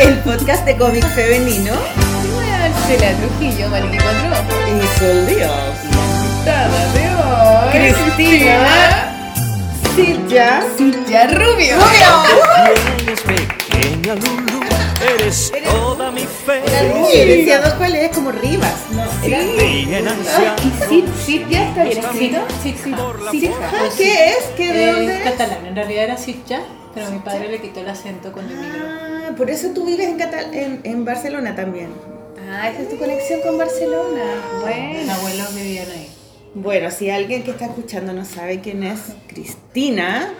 el podcast de cómic femenino. Marcela Trujillo, Maliki 4. Y Sol Díaz. Invitada de hoy. Cristina. Silla. Silla Rubio. Lulu, eres toda mi fe. Dos cuál es como Rivas. No, era- ansia, ¿Y Sid, Sid ya está bien escrito? Sí, sí. Sí. Ah, ¿Qué es? ¿Qué de Eh, dónde es? catalán, en realidad era Sitja, pero mi padre le quitó el acento cuando emigró. Ah, por eso tú vives en, Catal en, en Barcelona también. Ah, esa es tu conexión con Barcelona. Mis Bueno. abuelos vivían ahí. Bueno, si alguien que está escuchando no sabe quién es Cristina,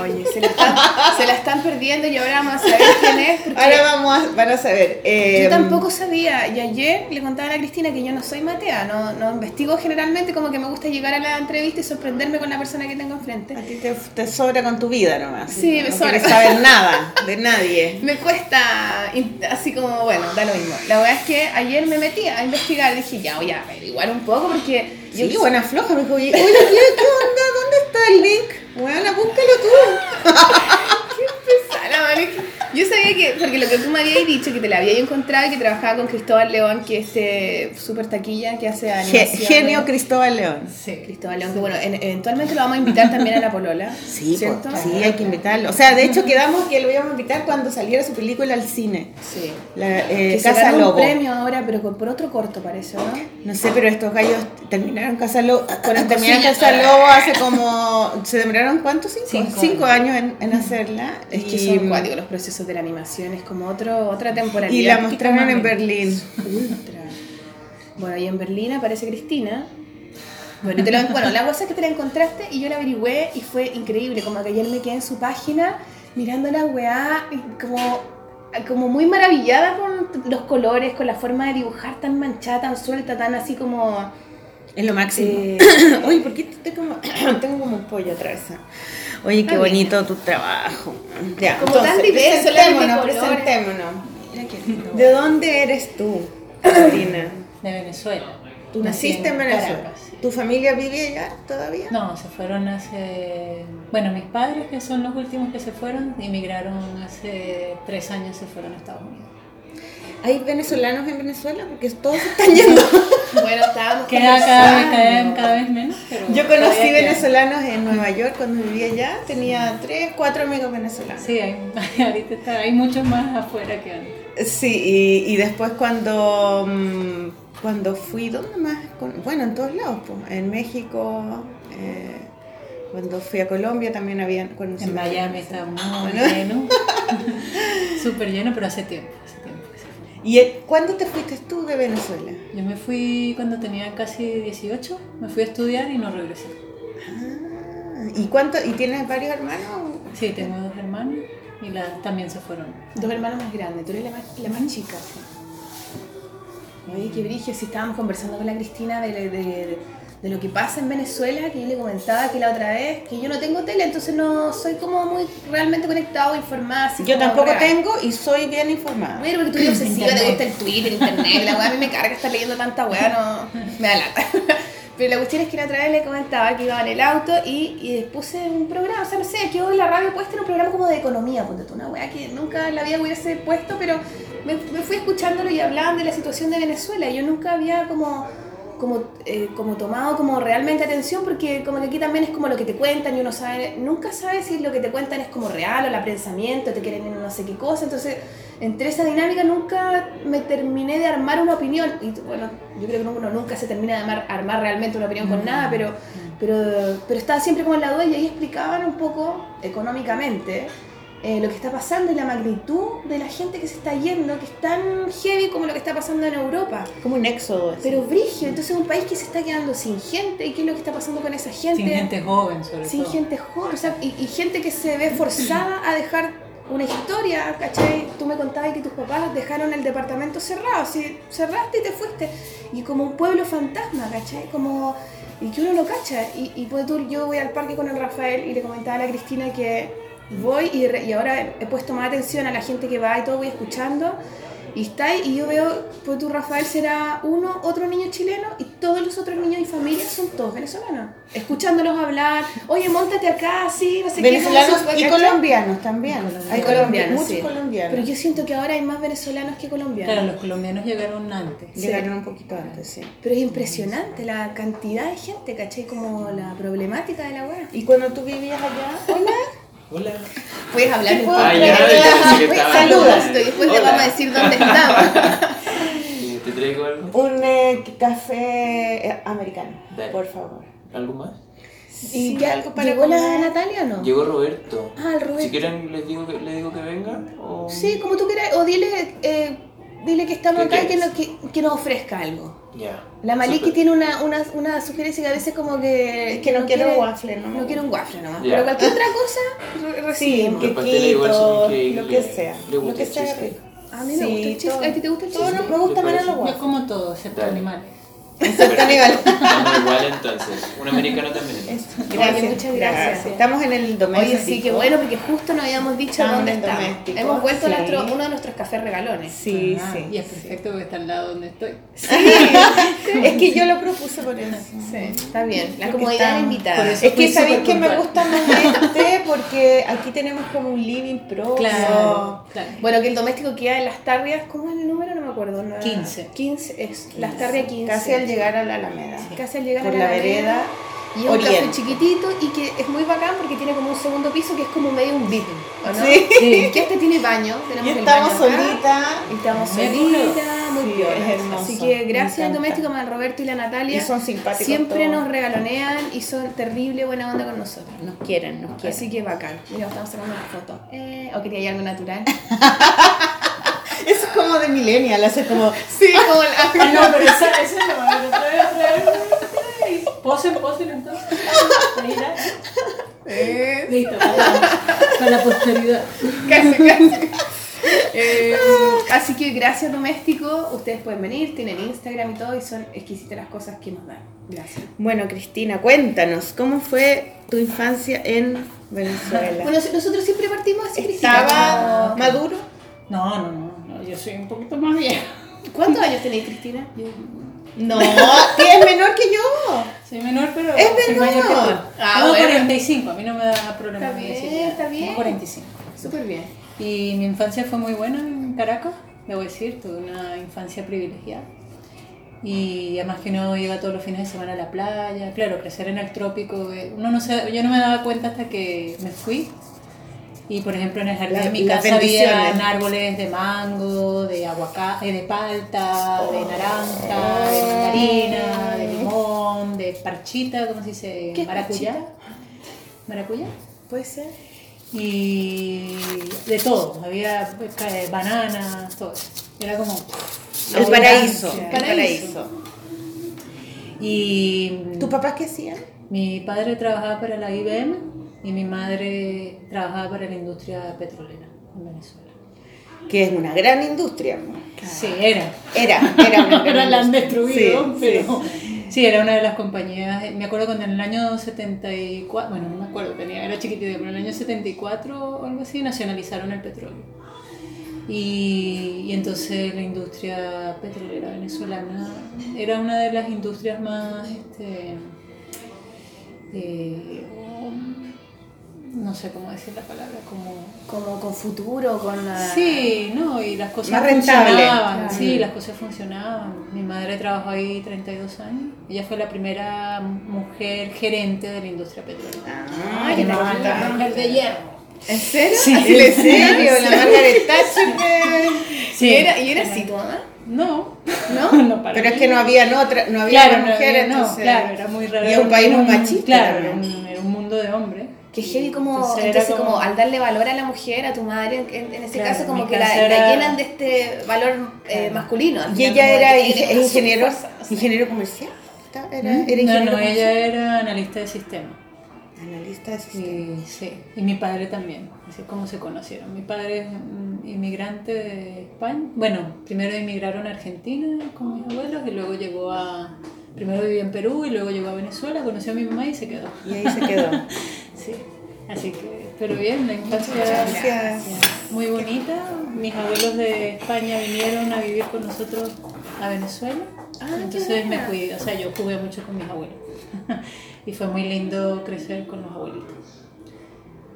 Oye, se la, están, se la están perdiendo y ahora vamos a saber quién es. Porque ahora vamos a, van a saber. eh, Yo tampoco sabía, y ayer le contaba a la Cristina que yo no soy matea, no, no investigo generalmente, como que me gusta llegar a la entrevista y sorprenderme con la persona que tengo enfrente. A ti te, te sobra con tu vida nomás. Sí, me no sobra. quieres saber nada de nadie. Me cuesta, así como, bueno, da lo mismo. La verdad es que ayer me metí a investigar, dije, ya voy a averiguar un poco porque yo Sí, buena floja, me dijo, oye, oye, ¿qué, qué onda? ¿Dónde está el link? Bueno, búscalo tú. pesada, vale. Yo sabía que, porque lo que tú me habías dicho, que te la había encontrado y que trabajaba con Cristóbal León, que es este súper taquilla que hace animación. genio Cristóbal León. Sí. Cristóbal León, que bueno, en- eventualmente lo vamos a invitar también a la Polola. Sí, ¿cierto? sí, hay que invitarlo. O sea, de hecho quedamos que lo íbamos a invitar cuando saliera su película al cine. Sí. La, eh, que se Casa ganó Lobo. un premio ahora, pero por otro corto parece, ¿no? No sé, pero estos gallos terminaron Casa Lobo. Terminaron. Casa Lobo hace como. ¿Se demoraron cuántos? Cinco, Cinco Cinco años en, en hacerla. Es que son cuáticos los procesos de la animación, es como otro, otra temporalidad. Y la mostraron en Berlín. Ultra. Bueno, y en Berlín aparece Cristina. Bueno, te lo- bueno, la cosa es que te la encontraste y yo la averigüé y fue increíble. Como que ayer me quedé en su página mirando la weá y como, como muy maravillada con los colores, con la forma de dibujar tan manchada, tan suelta, tan así como... Es lo máximo. Eh, Oye, ¿por qué te como, tengo como un pollo atrás? Oye, qué bonito tu trabajo. Ya, Como tan diverso, presentémonos, de colores. presentémonos. Mira qué lindo. ¿De dónde eres tú, Cristina? De Venezuela. ¿Tú naciste en Venezuela? Caracas. ¿Tu familia vive allá todavía? No, se fueron hace... Bueno, mis padres, que son los últimos que se fueron, emigraron hace tres años, se fueron a Estados Unidos. ¿Hay venezolanos en Venezuela? Porque todos se están yendo. Bueno, estábamos Queda cada vez, cada, conversando. cada vez menos, pero... Yo conocí venezolanos en Nueva York cuando vivía allá. Tenía tres, cuatro amigos venezolanos. Sí, hay, ahorita está- hay muchos más afuera que antes. Sí, y, y después cuando, mm, cuando fui, ¿dónde más? Con- Bueno, en todos lados, pues. en México, eh, cuando fui a Colombia también habían conocido. En Miami está muy lleno. Súper lleno, pero hace tiempo, ¿Y eh, cuándo te fuiste tú de Venezuela? Yo me fui cuando tenía casi 18, me fui a estudiar y no regresé. Ah, ¿Y cuánto? ¿Y tienes varios hermanos? Sí, tengo dos hermanos y las también se fueron. Dos hermanos más grandes, tú eres la más, la más chica. Oye, qué brillo, si estábamos conversando con la Cristina de, de- de- de lo que pasa en Venezuela, que yo le comentaba que la otra vez, que yo no tengo tele, entonces no soy como muy realmente conectado, informada. así Yo tampoco real. tengo y soy bien informada. Bueno, porque tú eres obsesiva, te gusta el Twitter, internet, la weá a mí me carga estar leyendo tanta weá, no, me da lata. Pero la cuestión es que la otra vez le comentaba que iba en el auto y, y puse un programa, o sea, no sé, aquí hoy la radio puesta en un programa como de economía, ponte tú, una weá que nunca en la vida hubiese puesto, pero me, me fui escuchándolo y hablaban de la situación de Venezuela y yo nunca había como como, eh, como tomado como realmente atención porque como que aquí también es como lo que te cuentan y uno sabe, nunca sabe si lo que te cuentan es como real o la pensamiento, te quieren en no sé qué cosa, entonces entre esa dinámica nunca me terminé de armar una opinión. Y bueno, yo creo que uno nunca se termina de armar, armar realmente una opinión con nada, pero, pero, pero estaba siempre como en la duda y ahí explicaban un poco económicamente eh, lo que está pasando y la magnitud de la gente que se está yendo, que es tan heavy como lo que está pasando en Europa. Como un éxodo. así. Pero Brigio, entonces es un país que se está quedando sin gente. ¿Y qué es lo que está pasando con esa gente? Sin gente joven, sobre Sin todo. gente joven, o sea, y, y gente que se ve forzada a dejar una historia, ¿cachai? Tú me contabas que tus papás dejaron el departamento cerrado, así, cerraste y te fuiste. Y como un pueblo fantasma, ¿cachai? Como, y que uno lo cacha. Y, y pues tú, yo voy al parque con el Rafael y le comentaba a la Cristina que voy y, re- y ahora he, he puesto más atención a la gente que va y todo, voy escuchando. Y está ahí, y yo veo, pues tú Rafael será uno, otro niño chileno, y todos los otros niños y familias son todos venezolanos. Escuchándolos hablar, oye, montate acá, sí, no sé Venezolanos qué. y ¿cachai? colombianos también. Hay colombianos, muchos sí. colombianos. Pero yo siento que ahora hay más venezolanos que colombianos. Claro, los colombianos llegaron antes. Llegaron un poquito antes, sí. Pero es impresionante la cantidad de gente, ¿cachai? Como la problemática de la wea. ¿Y cuando tú vivías allá? Hola. Hola. Puedes hablar un poco. Ah, Saludos, y después te vamos a decir dónde estamos. Eh, ¿Te traigo algo? Un eh, café eh, americano, Dale. por favor. ¿Algo más? ¿Y qué algo para ¿Llegó la? Natalia o no? Llegó Roberto. Ah, el Roberto. Si quieren, les digo que, le digo que venga. O... Sí, como tú quieras, o dile, eh, dile que estamos ¿Qué acá y que, nos- que, que nos ofrezca algo. La Maliki tiene una, una, una sugerencia que a veces como que... Es que no quiero quiere- waffle, ¿no? No quiero un waffle nomás. Pero cualquier otra cosa, Sí, un quequito, lo que sea. Lo que sea rico. A mí me gusta el cheesecake. todo. ¿A ti te gusta el Todo no- cheesecake? me los Yo waffles. como todo, excepto Dale. Animales. Aníbal. Estamos igual entonces. Un americano también. Gracias, muchas gracias. Estamos en el doméstico. Oye, sí, qué bueno, porque justo nos habíamos dicho Estamos dónde el estamos. doméstico, Hemos vuelto a sí. nuestro, uno de nuestros cafés regalones. Sí, Ah, sí. Y es perfecto porque está al lado donde estoy. Es que yo lo propuse por eso. Sí, está bien. La comodidad de invitada. por eso- Es que sabéis que me gusta más este porque aquí tenemos como un living propio. Claro, claro. Bueno, que el doméstico queda en las tarrias, ¿cómo es el número? No me acuerdo. ¿no? 15. 15 es las tarrias 15. Casi al llegar a la Alameda. Casi al llegar Por a la vereda. Y es un café chiquitito y que es muy bacán porque tiene como un segundo piso que es como medio un VIP, ¿o no? Sí. Sí. Que este tiene baño, tenemos Y el estamos baño acá, solitas. Y estamos Me solitas, muy Sí, hermoso, Así que gracias al doméstico, al Roberto y la Natalia. Y son simpáticos Siempre todos. nos regalonean y son terrible buena onda con nosotros. Nos quieren, nos quieren. Así que bacán. Mira, estamos sacando una foto. Eh, ¿O quería algo natural? Eso es como de millennial, hace como... sí, como la... Ah, no, pero esa, esa no, a ver, otra vez, otra vez. Posen, posen entonces. Ahí la- Eh, Listo, para, la posteridad. Casi, casi. Eh, así que gracias doméstico, ustedes pueden venir, tienen Instagram y todo y son exquisitas las cosas que nos dan. Gracias. Bueno, Cristina, cuéntanos, ¿cómo fue tu infancia en Venezuela? Bueno, nosotros siempre partimos así, Cristina. ¿Estaba maduro? No, no, no, yo soy un poquito más vieja. ¿Cuántos años tenéis, Cristina? No, es menor que yo. Soy menor, pero Es soy menor. mayor que tú. Ah, Tengo bueno. 45, a mí no me da problema. Está bien, decir está bien. Tengo 45. Súper bien. Y mi infancia fue muy buena en Caracas, debo decir, tuve una infancia privilegiada. Y además que uno iba todos los fines de semana a la playa. Claro, crecer en el trópico, eh, uno no se, yo no me daba cuenta hasta que me fui. Y por ejemplo en el jardín de mi casa había bendiciones. árboles de mango, de aguacate, de palta, de naranja, de mandarina, de limón, de parchita, ¿cómo se dice? ¿Qué Maracuyá. parchita? Maracuyá ¿Puede ser? y de todo, había eh, bananas, todo. Era como El paraíso. El Paraíso. paraíso. Y ¿Tus papás qué hacían? mi padre trabajaba para la IBM y mi madre trabajaba para la industria petrolera en Venezuela. Que es una gran industria. Sí, era. Era, era una gran Ahora la han destruido, Sí, pero sí. sí. era una de las compañías. Me acuerdo cuando en el año 74, bueno, no me acuerdo, tenía, era chiquitita, pero en el año 74 o algo así nacionalizaron el petróleo. Y, y entonces la industria petrolera venezolana era una de las industrias más, este, eh, no sé cómo decir la palabra, como Como con futuro, con la... Sí, no, y las cosas Más rentable. funcionaban. Claro. Sí, las cosas funcionaban. Mi madre trabajó ahí 32 años. Ella fue la primera mujer gerente de la industria petrolera. Ah, qué Una bonita. mujer de hierro. ¿En serio? Sí, ¿Así le ¿En serio? La Margaret Thatcher de- ¿Y era, ¿Y era así tu mamá? No, ¿No? no para Pero es mí. que no había otra, no había Claro, una no no, entonces- claro, era muy raro. Y es un país muy machista. Claro, era un, era un mundo de hombres. Que heavy como, Entonces como... como- al darle valor a la mujer, a tu madre, en, en ese Claro, caso como que la, llenan de este valor eh, masculino. Y final, ella era ingeniero, no ingeniero comercial. Era, era no, ingeniero no, comercial. ella era analista de sistemas. Analista de sistemas. Y, sí, y mi padre también, así es como se conocieron. Mi padre es mm, inmigrante de España. Bueno, primero emigraron a Argentina con mis abuelos y luego llegó a... Primero vivía en Perú y luego llegó a Venezuela, conoció a mi mamá y se quedó. Y ahí se quedó. Sí, así que, pero bien, la infancia... Gracias. muy bonita. Mis abuelos de España vinieron a vivir con nosotros a Venezuela. Ah, Entonces me cuidé, o sea, yo jugué mucho con mis abuelos. y fue muy lindo crecer con los abuelitos.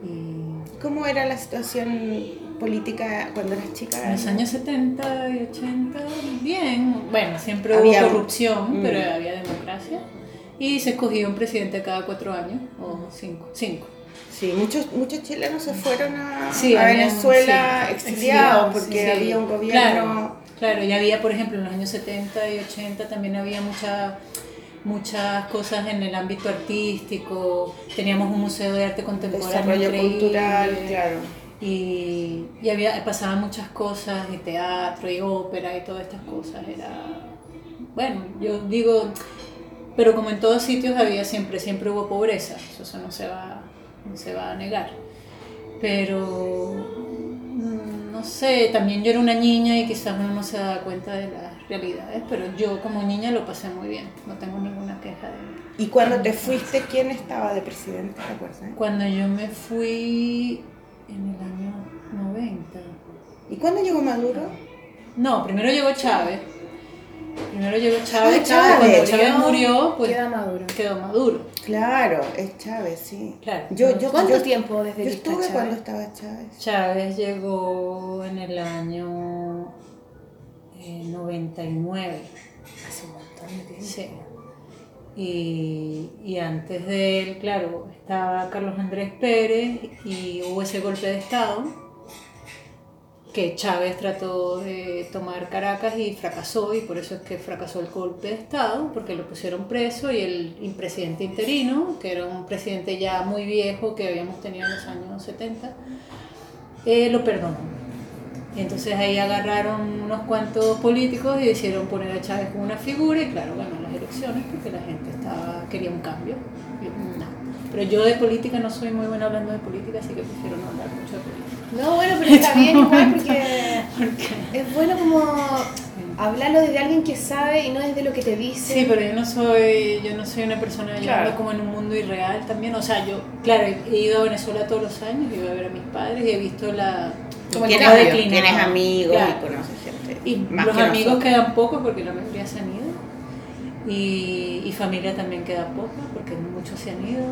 Y ¿Cómo era la situación política cuando eras chica? en los años 70 y 80, bien. Bueno, siempre Había- hubo corrupción, Mm. pero había democracia. Y se escogía un presidente cada cuatro años, o cinco. cinco. Sí, muchos, muchos chilenos se fueron a, Sí, a habían- Venezuela sí, exiliados porque sí. había un gobierno... Claro, claro, y había, por ejemplo, en los años 70 y 80 también había mucha, muchas cosas en el ámbito artístico. Teníamos un museo de arte contemporáneo. Desarrollo cultural, claro. Y, y había, pasaban muchas cosas, y teatro, y ópera, y todas estas cosas. Era, bueno, yo digo, pero como en todos sitios había siempre, siempre hubo pobreza, eso no se va, no se va a negar. Pero, mm, no sé, también yo era una niña y quizás uno no se da cuenta de las realidades, pero yo como niña lo pasé muy bien, no tengo ninguna queja de ¿Y cuando te fuiste, quién estaba de presidente? ¿Te acuerdas? Cuando yo me fui en el año 90. ¿Y cuándo llegó Maduro? No, primero llegó Chávez. Primero llegó Chávez, Ah, Chávez, Chávez. cuando Chávez murió, pues Queda maduro. quedó Maduro. Claro, es Chávez, sí. Claro. Yo, yo, ¿Cuánto yo- tiempo desde Yo estuve Chávez? cuando estaba Chávez. Chávez llegó en el año eh, 99. Hace un montón de tiempo. Sí. Y, y antes de él, claro, estaba Carlos Andrés Pérez y hubo ese golpe de Estado que Chávez trató de tomar Caracas y fracasó y por eso es que fracasó el golpe de Estado porque lo pusieron preso y el presidente interino, que era un presidente ya muy viejo que habíamos tenido en los años 70, eh, lo perdonó. Entonces ahí agarraron unos cuantos políticos y decidieron poner a Chávez como una figura y claro, ganó las elecciones porque la gente estaba, quería un cambio. Nada. Pero yo de política no soy muy buena hablando de política, así que prefiero no hablar mucho de política. No, bueno, pero está bien igual porque Porque- es bueno como hablarlo desde alguien que sabe y no desde lo que te dice. Sí, pero yo no soy, yo no soy una persona, yo Claro. como en un mundo irreal también. O sea, yo, claro, he ido a Venezuela todos los años, he ido a ver a mis padres y he visto la... Como el Tienes, amigos, tienes amigos Claro. y conoces gente. Y más los que amigos nosotros. quedan pocos porque la mayoría se han ido. Y, y familia también queda poca porque muchos se han ido.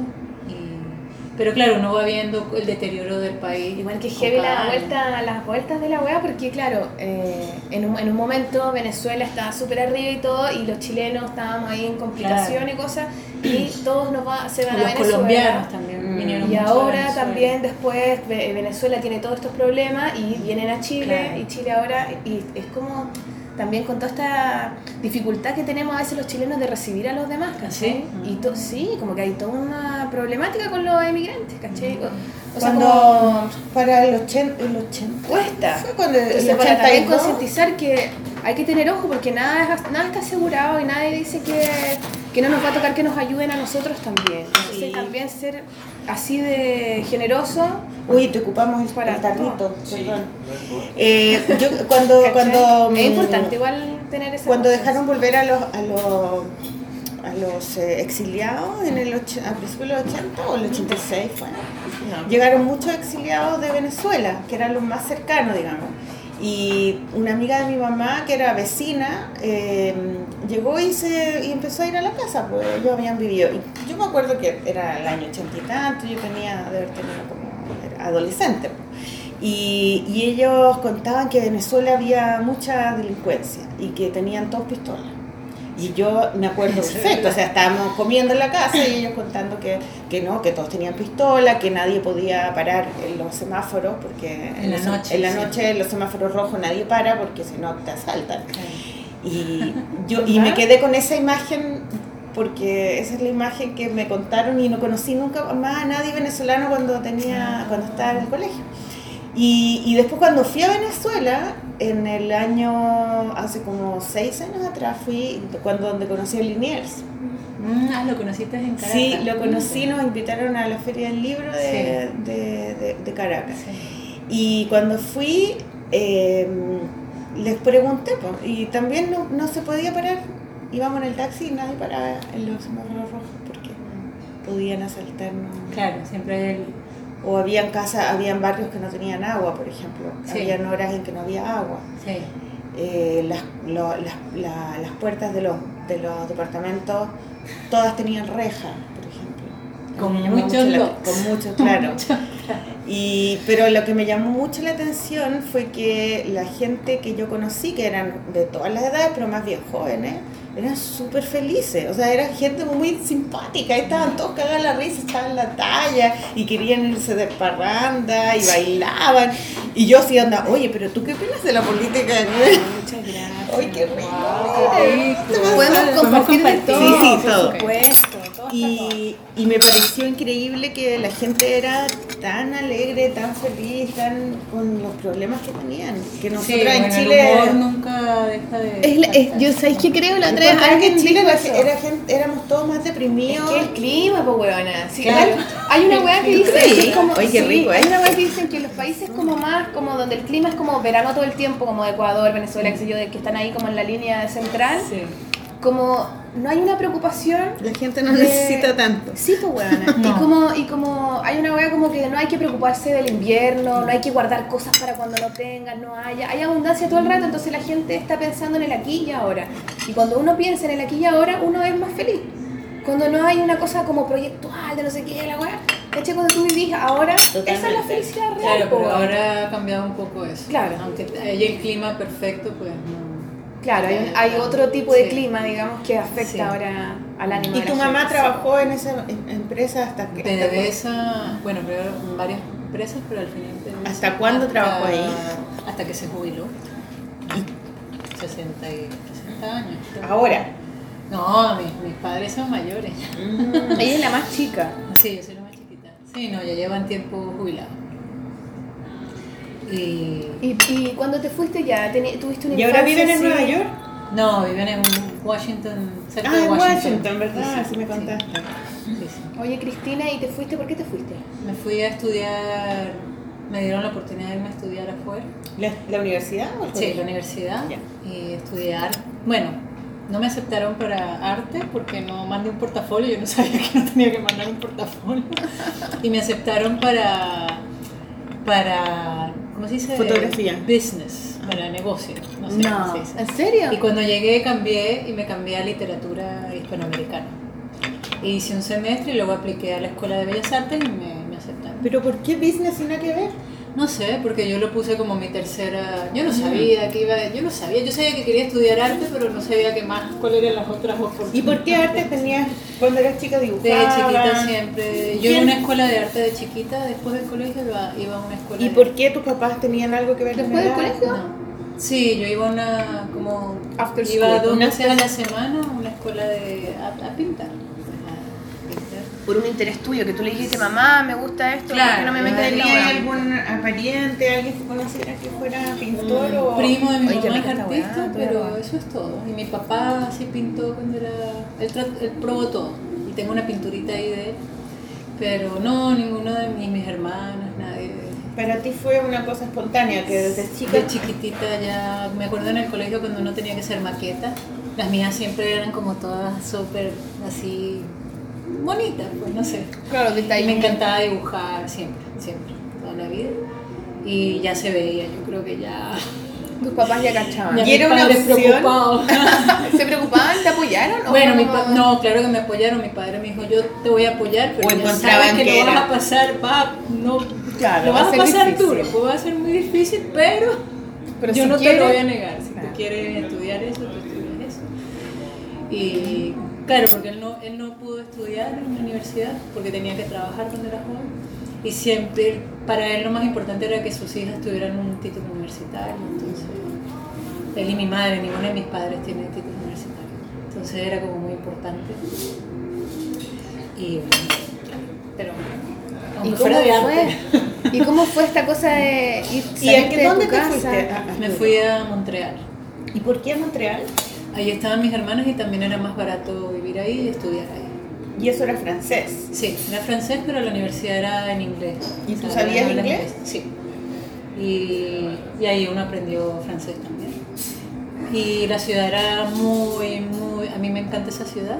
Pero claro, uno va viendo el deterioro del país. Igual que heavy la vuelta, las vueltas de la weá, porque claro, eh, en, un, en un momento Venezuela estaba súper arriba y todo, y los chilenos estábamos ahí en complicación Claro. y cosas, y todos nos va, se Y van a los Venezuela. colombianos también Mm. vinieron Y ahora también después Ve- Venezuela tiene todos estos problemas y vienen a Chile Claro. y Chile ahora y es como también con toda esta dificultad que tenemos a veces los chilenos de recibir a los demás, ¿cachai? ¿Sí? Y to- sí, como que hay toda una problemática con los emigrantes, ¿cachai? O, o sea, Cuando como para el 80, el 80 cuesta. fue cuando el para también 82 concientizar que hay que tener ojo porque nada, es- nada está asegurado y nadie dice que, que no nos va a tocar que nos ayuden a nosotros también. Entonces Sí. también ser así de generoso. Uy, te ocupamos el, Para el tarrito, Sí, perdón. no. Eh, yo cuando ¿cachai? cuando es importante igual tener esa cuando cosa. dejaron volver a los a los a los eh, exiliados en el och- a principios de los 80 o el 86 fue. Llegaron muchos exiliados de Venezuela, que eran los más cercanos, digamos. Y una amiga de mi mamá, que era vecina, eh, llegó y, se, y empezó a ir a la casa, pues ellos habían vivido. Y yo me acuerdo que era el año ochenta y tanto, yo tenía, de haber tenido como adolescente. pues. Y, y ellos contaban que en Venezuela había mucha delincuencia y que tenían todos pistolas. Y yo me acuerdo perfecto, o sea, estábamos comiendo en la casa y ellos contando que, que no, que todos tenían pistola, que nadie podía parar en los semáforos, porque En la los- noche, en la sí. noche en los semáforos rojos nadie para porque si no te asaltan. Y, yo, y me quedé con esa imagen porque esa es la imagen que me contaron y no conocí nunca más a nadie venezolano cuando tenía cuando estaba en el colegio. Y, y después cuando fui a Venezuela, en el año, hace como seis años atrás, fui cuando donde conocí a Liniers. Mm, ah, lo conociste en Caracas. Sí, lo conocí, nos invitaron a la Feria del Libro de, Sí. de- de- de Caracas. Sí. Y cuando fui, eh, les pregunté, po, y también no, no se podía parar. Íbamos en el taxi y nadie paraba en los semáforos rojos porque podían asaltarnos. Claro, siempre hay el- O habían casas, habían barrios que no tenían agua, por ejemplo. Sí. Habían horas en que no había agua. Sí. Eh, las, lo- las, la- las puertas de los, de los departamentos todas tenían reja, por ejemplo. Con muchos mucho. Con muchos, claro. Y, pero lo que me llamó mucho la atención fue que la gente que yo conocí, que eran de todas las edades, pero más bien jóvenes, eran súper felices. O sea, era gente muy simpática. Estaban todos cagados la risa, estaban en la talla y querían irse de parranda y bailaban. Y yo sí onda, oye, pero tú qué opinas de la política? Muchas gracias. ¡Ay, qué rico! Podemos compartir de todo, Sí, sí, por todo. supuesto. Y, y me pareció increíble que la gente era tan alegre, tan feliz, tan con los problemas que tenían. Que nosotros Sí, en bueno, Chile. el humor nunca deja de. Es la- es- faltar. yo sabéis que creo la otra vez que en Chile eso. era gente, éramos todos más Es deprimidos. que el clima, pues weona. Sí, Claro. Hay una weá que ¿Tú dice creí? que como. Oye, qué sí, rico, ¿eh? Hay una weá que dicen que los países como más, como donde el clima es como verano todo el tiempo, como Ecuador, Venezuela, qué sé yo, de que están ahí como en la línea central, Sí. Como no hay una preocupación La gente no de- necesita tanto. Sí, pues weona. Y como, y como hay una weá como que no hay que preocuparse del invierno, no hay que guardar cosas para cuando no tengas, no haya. Hay abundancia todo el rato, entonces la gente está pensando en el aquí y ahora. Y cuando uno piensa en el aquí y ahora, uno es más feliz. Cuando no hay una cosa como proyectual de no sé qué, la weá. ¿Cachai? Cuando tú vivís ahora, esa es la felicidad real. Claro, pero ahora ha cambiado un poco eso. Claro. Aunque haya el clima perfecto, pues no. Claro, hay, hay otro tipo de Sí. clima, digamos, que afecta Sí. ahora al ánimo ¿Y tu mamá gente. trabajó en esa em- empresa hasta que PDVSA, bueno, primero en varias empresas, pero al final PDVSA ¿Hasta cuándo hasta- trabajó ahí? Hasta que se jubiló. 60, y, 60 años. creo. Ahora. No, mis, mis padres son mayores. Mm. Ella es la más chica. Sí, yo soy la más chiquita. Sí, no, ya llevan tiempo jubilados. Y. ¿Y, y cuando te fuiste ya? ¿Tuviste una ¿Y ahora viven en? Nueva York? No, viven en Washington, cerca Ah, de en Washington. Washington, ¿verdad? Sí, Así me contaste. Sí, sí. Oye, Cristina, ¿y te fuiste? ¿Por qué te fuiste? Me fui a estudiar, me dieron la oportunidad de irme a estudiar afuera. ¿La, la universidad o el Sí, la universidad. Y estudiar. Bueno, no me aceptaron para arte porque no mandé un portafolio. Yo no sabía que no tenía que mandar un portafolio. Y me aceptaron para. Para ¿Cómo se dice? Fotografía. Business, para negocio. No sé No. cómo se dice. ¿En serio? Y cuando llegué cambié y me cambié a literatura hispanoamericana. E hice un semestre y luego apliqué a la Escuela de Bellas Artes y me, me aceptaron. ¿Pero por qué business sin nada que ver? No sé, porque yo lo puse como mi tercera. Yo no sabía que iba. Yo no sabía. Yo sabía que quería estudiar arte, pero no sabía qué más, cuáles eran las otras oportunidades. ¿Y por qué arte tenías cuando eras chica De dibujabas? chiquita siempre. Yo iba a ¿Quién? una escuela de arte de chiquita, después del colegio iba, iba a una escuela. ¿Y de- por qué tus papás tenían algo que ver con ¿Después del colegio? No. Sí, yo iba a una. como. After iba school, dos una veces a la semana a una escuela de. a, a pintar. Por un interés tuyo, que tú le dijiste, mamá, me gusta esto, Claro, ¿por qué no me metes en la algún pariente, alguien que conociera que fuera pintor o...? Primo de mi Oye, mamá es artista, weá, pero eso es todo. Y mi papá sí pintó cuando era. Él, él probó todo. Y tengo una pinturita ahí de él. Pero no, ninguno de mis, mis hermanos, nadie. Para ti fue una cosa espontánea, que desde chica... De chiquitita ya. Me acuerdo en el colegio cuando uno tenía que hacer maqueta. Las mías siempre eran como todas súper así. Bonitas, pues no sé. Claro, ahí. me encantaba dibujar siempre, siempre, toda la vida. Y ya se veía, yo creo que ya. Tus papás ya cachaban. ya ¿Y era una opción? ¿Se preocupaban? ¿Te apoyaron? o Bueno, mi no? pa- no, claro que me apoyaron. Mi padre me dijo, yo te voy a apoyar, pero O ya sabes que, que lo vas a pasar, va, no, Claro, lo va a vas a ser pasar difícil. duro, pues va a ser muy difícil, pero, Pero yo si no te lo voy a negar. Si Claro. tú quieres estudiar eso, tú estudias eso. Y claro, porque él no, él no pudo estudiar en la universidad porque tenía que trabajar cuando era joven. Y siempre, para él lo más importante era que sus hijas tuvieran un título universitario. Entonces, él y mi madre, ninguno de mis padres tiene título universitario. Entonces era como muy importante. Y bueno, claro, pero ¿Y aunque cómo fuera de fue? arte. ¿y cómo fue esta cosa de ir ¿Y a qué, de dónde tu te casa? fuiste? Ah, Me fui a Montreal. ¿Y por qué a Montreal? Ahí estaban mis hermanos y también era más barato vivir ahí y estudiar ahí. Y eso era francés. Sí, era francés, pero la universidad era en inglés. ¿Y tú O sabías hablas inglés? Sí. Y, y ahí uno aprendió francés también. Y la ciudad era muy, muy... A mí me encanta esa ciudad.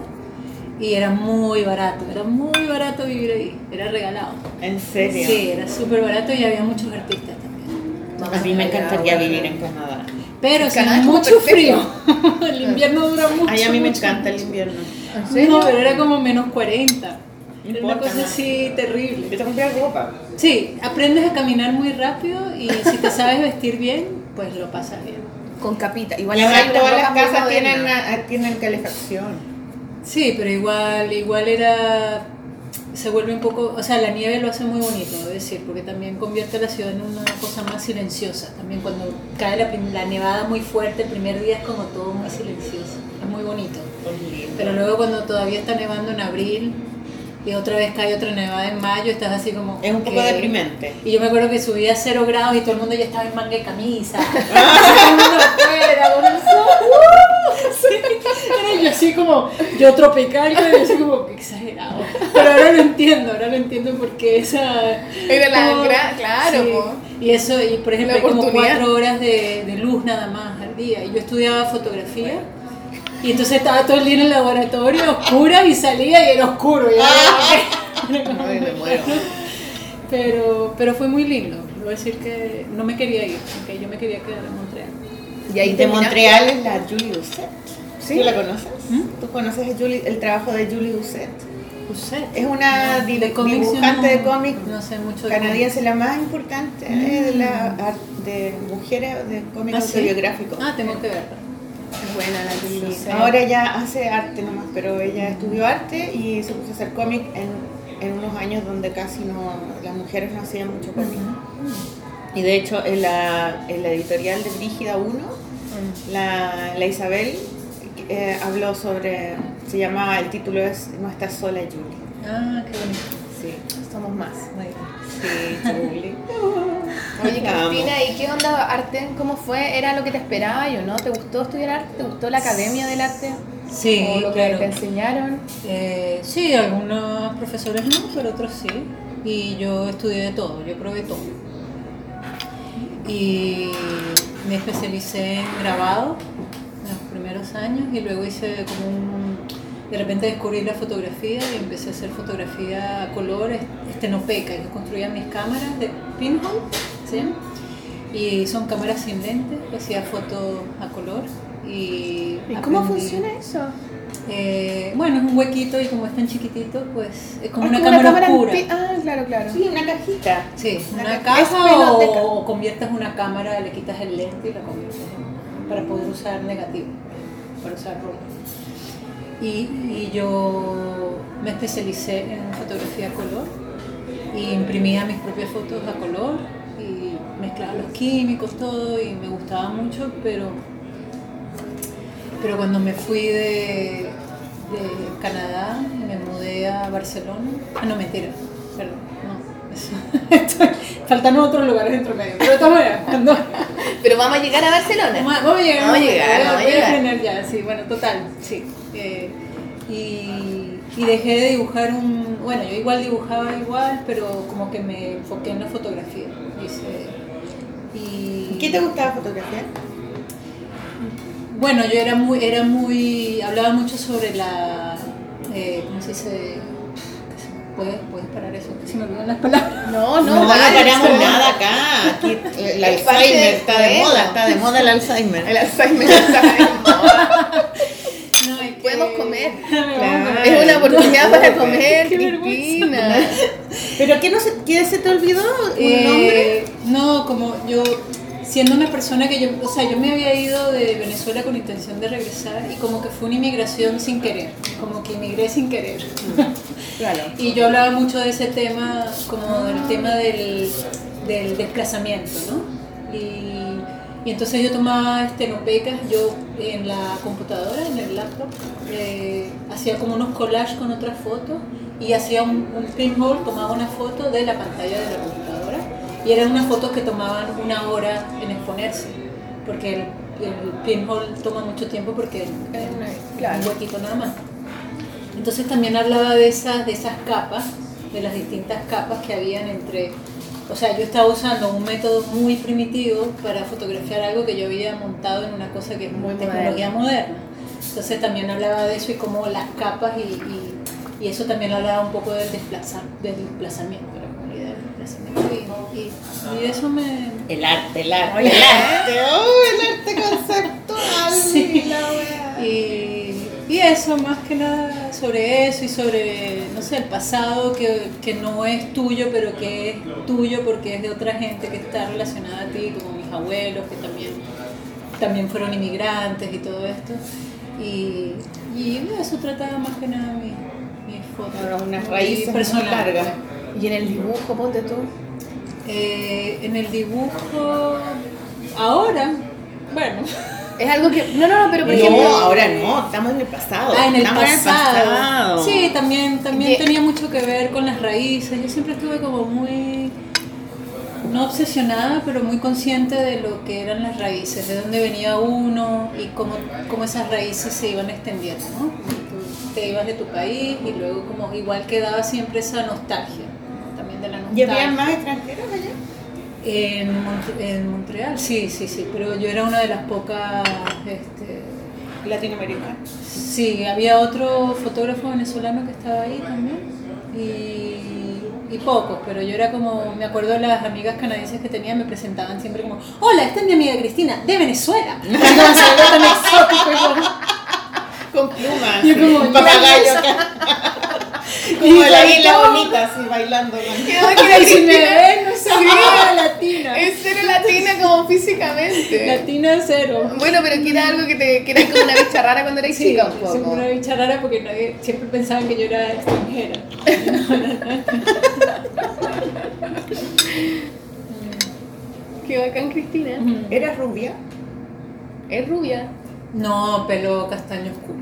Y era muy barato, era muy barato vivir ahí, era regalado. ¿En serio? Sí, era súper barato y había muchos artistas también. A mí me encantaría vivir en Canadá. Pero El es mucho frío. el invierno dura mucho. Ay, a mí me mucho, encanta el invierno. ¿En serio? No, pero era como menos 40. Era una cosa ¿no? así terrible. Yo te compré ropa. Sí, aprendes a caminar muy rápido y si te sabes vestir bien, pues lo pasas bien. Con capita. Igual Y ahora todas las casas tienen, una- tienen calefacción. Sí, pero igual, igual era. Se vuelve un poco. O sea, la nieve lo hace muy bonito, debo decir, porque también convierte a la ciudad en una cosa más silenciosa. También cuando cae la, la nevada muy fuerte, el primer día es como todo muy silencioso. Es muy bonito. Pero luego cuando todavía está nevando en abril y otra vez cae otra nevada en mayo, estás así como... Es un poco deprimente. Y yo me acuerdo que subía a cero grados y todo el mundo ya estaba en manga de camisa. todo el mundo afuera, con el sol. Sí, Era yo así como, yo tropical, yo así como, exagerado. Pero ahora lo entiendo, ahora lo entiendo porque esa... Era la como- claro, sí. po. Y eso, y por ejemplo, hay como cuatro horas de, de luz nada más al día. Y yo estudiaba fotografía. Y entonces estaba todo el día en el laboratorio, oscura, y salía y era oscuro. y era- Ay, me muero. pero, pero fue muy lindo. Debo decir que no me quería ir, porque yo me quería quedar en. Y ahí de. Montreal es la Julie Doucet. Sí. ¿Tú la conoces? ¿Mm? ¿Tú conoces a Julie- el trabajo de Julie Doucet? Es una di- De dibujante no- de cómics No sé mucho de canadiense, la más importante eh, de, la, ar- de mujeres de cómics. cómics ¿Ah, sí? autobiográficos. Ah, tengo que verla. Es buena la Julie Sí, Doucet. Ahora ella hace arte nomás, pero ella estudió arte y se puso a hacer cómic en, en unos años donde casi no, las mujeres no hacían mucho cómic. Y de hecho en la, en la editorial de Brígida 1, la, la Isabel eh, habló sobre, se llama, el título es No estás sola Julie. Ah, qué bonito. Sí, Somos más. Muy bien. sí, Julie. Oye. Cristina, ¿y qué onda arte? ¿Cómo fue? ¿Era lo que te esperaba o no? ¿Te gustó estudiar arte? ¿Te gustó la academia del arte? Sí, ¿O lo que te enseñaron? Eh, sí, algunos profesores no, pero otros sí. Y yo estudié de todo, yo probé todo. Y me especialicé en grabado en los primeros años y luego hice como un... De repente descubrí la fotografía y empecé a hacer fotografía a color, est- estenopeca. Yo construía mis cámaras de pinhole, ¿sí? Y son cámaras sin lentes, hacía fotos a color. ¿Y, ¿Y cómo funciona eso? Eh, bueno, es un huequito y como es tan chiquitito, pues es como Ah, una como cámara en oscura. Ah, claro, claro. Sí, una cajita. Sí, Una una caja o, o conviertes una cámara, le quitas el lente y la conviertes en- para poder usar negativo, para usar rojo. Y, y yo me especialicé en fotografía a color y imprimía mis propias fotos a color y mezclaba los químicos, todo y me gustaba mucho, pero pero cuando me fui de, de Canadá, me mudé a Barcelona. Ah, no, mentira, perdón, no. eso- estoy- faltan otros lugares dentro medio. Pero de todas maneras, cuando. Pero vamos a llegar a Barcelona. Vamos a, vamos a llegar, Vamos a llegar, voy a llegar. ya, sí, bueno, total, sí. Eh, y, y dejé de dibujar un. Bueno, yo igual dibujaba igual, pero como que me enfoqué en la fotografía. Hice- y, ¿Qué te gustaba fotografiar? Bueno, yo era muy, era muy, hablaba mucho sobre la, eh, ¿cómo se dice? ¿Puedes, puedes parar eso? Que se me olvidan las palabras. No, no, No, no paramos nada acá. Aquí el parte Alzheimer está de moda, está de moda el Alzheimer. El Alzheimer está de moda. No, es que- Podemos comer. Claro. Es una oportunidad para comer. Cristina. ¿Pero qué, no se, qué se te olvidó? ¿Un nombre? Eh, no, como yo, siendo una persona que yo, o sea, yo me había ido de Venezuela con intención de regresar y como que fue una inmigración sin querer, como que inmigré sin querer. Claro. Y yo hablaba mucho de ese tema, como del tema del, del desplazamiento, ¿no? Y, y entonces yo tomaba estenopecas, yo en la computadora, en el laptop, eh, hacía como unos collages con otras fotos y hacía un, un pinhole, tomaba una foto de la pantalla de la computadora y eran unas fotos que tomaban una hora en exponerse, porque el, el pinhole toma mucho tiempo porque es Claro. un huequito nada más. Entonces también hablaba de esas, de esas capas, de las distintas capas que habían entre... O sea, yo estaba usando un método muy primitivo para fotografiar algo que yo había montado en una cosa que es muy tecnología moderna. Entonces también hablaba de eso y cómo las capas y, y Y eso también hablaba un poco del, desplazar, del desplazamiento, Y, eso me... El arte, el arte, el arte. Oh, el arte conceptual. Sí. la wea. Y, y eso, más que nada, sobre eso y sobre, no sé, el pasado que, que no es tuyo, pero que es tuyo porque es de otra gente que está relacionada a ti, como mis abuelos, que también, también fueron inmigrantes y todo esto. Y, y de eso trataba más que nada mi, mi foto. Ahora, unas raíces muy personal, largas. Y en el dibujo, ponte tú. Eh, en el dibujo, ahora, bueno, Es algo que. No, no, no, pero por No, ejemplo. ahora no, estamos en el pasado. Ah, en el estamos pasado. Sí, también, también tenía mucho que ver con las raíces. Yo siempre estuve como muy, no obsesionada, pero muy consciente de lo que eran las raíces, de dónde venía uno y cómo, cómo esas raíces se iban extendiendo, ¿no? Tú te ibas de tu país y luego como igual quedaba siempre esa nostalgia, de la ¿Y había más extranjeros allá? En, Mont- en Montreal, sí, sí, sí, pero yo era una de las pocas... Este, Latinoamericanos. Sí, había otro fotógrafo venezolano que estaba ahí también y, y pocos, pero yo era como, me acuerdo las amigas canadienses que tenía me presentaban siempre como, hola, esta es mi amiga Cristina, de Venezuela. Tan exótico y Con plumas. Yo como, un papagayo Como la como, isla ¿cómo? bonita, así bailando. con- Ay, si me ven, no sabía latina. Es cero latina como físicamente. Latina cero. Bueno, pero que era algo que te que eras como una bicha rara cuando eras Sí, chica un poco. una bicha rara porque nadie, siempre pensaban que yo era extranjera. Qué bacán, Cristina. ¿Eras rubia? Es rubia. No, pelo castaño oscuro.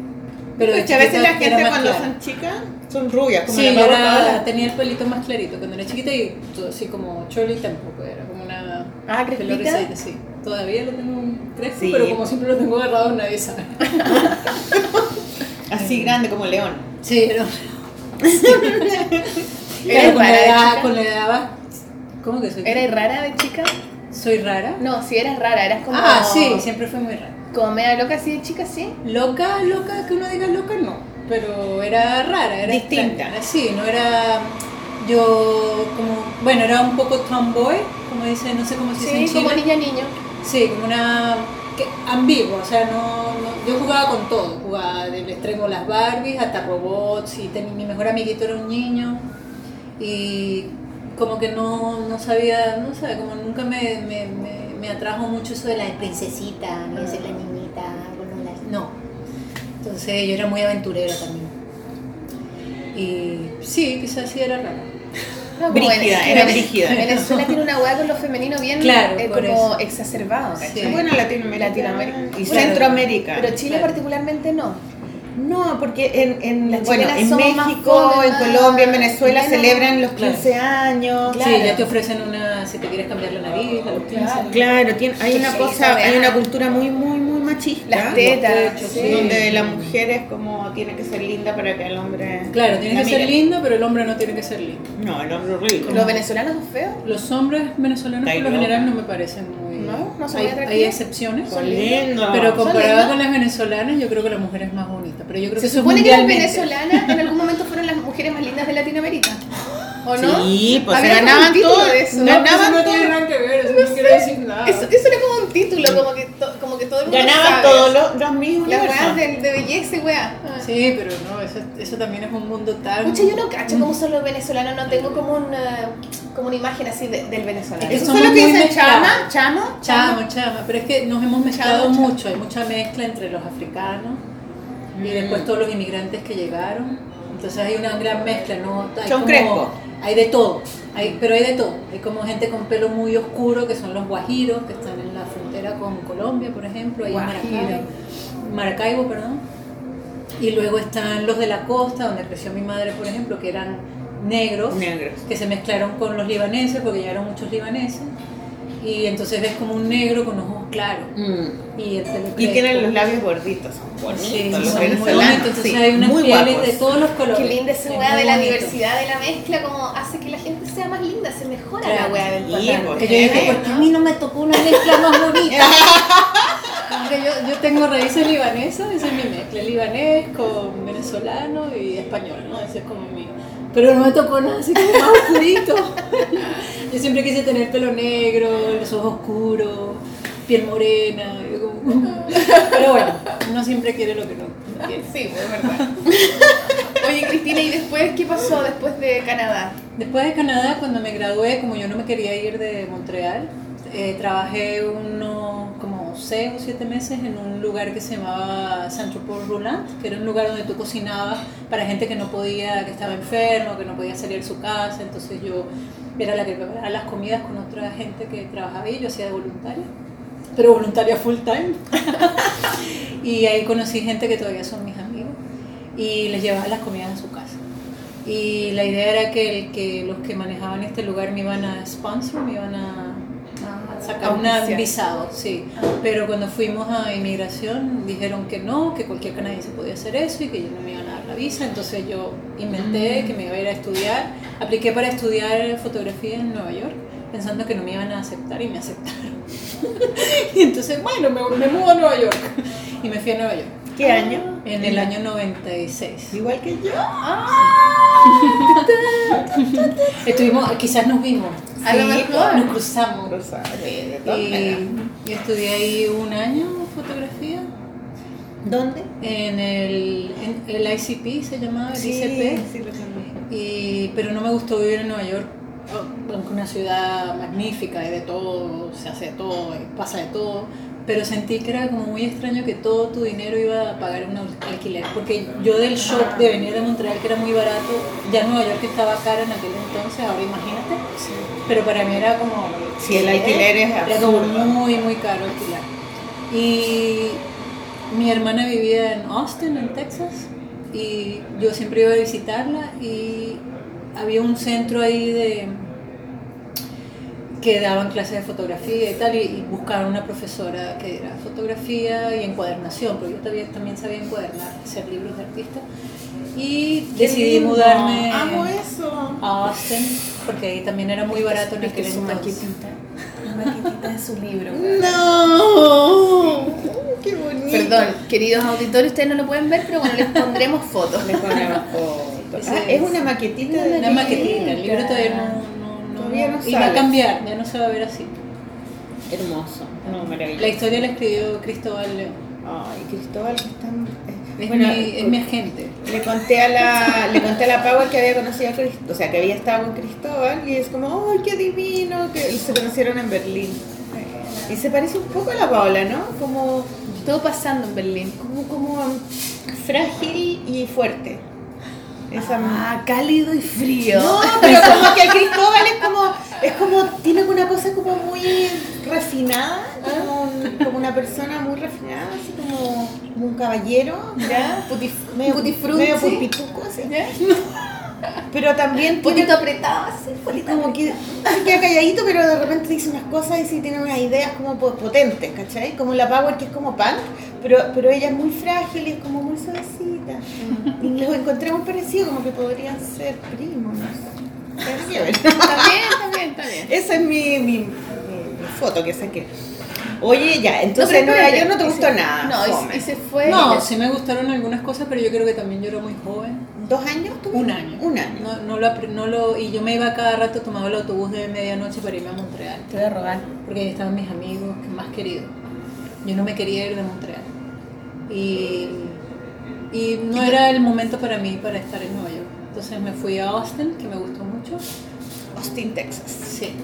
Pero de Porque a veces la era gente cuando clara. son chicas son rubias, como Sí, la era, tenía el pelito más clarito cuando era chiquita y todo así como Shirley tampoco era como una Ah, pelo crespita. rizadito, sí. Todavía lo tengo crespo, Sí. pero como siempre lo tengo agarrado nadie sabe. Así grande como león. Sí, pero ¿Eres Claro, con, la edad, con la edad va- ¿Cómo que soy? ¿Eres rara de chica? ¿Soy rara? No, si eras rara, eras como. Ah, sí, siempre fui muy rara. Como media loca así de chica, sí. Loca, loca, que uno diga loca, no. Pero era rara, era Distinta. extraña. Sí, no era. Yo, como. Bueno, era un poco tomboy, como dice, no sé cómo se dice en Sí, Chile. como niña niño. Sí, como una. Que, ambigua, o sea, no, no- Yo jugaba con todo. Jugaba del extremo las Barbies hasta robots, y ten- mi mejor amiguito era un niño. Y como que no, no sabía, no sé, como nunca me, me, me, me atrajo mucho eso de la princesita, ni de ser la niñita, bueno, la- no. Entonces yo era muy aventurera también. Y sí, quizás sí era rara. No, Brígida, era Vene- brígida. Venezuela tiene una hueá con lo femenino bien Claro, eh, como eso. exacerbado. Sí. Bueno, Latinoamérica. Latinoamérica. Y Bueno, Centroamérica. Pero Chile Claro. particularmente no. No, porque en, en, Las bueno, en México, en Colombia, en Venezuela celebran los Claro. 15 años. Claro. Sí, ya te ofrecen una, si te quieres cambiar la nariz, la Claro. Claro, tiene, hay una cosa, hay una cultura muy, muy, muy machista. Las tetas, pechos, sí. Donde la mujer es como tiene que ser linda para que el hombre. Claro, tiene que ser lindo, pero el hombre no tiene que ser lindo. No, el hombre rico. ¿Los venezolanos son feos? Los hombres venezolanos por lo general no me parecen muy... No, no son hay, hay excepciones, Son lindos. pero comparado con las venezolanas yo creo que la mujer es más bonita. Pero yo creo Se que es supone que las venezolanas en algún momento fueron las mujeres más lindas de Latinoamérica. ¿O no? Sí, pues se como ganaban todo. eso. Ganaban no todo. tiene nada que ver, eso no quiere decir nada. Eso, eso era como un título, como que, to- como que todo el mundo Ganaban todos los, los mismos Las weas de, de belleza y weá. Ah. Sí, pero no, eso, eso también es un mundo tan... Pucha, yo no cacho cómo son los venezolanos, no tengo como una, como una imagen así de- del venezolano. Eso somos fue lo que muy dicen chama, chamo, Chama, chama, pero es que nos hemos mezclado mucho, hay mucha mezcla entre los africanos y Mm. después todos los inmigrantes que llegaron. Entonces hay una gran mezcla, ¿no? Hay como-. Hay de todo, hay, pero hay de todo. Hay como gente con pelo muy oscuro, que son los guajiros, que están en la frontera con Colombia, por ejemplo, Guajiro. Maracaibo, Maracaibo, perdón. Y luego están los de la costa, donde creció mi madre, por ejemplo, que eran negros, Negros. que se mezclaron con los libaneses, porque llegaron muchos libaneses. Y entonces ves como un negro con ojos claros. Mm. Y Y tienen los labios gorditos, son bonitos Sí, los son muy venezolanos. bonitos. Entonces sí, hay unas pieles de todos los colores. Qué linda esa Es weá de la bonito. diversidad, de la mezcla, como hace que la gente sea más linda, se mejora Claro. la weá del Sí, patrón. pues. Que yo dije, Eh, ¿por qué a mí no me tocó una mezcla más bonita? Yo, yo tengo raíces libanesas, esa es mi mezcla, libanés con venezolano y español, ¿no? Ese es como mi... Pero no me tocó nada así como más oscurito. Yo siempre quise tener pelo negro, los ojos oscuros, piel morena. como- Pero bueno, uno siempre quiere lo que no quiere. Sí, es verdad. Oye, Cristina, ¿y después qué pasó después de Canadá? Después de Canadá, cuando me gradué, como yo no me quería ir de Montreal, eh, trabajé unos 6 o 7 meses en un lugar que se llamaba Centre Port Roulant, que era un lugar donde tú cocinabas para gente que no podía, que estaba enfermo, que no podía salir de su casa. Entonces yo era la que preparaba las comidas con otra gente que trabajaba ahí, yo hacía de voluntaria, pero voluntaria full time. y ahí conocí gente que todavía son mis amigos y les llevaba las comidas a su casa. Y la idea era que, que los que manejaban este lugar me iban a sponsor, me iban a sacar un visado, sí. Pero cuando fuimos a inmigración dijeron que no, que cualquier canadiense podía hacer eso y que ellos no me iban a dar la visa. Entonces yo inventé que me iba a ir a estudiar. Apliqué para estudiar fotografía en Nueva York pensando que no me iban a aceptar y me aceptaron. y entonces, bueno, me, me mudo a Nueva York. y me fui a Nueva York ¿Qué año? en el año 96. Igual que yo. Estuvimos, quizás nos vimos, A lo Sí, mejor. nos cruzamos. Y estudié ahí un año fotografía ¿Dónde? en el, en el ICP, se llamaba, el Sí, ICP. sí, lo. Y, pero no me gustó vivir en Nueva York, oh, aunque una ciudad magnífica y de todo, se hace de todo, y pasa de todo. Pero sentí que era como muy extraño que todo tu dinero iba a pagar un al- alquiler. Porque yo del shock de venir de Montreal, que era muy barato, ya Nueva York estaba cara en aquel entonces, ahora imagínate. Pero para mí era como. Sí, el alquiler es Era como muy, muy caro alquilar. Y mi hermana vivía en Austin, en Texas, y yo siempre iba a visitarla y había un centro ahí de que daban clases de fotografía y tal, y, y buscaron una profesora que era fotografía y encuadernación, porque yo también, también sabía encuadernar, hacer libros de artista. Y decidí mudarme a Austin, porque ahí también era muy barato en aquel su entonces. maquetita. La maquetita de su libro. No. Qué bonito. Perdón, queridos auditores, ustedes no lo pueden ver, pero bueno, les pondremos fotos. Le ponemos fotos. Ah, es. es una maquetita de Una maquetita, el libro todavía no, no, no, Todavía no y va a cambiar, ya no se va a ver así. Hermoso. No, La maravilloso. historia la escribió Cristóbal León. Ay, Cristóbal, que está. Es, Bueno, mi, es mi agente. Le conté a la, le conté a la Power que había conocido a Cristóbal, o sea, que había estado con Cristóbal y es como, ¡ay, qué divino! Que se conocieron en Berlín. Y se parece un poco a la Paola, ¿no? Como, Todo pasando en Berlín. como, como frágil y fuerte. Esa Ah, cálido y frío. No, pero como que Cristóbal es como, es como, tiene una cosa como muy refinada, como, como una persona muy refinada, así como, como un caballero, ¿Ya? Putif, medio, Putifruti. medio pulpituco, así. ¿Ya? Pero también tiene apretado así. como que se queda calladito, pero de repente dice unas cosas y sí tiene unas ideas como po- potentes, ¿cachai? Como la Power que es como punk, pero, pero ella es muy frágil y es como muy suavecita. Y los encontré muy parecidos, como que podrían ser primos, no sé. Hay que ver. Está bien, está bien, está bien. Esa es mi, mi, mi- foto que saqué. Oye, ya, entonces en Nueva York no te gustó se- nada. No, y- se fue. No, sí me gustaron algunas cosas, pero yo creo que también yo era muy joven. ¿Dos años tuve? Un año. Un año. No, no lo, no lo, y yo me iba cada rato, tomaba el autobús de medianoche para irme a Montreal. Te voy a robar. porque ahí estaban mis amigos que más queridos. Yo no me quería ir de Montreal. Y, y no era el momento para mí para estar en Nueva York. Entonces me fui a Austin, que me gustó mucho. Austin, Texas. Sí.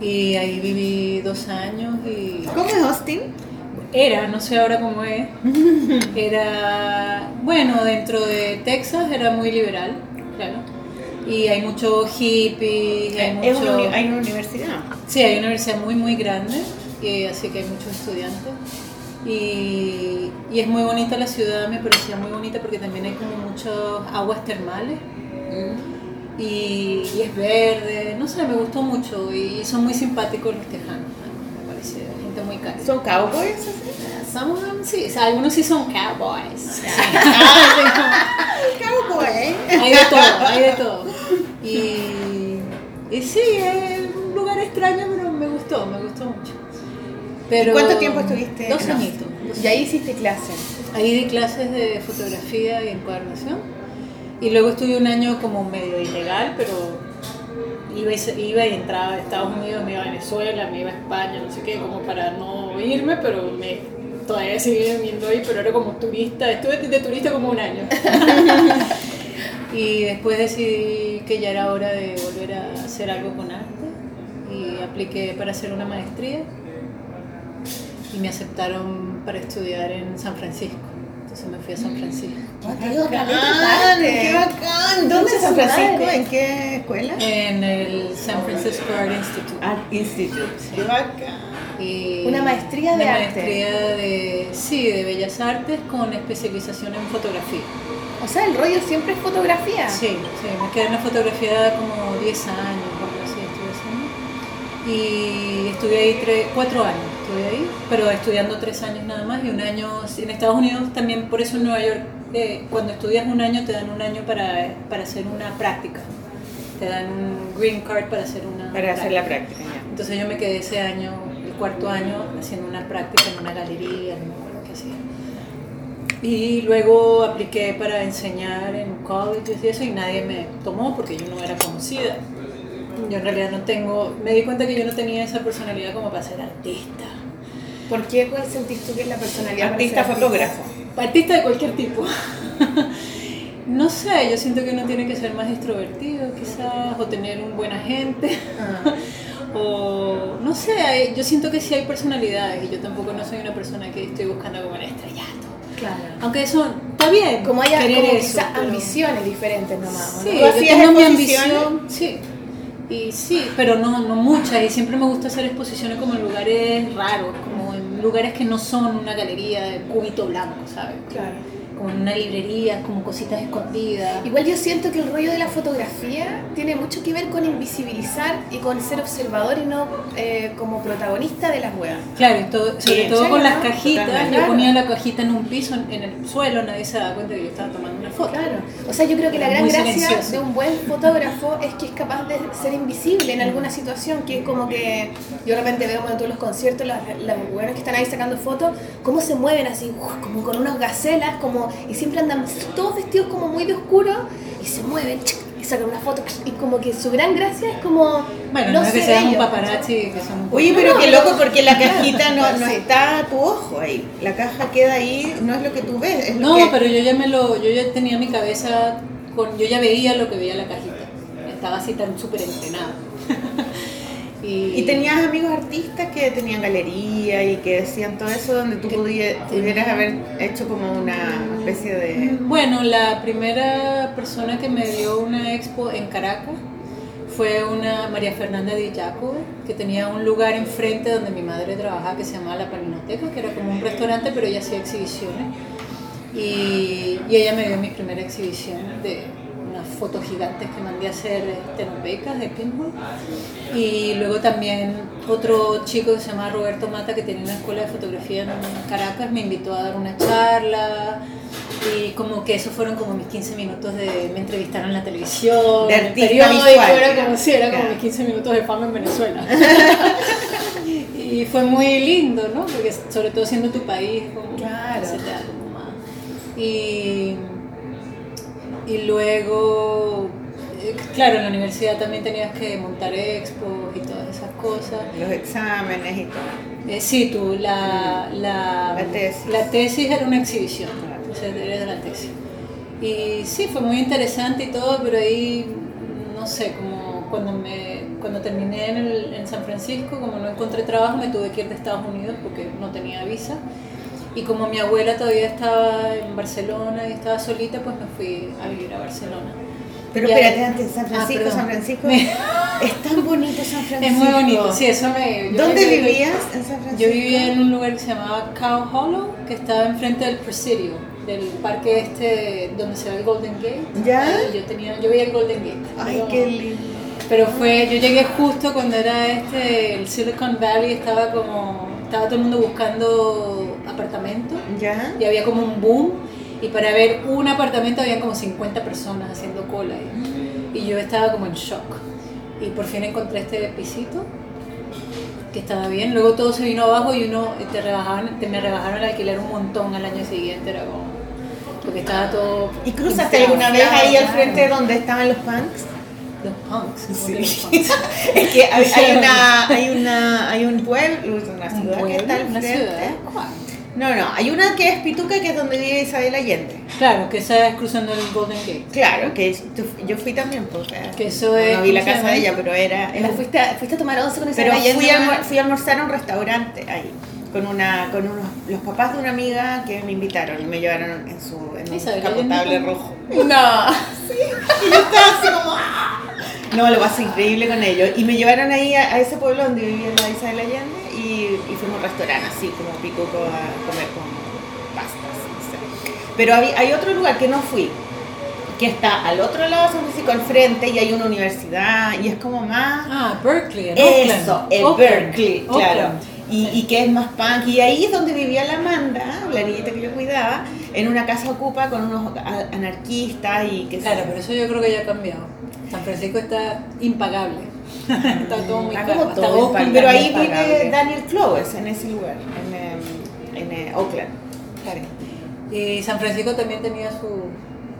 Y ahí viví dos años y ¿Cómo es Austin? era, no sé ahora cómo es, era, bueno, dentro de Texas era muy liberal, claro. Y hay mucho hippie, hay Es una, mucho... hay una universidad. Sí, hay una universidad muy, muy grande, y así que hay muchos estudiantes. Y, y es muy bonita la ciudad, me parecía muy bonita porque también hay como muchas aguas termales y, y es verde, no sé, me gustó mucho y son muy simpáticos los tejanos, ¿no? me pareció gente muy cálida. ¿Son cowboys? así? Some of them, sí, o sea, algunos sí son cowboys. Cowboy. hay de todo, hay de todo. Y, y sí, es un lugar extraño, pero me gustó, me gustó mucho. Pero cuánto tiempo estuviste Dos añitos. Y ahí hiciste clases. Ahí di clases de fotografía y encuadernación. Y luego estuve un año como medio ilegal, pero iba y, se- iba y entraba a Estados Unidos, me iba a Venezuela, me iba a España, no sé qué, como para no irme, pero me, todavía seguí viviendo ahí, pero era como turista, estuve de turista como un año. y después decidí que ya era hora de volver a hacer algo con arte y apliqué para hacer una maestría y me aceptaron para estudiar en San Francisco. Entonces me fui a San Francisco. ¡Bacán! ¡Qué bacán! ¿Dónde en San Francisco? ¿En qué escuela? En el San Francisco Art Institute. Art Institute. ¡Qué bacán! Y Una maestría de una arte. maestría de, sí, de Bellas Artes con especialización en fotografía. O sea, el rollo siempre es fotografía. Sí, sí, me quedé en la fotografía como 10 años, o algo así estuve haciendo. Y estuve ahí tres, cuatro años, estuve ahí, pero estudiando tres años nada más y un año en Estados Unidos también, por eso en Nueva York, eh, cuando estudias un año te dan un año para, para hacer una práctica. Te dan un green card para hacer una Para hacer la práctica, ya. Entonces yo me quedé ese año, el cuarto año, haciendo una práctica en una galería, no hacía. Y luego apliqué para enseñar en colleges y eso y nadie me tomó porque yo no era conocida. Yo en realidad no tengo, me di cuenta que yo no tenía esa personalidad como para ser artista. ¿Por qué? ¿Cuál sentís tú que es la personalidad? para Artista ser fotógrafo. Artista de cualquier tipo. No sé, yo siento que uno tiene que ser más extrovertido quizás, o tener un buen agente, Ah. o no sé, hay- yo siento que sí hay personalidades y yo tampoco no soy una persona que estoy buscando como el estrellato. Claro. Aunque eso está bien, Como eso, quizás pero- ambiciones diferentes nomás. ¿o Sí, ¿no? yo tengo mi ambición, sí. Y sí, pero no, no muchas, y siempre me gusta hacer exposiciones como en lugares raros, como en lugares que no son una galería de cubito blanco, ¿sabes? Claro. Como en una librería, como cositas escondidas. Igual yo siento que el rollo de la fotografía tiene mucho que ver con invisibilizar y con ser observador y no eh, como protagonista de las weas. Claro, y todo- sobre todo con las cajitas, Totalmente. yo ponía la cajita en un piso, en- el suelo, nadie se daba cuenta que yo estaba tomando foto. Claro. O sea, yo creo que la gran gracia silencioso. de un buen fotógrafo es que es capaz de ser invisible en alguna situación, que es como que yo de repente veo en todos los conciertos las, las weonas que están ahí sacando fotos, cómo se mueven así, como con unas gacelas, como, y siempre andan todos vestidos como muy de oscuro y se mueven ¡chic! Y sacan una foto y como que su gran gracia es como Bueno, no, es que sé sean un paparazzi, que son un Oye, No, pero no, qué loco porque la cajita no, no está a tu ojo ahí. La caja queda ahí, no es lo que tú ves. Es lo No, que- pero yo ya me lo, yo ya tenía mi cabeza con, yo ya veía lo que veía la cajita. Estaba así tan súper entrenada. y, Y tenías amigos artistas que tenían galería y que decían todo eso donde tú pudi- pudieras haber hecho como una especie de... Bueno, la primera persona que me dio una expo en Caracas fue una María Fernanda Di Giacomo, que tenía un lugar enfrente donde mi madre trabajaba que se llamaba La Palinoteca, que era como un restaurante, pero ella hacía exhibiciones. Y, y ella me dio mi primera exhibición de unas fotos gigantes que mandé a hacer tenopecas de pinball. Y luego también otro chico que se llama Roberto Mata, que tenía una escuela de fotografía en Caracas, me invitó a dar una charla. Y como que esos fueron como mis 15 minutos de... Me entrevistaron en la televisión, De en el periódico, era como, sí, era como mis 15 minutos de fama en Venezuela. y fue muy lindo, ¿no? Porque sobre todo siendo tu país, como Claro. Y, y luego, eh, claro, en la universidad también tenías que montar expos y todas esas cosas. los exámenes y todo. Eh, sí, tú, la, la, La tesis. la tesis era una exhibición, o sea, era de la tesis. Y sí, fue muy interesante y todo, pero ahí, no sé, como cuando, me, cuando terminé en, el- en San Francisco, como no encontré trabajo, me tuve que ir de Estados Unidos porque no tenía visa. Y como mi abuela todavía estaba en Barcelona y estaba solita, pues me fui a vivir a Barcelona. Pero Ya- espérate, antes, San Ah, Francisco. San Francisco. Es tan bonito San Francisco. Es muy bonito, sí, eso me... ¿Dónde vivías en San Francisco? Yo vivía en un lugar que se llamaba Cow Hollow, que estaba enfrente del Presidio, del parque este donde se ve el Golden Gate. ¿Ya? Yo tenía, yo veía el Golden Gate. Ay, pero, qué lindo. pero fue, yo llegué justo cuando era este, el Silicon Valley, estaba como, estaba todo el mundo buscando apartamentos ¿Ya? y había como un boom y para ver un apartamento había como 50 personas haciendo cola ahí. y yo estaba como en shock y por fin encontré este pisito que estaba bien. Luego todo se vino abajo y uno te rebajaban, te me rebajaron el alquiler un montón al año siguiente, era como porque estaba todo ¿Y cruzaste alguna vez ahí al frente donde estaban los punks? Los punks, ¿cómo que Sí. los punks? es que hay, Sí. hay una, hay una, hay un pueblo, una Un ciudad que pueblo, está al frente. No, no, hay una que es Pituca que es donde vive Isabel Allende. Claro, que esa es cruzando el Golden Gate. Claro, que yo fui también, porque Que eso es- no vi la ¿cómo se casa de ella, pero era, era- ¿La fuiste, a, ¿Fuiste a tomar once con esa pero leyenda? fui a, fui a almorzar a un restaurante ahí con una con unos los papás de una amiga que me invitaron y me llevaron en su en un Isabel capotable Allende. rojo. No. Y yo estaba así como ¡ah! No, lo pasé increíble con ellos. Y me llevaron ahí a, a ese pueblo donde vivía la Isabel Allende y, y fuimos a un restaurante así como picuco a comer con pastas. no sé. Pero hay otro lugar que no fui, que está al otro lado de San Francisco, al frente, y hay una universidad, y es como más... Ah, Berkeley, en Eso, Oakland. el Oakland, Berkeley, claro. Oakland. Y, y que es más punk. Y ahí es donde vivía la Amanda, la niñita que yo cuidaba, en una casa ocupa con unos anarquistas y que Claro, pero eso yo creo que ya ha cambiado. San Francisco está impagable. está todo muy caro. todo impagable. Pero ahí impagable. vive Daniel Flowers, en ese lugar, en, em, en, eh, Oakland. Claro. Y San Francisco también tenía su,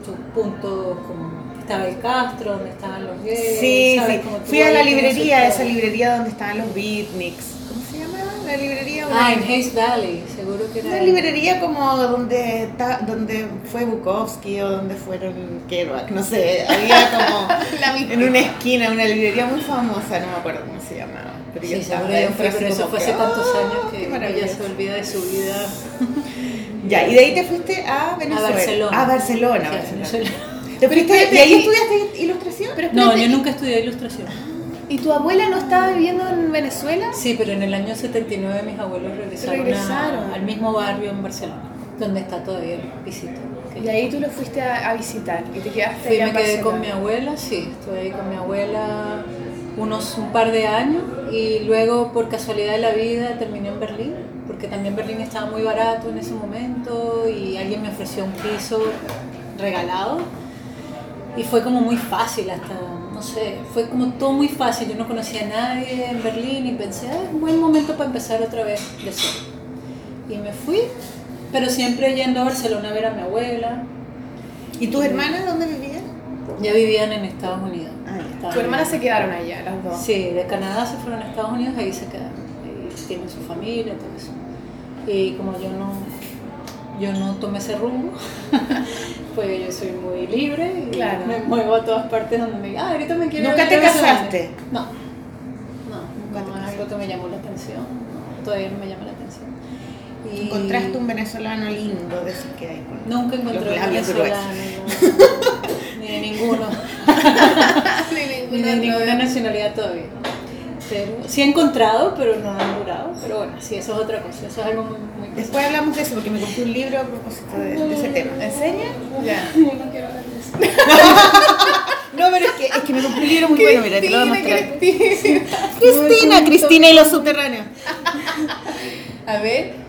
sus puntos como estaba el Castro, donde estaban los gays. Sí, ¿sabes? sí. Como Fui a la librería, su- esa librería donde estaban los beatniks. ¿Cómo se llama la librería? Ah, en Hayes Valley, seguro que era. Una librería como donde ta- donde fue Bukowski o donde fueron Kerouac, no sé, había como La en una esquina una librería muy famosa, no me acuerdo cómo se llamaba. Pero yo Sí, estaba yo fui, pero eso fue hace tantos ¡ah, años que ella se olvida de su vida. Ya, y de ahí te fuiste a Venezuela. Barcelona. A Barcelona. Sí, a Barcelona. Venezuela. ¿Te fuiste, espérate, ¿Y ahí estudiaste ilustración? Pero No, yo ¿y- nunca estudié ilustración. ¿Y tu abuela no estaba viviendo en Venezuela? Sí, pero en el año 79 mis abuelos regresaron, a- al mismo barrio en Barcelona, donde está todavía el pisito. Y ahí tú lo fuiste a, a visitar y te quedaste Fui, allá me quedé con mi abuela, sí, estuve ahí con mi abuela unos un par de años y luego por casualidad de la vida terminé en Berlín, porque también Berlín estaba muy barato en ese momento y alguien me ofreció un piso regalado y fue como muy fácil hasta, sé, fue como todo muy fácil, yo no conocía a nadie en Berlín y pensé, "Ah, es un buen momento para empezar otra vez de cero. Y me fui, pero siempre yendo a Barcelona a ver a mi abuela, ¿Y tus hermanas dónde vivían? ya vivían en Estados Unidos. Ah, ya. Estaban- Tu hermana se quedaron allá, las dos. Sí, de Canadá se fueron a Estados Unidos, ahí se quedaron. Ahí tienen su familia, todo eso. Y como yo no, yo no tomé ese rumbo, pues yo soy muy libre y Claro. me muevo a todas partes donde me digan, ah, ahorita me quiero ¿Nunca te a no sé dónde". casaste? No, no, Nunca te no es algo que me llamó la atención. No, todavía no me llama la atención. Y Encontraste un venezolano lindo de esos que hay. con Nunca encontré un venezolano, ni de ninguno. Ni de ninguna nacionalidad todavía. Pero, sí he encontrado, pero no han durado. Pero bueno, sí, eso es otra cosa. Eso es algo muy, muy Después hablamos de eso porque me compré un libro a propósito de, de ese tema. ¿En serio? Ya. No quiero hablar de eso. No, pero es que, es que me compré un libro muy bueno, mira, te lo voy a mostrar. Cristina, Cristina y los subterráneos. A ver.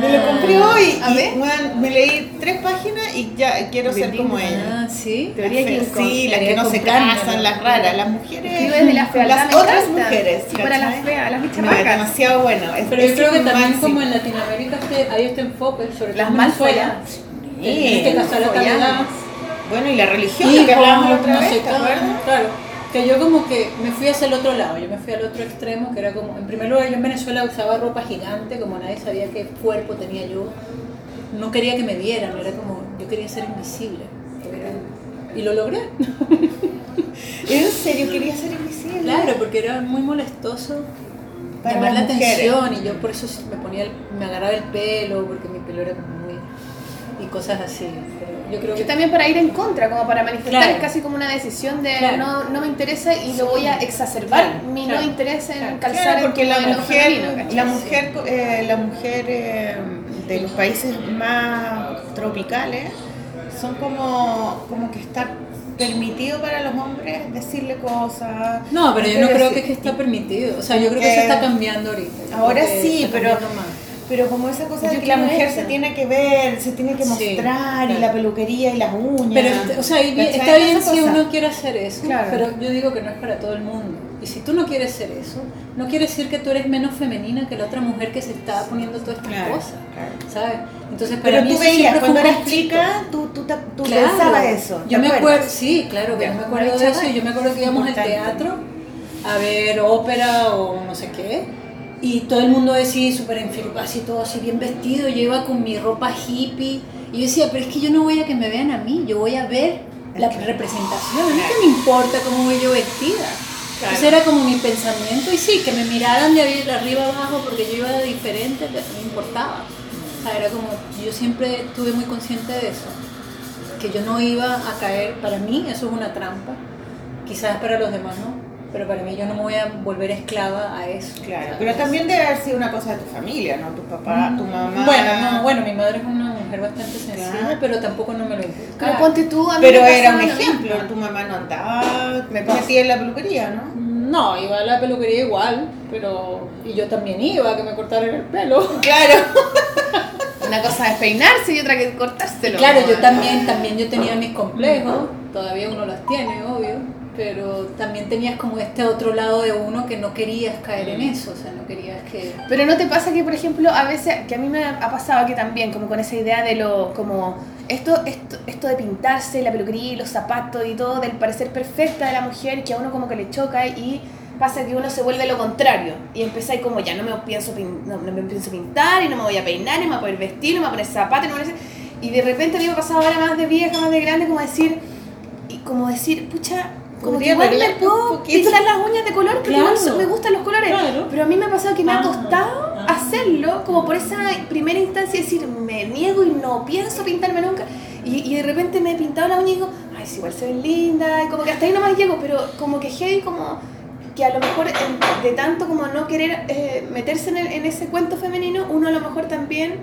Me lo compré hoy A y ver. weón, me leí tres páginas y ya quiero ser como ella. Ah, sí. Fe- con- sí, las que no se casan, las raras, las mujeres. Escribe de la fealdad, Las me otras encanta. mujeres. Sí, para las feas, las No, es demasiado bueno. Es, Pero yo creo que también máximo. como en Latinoamérica este- hay este enfoque, sobre todo Las que casar a tal edad. folladas. Bueno, y la religión, lo que Hijos, hablábamos la otra no vez, sé ¿te cómo, acuerdas? Claro, que yo como que me fui hacia el otro lado, yo me fui al otro extremo, que era como, en primer lugar yo en Venezuela usaba ropa gigante, como nadie sabía qué cuerpo tenía yo, no quería que me vieran, era como, yo quería ser invisible. Y lo logré. ¿En serio quería ser invisible? Claro, porque era muy molestoso Para llamar la atención y yo por eso me ponía, el- me agarraba el pelo, porque mi pelo era como muy... y cosas así. Pero yo creo Que que también para ir en contra, como para manifestar, Claro. es casi como una decisión de Claro. no, no me interesa y lo voy a exacerbar Claro, mi claro, no interés en claro. calzar porque la mujer, la mujer, eh, la mujer eh, de los países más tropicales son como, como que está permitido para los hombres decirle cosas. No, pero yo no creo que, es que está permitido. O sea, yo creo que eso que- está cambiando ahorita. Ahora sí, pero. Pero como esa cosa de que la mujer se tiene que ver, se tiene que Sí, mostrar, y la peluquería y las uñas. Pero, o sea, está bien si cosa. uno quiere hacer eso, Claro. pero yo digo que no es para todo el mundo. Y si tú no quieres hacer eso, no quiere decir que tú eres menos femenina que la otra mujer que se está poniendo todas estas Claro, cosas. ¿sabes? Entonces, para Pero mí tú veías, cuando eras chica, tú, tú, tú pensabas eso. ¿te Yo me acuerdo, sí, claro que yo me acuerdo de eso. y Yo me acuerdo que íbamos al teatro a ver ópera o no sé qué. Y todo el mundo decía súper enfermo, así todo así bien vestido. Yo iba con mi ropa hippie. Y yo decía, pero es que yo no voy a que me vean a mí, yo voy a ver la representación. A mí qué me importa cómo voy yo vestida. Ese era como mi pensamiento. Y sí, que me miraran de arriba abajo porque yo iba de diferente, me importaba. O sea, era como, yo siempre estuve muy consciente de eso que yo no iba a caer, para mí eso es una trampa, quizás para los demás no, pero para mí yo no me voy a volver esclava a eso. Claro, ¿sabes? pero también debe haber sido una cosa de tu familia, ¿no? Tu papá, tu mamá. Bueno, no, bueno, mi madre es una mujer bastante sensible, Claro. pero tampoco no me lo inculcó. Pero ponte tú, a mí Pero era un ejemplo, tu mamá no andaba Me metida en la peluquería, ¿no? No, iba a la peluquería igual, pero... Y yo también iba a que me cortaran el pelo. Claro. Una cosa es peinarse y otra que cortárselo. Claro, yo también, también yo tenía mis complejos, todavía uno los tiene, obvio, pero también tenías como este otro lado de uno que no querías caer en eso, o sea, no querías que... Pero no te pasa que, por ejemplo, a veces, que a mí me ha pasado que también, como con esa idea de lo, como, esto, esto, esto de pintarse, la peluquería y los zapatos y todo, del parecer perfecta de la mujer, que a uno como que le choca y pasa que uno se vuelve lo contrario y empieza como ya no me pienso pin- no, no me pienso pintar y no me voy a peinar, y no me voy a poder vestir, no me voy a poner zapatos, no me voy a y de repente a mí me ha pasado ahora más de vieja, más de grande, como decir, y como decir, pucha, como que igual me puedo pintar las uñas de color porque Claro. igual me gustan los colores, Claro. pero a mí me ha pasado que me ha Ah. costado Ah. hacerlo como por esa primera instancia, decir, me niego y no pienso pintarme nunca. Y, y de repente me he pintado la uña y digo, ay, sí, igual se ven linda, y como que hasta ahí nomás llego, pero como que heavy, como que a lo mejor de tanto como no querer eh, meterse en, el- en ese cuento femenino, uno a lo mejor también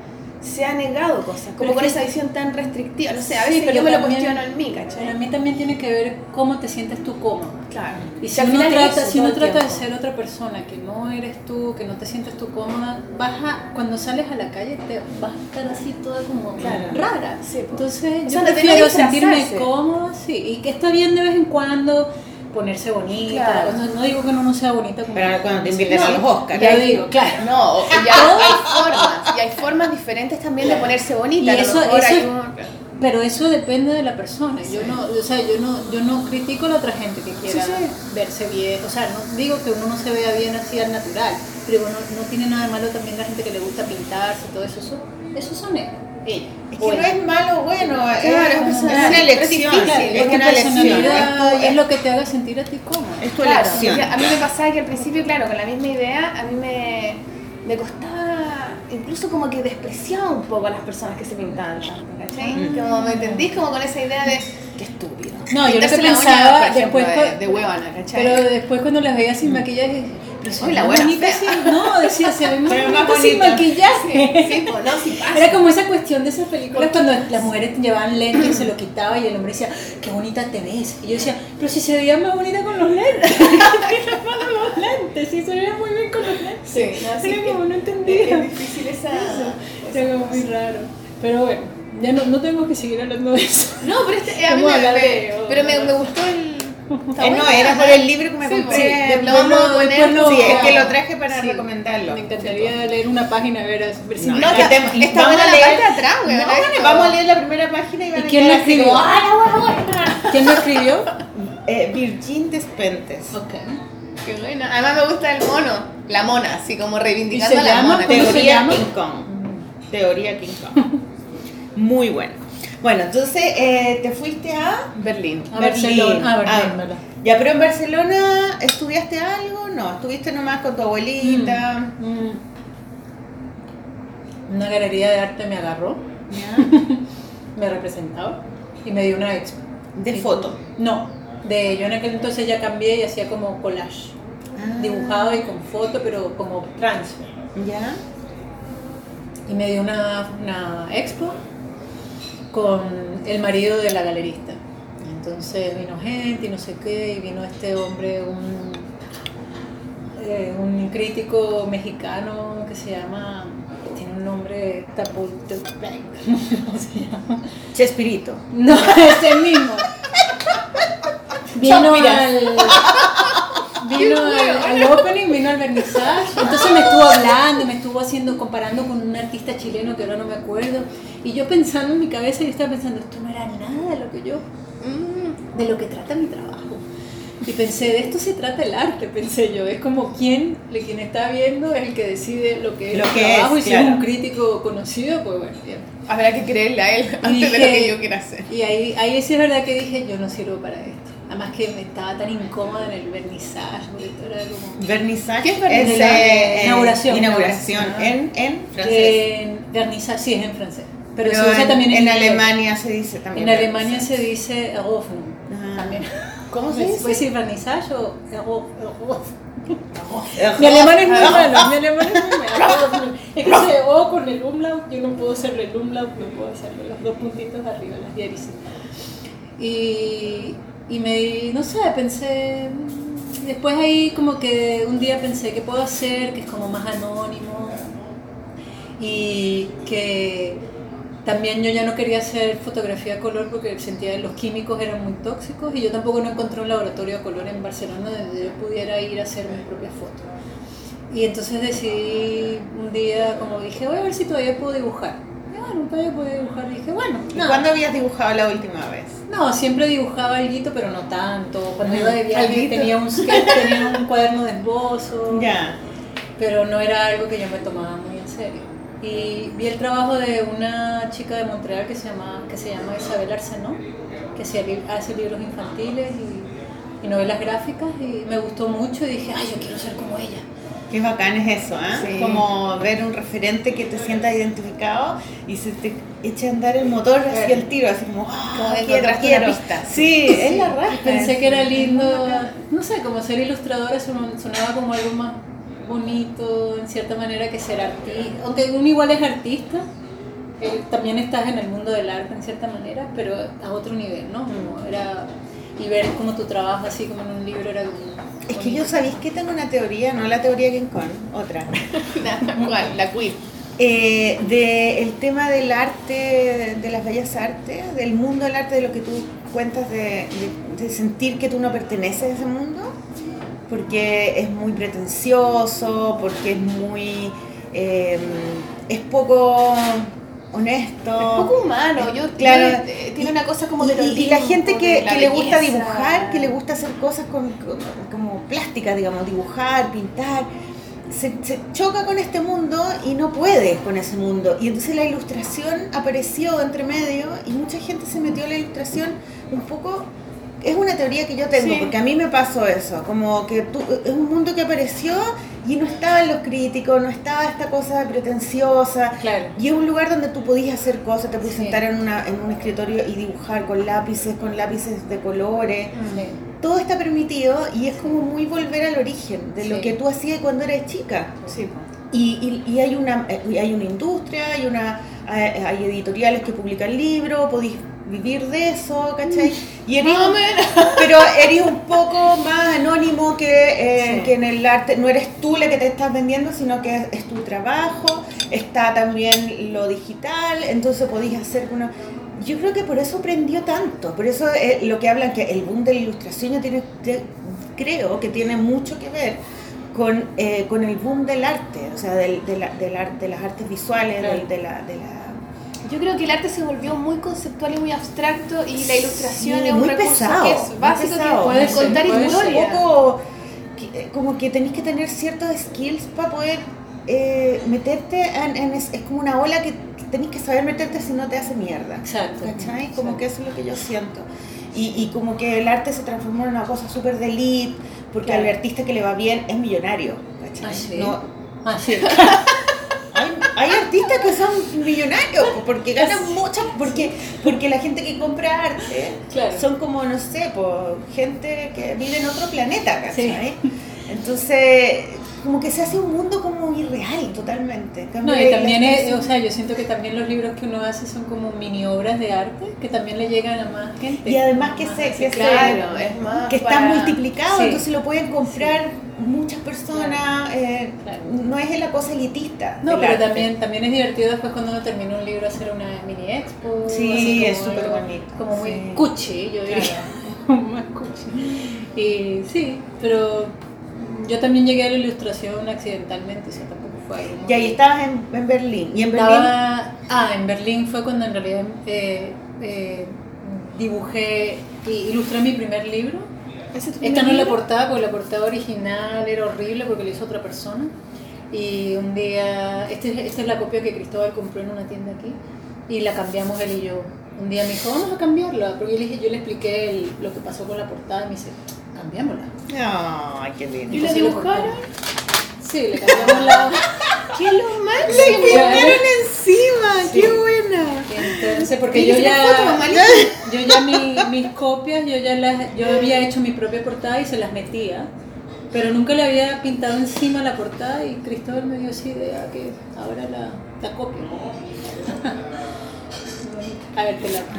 se ha negado cosas, como Pero con esa visión tan restrictiva. No sé, a Sí, veces pero yo me lo también- cuestiono en mí, Para ¿cachai? mí también tiene que ver cómo te sientes tú cómoda. Claro. Y si al uno trata, si uno trata de ser otra persona que no eres tú, que no te sientes tú cómoda, vas a, cuando sales a la calle te vas a estar así toda como Claro. rara. Sí, po. Entonces O yo sea, prefiero sentirme cómoda, sí, y que está bien de vez en cuando ponerse bonita. Claro. No, no digo que uno no sea bonita como Pero cuando te no sé, a los Oscars. Ya digo, claro. No, y hay, formas, y hay formas diferentes también de ponerse bonita. Y a lo eso- mejor eso- hay un- Pero eso depende de la persona. Yo no, o sea, yo no, yo no critico a la otra gente que quiera Sí, sí. verse bien. O sea, no digo que uno no se vea bien así al natural, pero no, no tiene nada de malo también la gente que le gusta pintarse y todo eso. Eso, eso son ellos. Ella. Es que no es malo o bueno, es, Claro, es personal. una Es elección. difícil, es una elección. Es es lo que te haga sentir a ti cómoda. Es tu Claro, elección. a mí me pasaba que al principio, claro, con la misma idea, a mí me, me costaba, incluso como que despreciaba un poco a las personas que se pintaban tanto, ¿cachai? Mm. Como me entendís como con esa idea de, qué estúpido. No, yo que Pintarse la uña, pensaba por ejemplo, después de, de huevona, ¿cachai? Pero después cuando las veía sin maquillaje, la buena fea. sin- No, decía, se ve sin maquillaje. Sí, pues no, sí pasa. Era como esa cuestión de esas películas cuando las mujeres llevaban lentes y se lo quitaba y el hombre decía, qué bonita te ves. Y yo decía, pero si se veía más bonita con los lentes. ¿Qué pasa con los lentes? Sí, se veía muy bien con los lentes. Sí, no, sí, Era como no entendía. es difícil esa... Era como muy raro. Pero bueno, ya no, no tenemos que seguir hablando de eso. No, pero este, a mí me, me- pero me, me gustó el... Eh, no, era por el libro que me Sí, compré. sí, lo vamos a poner, lo- sí, es que lo traje para Sí. recomendarlo. Me encantaría leer una página a ver, a ver si No, que te- está vamos buena a la leer- parte de atrás, güey. No, vamos a leer la primera página y van ¿Y a quién lo escribió? como, ¡ay, la buena, buena! ¿Quién lo escribió? Eh, Virgin Despentes. Ok. Qué buena. Además me gusta el mono, la mona, así como reivindicando ¿Y a se la llama? mona. ¿Cómo se Teoría? King Kong. Teoría King Kong. Muy bueno. Bueno, entonces eh, te fuiste a Berlín. A Barcelona. A Berlín, Ah, ya, pero en Barcelona estudiaste algo, no, estuviste nomás con tu abuelita. Mm. Una galería de arte me agarró, Ya. me representaba y me dio una expo. De foto. No, de yo en aquel entonces ya cambié y hacía como collage, Ah. dibujado y con foto, pero como transfer. Ya. Y me dio una, una expo con el marido de la galerista. Entonces vino gente y no sé qué, y vino este hombre, un, eh, un crítico mexicano que se llama, tiene un nombre Tapulto. ¿Cómo se llama? Chespirito. No, ese mismo. Vino al, vino al, al opening, vino al vernizaje. Entonces me estuvo hablando, me estuvo haciendo, comparando con un artista chileno que ahora no me acuerdo. Y yo pensando en mi cabeza, yo estaba pensando, esto no era nada de lo que yo, mm, de lo que trata mi trabajo. Y pensé, de esto se trata el arte, pensé yo. Es como quien, quien está viendo es el que decide lo que es Lo el que trabajo. es, y si es un crítico conocido, pues bueno, bien. Habrá que creerle a él antes de lo dije- que yo quiera hacer. Y ahí, ahí sí es verdad que dije, yo no sirvo para esto. Además que me estaba tan incómoda en el vernizaje, era como... Vernizaje. ¿Qué es vernizaje? Es, eh, Inauguración. Inauguración. En, en francés. En vernizaje, sí, es en francés. Pero, Pero se usa en, también en, en. Alemania se dice también. En Alemania se dice Eröffnung. Ah. También. ¿Cómo se ¿Puede dice? decir vernizaje o Eröff- Eröff- Eröffnung. Mi alemán es muy malo, mi alemán es muy malo. Es que ese O con el umlaut, yo no puedo hacerle el umlaut, no puedo hacerle los dos puntitos de arriba, las diéresis. Y, y me, no sé, pensé, mm, después ahí como que un día pensé, ¿qué puedo hacer? Que es como más anónimo y que también yo ya no quería hacer fotografía a color porque sentía que los químicos eran muy tóxicos y yo tampoco no encontré un laboratorio a color en Barcelona donde yo pudiera ir a hacer mis propias fotos. Y entonces decidí un día, como dije, voy a ver si todavía puedo dibujar. Y bueno, todavía puedo dibujar. Y dije, bueno, ¿Y nada. ¿Cuándo habías dibujado la última vez? No, siempre dibujaba algo, pero no tanto. Cuando iba de viaje tenía un, sketch, tenía un cuaderno de esbozo Ya. pero no era algo que yo me tomaba muy en serio. Y vi el trabajo de una chica de Montreal que se llama, que se llama Isabel Arsenault, que hace libros infantiles y, y novelas gráficas, y me gustó mucho y dije, ay, yo quiero ser como ella. Qué bacán es eso, ¿ah? Sí. Como ver un referente que te sientas identificado y se te echa a andar el motor hacia el tiro, así como, ah, Como quiero, quiero. pista. Sí, es la raja. Pensé que era lindo, no sé, como ser ilustradora son- sonaba como algo más bonito en cierta manera que ser artista, aunque uno igual es artista, eh, también estás en el mundo del arte en cierta manera, pero a otro nivel, ¿no? Como era, y ver como tu trabajo así como en un libro era como Es que yo sabéis que tengo una teoría, no la teoría King Kong, otra. ¿Cuál? La queer. Eh, de el tema del arte, de las bellas artes, del mundo del arte, de lo que tú cuentas de, de- de sentir que tú no perteneces a ese mundo, porque es muy pretencioso, porque es muy... eh, es poco honesto. Es poco humano. Yo, Claro. eh, tiene una cosa como de y- y la gente que, la que le gusta dibujar, que le gusta hacer cosas con, con- como plásticas, digamos, dibujar, pintar, se, se choca con este mundo y no puede con ese mundo. Y entonces la ilustración apareció entre medio y mucha gente se metió a la ilustración un poco... Es una teoría que yo tengo, Sí. porque a mí me pasó eso, como que tú, es un mundo que apareció y no estaban los críticos, no estaba esta cosa pretenciosa, Claro. y es un lugar donde tú podías hacer cosas, te podías Sí. sentar en, una, en un escritorio y dibujar con lápices, con lápices de colores. Sí. Todo está permitido y es como muy volver al origen de lo que tú hacías cuando eras chica. Y, y- y hay, una, eh, hay una industria, hay, una, hay, hay editoriales que publican libros, podéis vivir de eso, ¿cachai? Y eres, menos. pero eres un poco más anónimo que, eh, Sí. que en el arte. No eres tú la que te estás vendiendo, sino que es, es tu trabajo. Está también lo digital, entonces podéis hacer una... Yo creo que por eso aprendió tanto. Por eso eh, lo que hablan que el boom de la ilustración ya tiene, te- creo que tiene mucho que ver con, eh, con el boom del arte, o sea, del, de, la- del ar- de las artes visuales, del- de la... De la Yo creo que el arte se volvió muy conceptual y muy abstracto y la ilustración Sí, es un muy recurso pesado, que muy es básico pesado. que Puede contar ser. un poco que- como que tenéis que tener ciertos skills para poder eh, meterte en, en- es, es como una ola que tenéis que saber meterte si no te hace mierda Exacto. ¿cachai? como Exacto. que eso es lo que yo siento y, y como que el arte se transformó en una cosa súper de elite porque Claro. al artista que le va bien es millonario ¿cachai? Ah, sí. No- Ah, sí. hay, artistas que son millonarios porque ganan mucho porque porque la gente que compra arte Claro. son como no sé por gente que vive en otro planeta ¿cachai? Sí. entonces como que se hace un mundo como irreal totalmente. No, y también es, o sea, yo siento que también los libros que uno hace son como mini obras de arte que también le llegan a más gente. y además que se, que, se- Claro, es más que está para- multiplicado, Sí. entonces lo pueden comprar muchas personas, eh, Claro. no es la cosa elitista. No, pero arte. también, también es divertido después cuando uno termina un libro hacer una mini expo. Sí, es súper bonito, Como muy sí. cuchi, yo diría. más cuchi. Y sí, pero yo también llegué a la ilustración accidentalmente, o sea, tampoco fue algo Y ahí estabas en, en Berlín. Y en Berlín Estaba, ah, en Berlín fue cuando en realidad eh, eh, dibujé y ilustré mi primer libro. ¿Ese es tu Esta no primer es la portada, porque la portada original era horrible porque la hizo otra persona. Y un día, este, esta es la copia que Cristóbal compró en una tienda aquí, y la cambiamos él y yo. Un día me dijo, vamos a cambiarla, porque yo le, dije, yo le expliqué el- lo que pasó con la portada y me dice, cambiémosla. Ay, qué lindo. ¿Y la dibujaron? Sí, le cambiamos la... ¿Qué lo máximo? Le vinieron encima, qué buena. Entonces, porque ¿Y yo ya, foto, yo ya mi- mis copias, yo ya las, yo había hecho mi propia portada y se las metía, pero nunca le había pintado encima la portada y Cristóbal me dio esa idea que ahora la, la copio. A ver, te la Aquí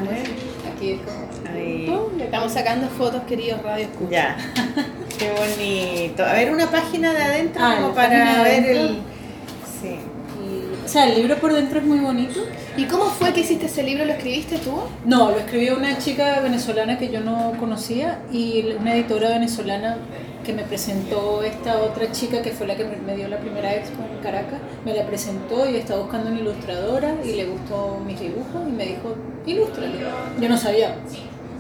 Estamos sacando fotos, queridos Radio Escucha. Ya. Qué bonito. A ver, una página de adentro Ah, como para ver el. adentro. Sí. Y- o sea, el libro por dentro es muy bonito. ¿Y cómo fue que hiciste ese libro? ¿Lo escribiste tú? No, lo escribió una chica venezolana que yo no conocía y una editora venezolana que me presentó esta otra chica que fue la que me me dio la primera expo en Caracas, me la presentó y estaba buscando una ilustradora y le gustó mis dibujos y me dijo, ilústralo. Yo no sabía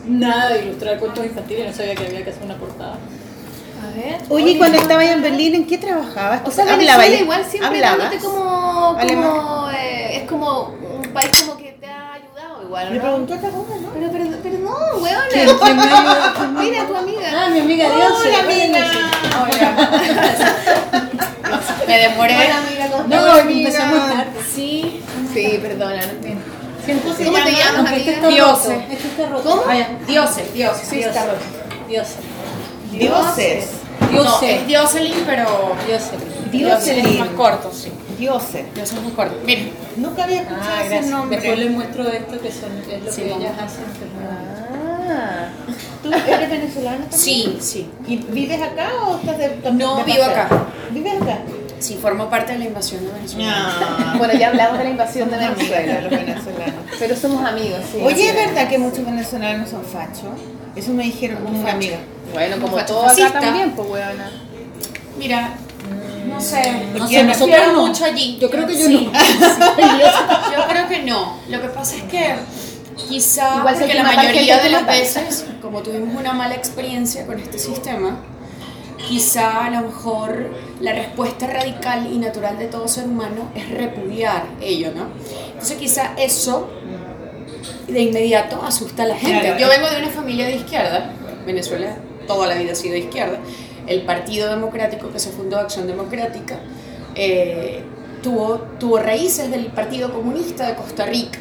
nada de ilustrar cuentos infantiles, no sabía que había que hacer una portada. A ver. Oye, ¿y cuando estabas en Berlín, ¿en qué trabajabas? O sea, ¿Hablabas? Venezuela igual siempre como, como eh, es como un país como que te ha ayudado igual, ¿no? preguntó otra cosa. Pero, pero, pero no, weona. ¿Quién, quién me ayudó? ¿Quién me Mira, tu amiga. Ah, mi amiga Dios. Hola, amiga. Me demoré. Hola, amiga, ¿cómo No, empecé muy tarde. Sí. Sí, perdona. ¿Cómo ¿Cómo te llamas, este amiga? ¿Cómo? Dioses, dioses. Sí, está roto. Dios. Dioses. No, es Dioselin, pero Diose. Dioselin es Dioselin. más corto, sí. Dioses. Dioses es más corto. Miren, Nunca había escuchado Ah, ese gracias. nombre. Después les muestro esto que son, es lo Sí, que ellas hacen. muy. Ah. ¿Tú eres venezolana también? sí, sí. ¿Y vives acá o estás de No, de vivo paseo? acá. ¿Vives acá? Sí, formo parte de la invasión de Venezuela. Ah. Bueno, ya hablamos de la invasión de Venezuela, los venezolanos. Pero somos amigos, sí. Oye, ¿es verdad que muchos venezolanos son fachos? Eso me dijeron una amiga. Bueno, como todo acá también, pues weona. Mira, no sé. No sé, nosotros prefiero no. mucho allí. Yo creo que yo Sí. no. Yo creo que no. Lo que pasa es que quizá Igual porque que la mayoría de las veces, como tuvimos una mala experiencia con este sistema, quizá a lo mejor la respuesta radical y natural de todo ser humano es repudiar ello, ¿no? Entonces quizá eso de inmediato asusta a la gente. Yo vengo de una familia de izquierda, Venezuela toda la vida ha sido de izquierda, el Partido Democrático que se fundó, Acción Democrática, eh, tuvo, tuvo raíces del Partido Comunista de Costa Rica.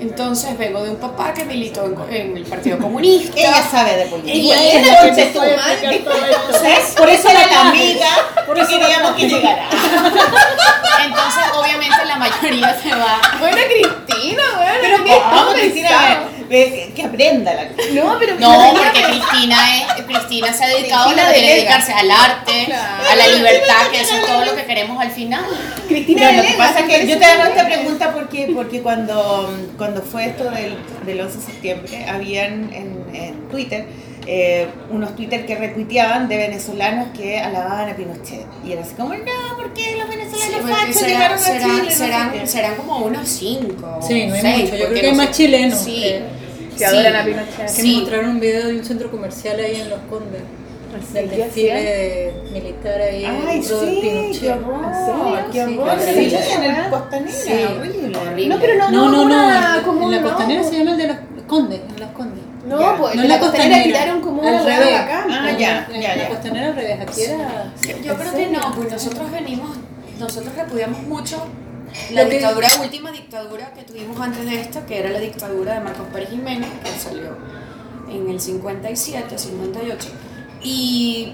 Entonces vengo de un papá que militó en, el Partido Comunista. Ella sabe de política. Ella Ella es la tu madre. Entonces, Por eso era la amiga, porque queríamos que llegara. Entonces, obviamente, la mayoría se va. Bueno, Cristina, weona. Pero ¿qué Cristina? Que, que aprenda la No, pero No, porque Cristina, es, Cristina se ha dedicado Cristina a lo que delega. dedicarse al arte, Claro. a la libertad, que eso es todo lo que queremos al final. Cristina lo que pasa es que yo te hago esta pregunta porque, porque cuando, cuando fue esto del, del 11 de septiembre, habían en, en Twitter eh, unos Twitter que retuiteaban de venezolanos que alababan a Pinochet. Y era así como, no, ¿por qué los Sí, venezolanos porque fachos será- llegaron a serán- Chile? No sé serán, serán como unos cinco. Sí, no hay seis, mucho. Yo porque creo que hay no más chilenos. Sí. que- Que adoran a Pinochet. que Sí. me mostraron un video de un centro comercial ahí en Los Condes. Del ¿qué desfile militar ahí Ay, sí, Pinochet. qué horror, ¿En qué horror. Sí, Sí, en el Costanera, Sí. horrible. Horrible. No, pero no, No, no, en- la costanera se llama el de los Condes. En Los Condes. No, Ya. pues No en la costanera tiraron como una al hueá revés. bacán. Ah, ya, en ya, la ya. costanera al revés. Aquí era. Yo creo que no, pues nosotros venimos, nosotros repudiamos mucho la Lo que- dictadura, última dictadura que tuvimos antes de esta, que era la dictadura de Marcos Pérez Jiménez, que salió en el 57, 58. Y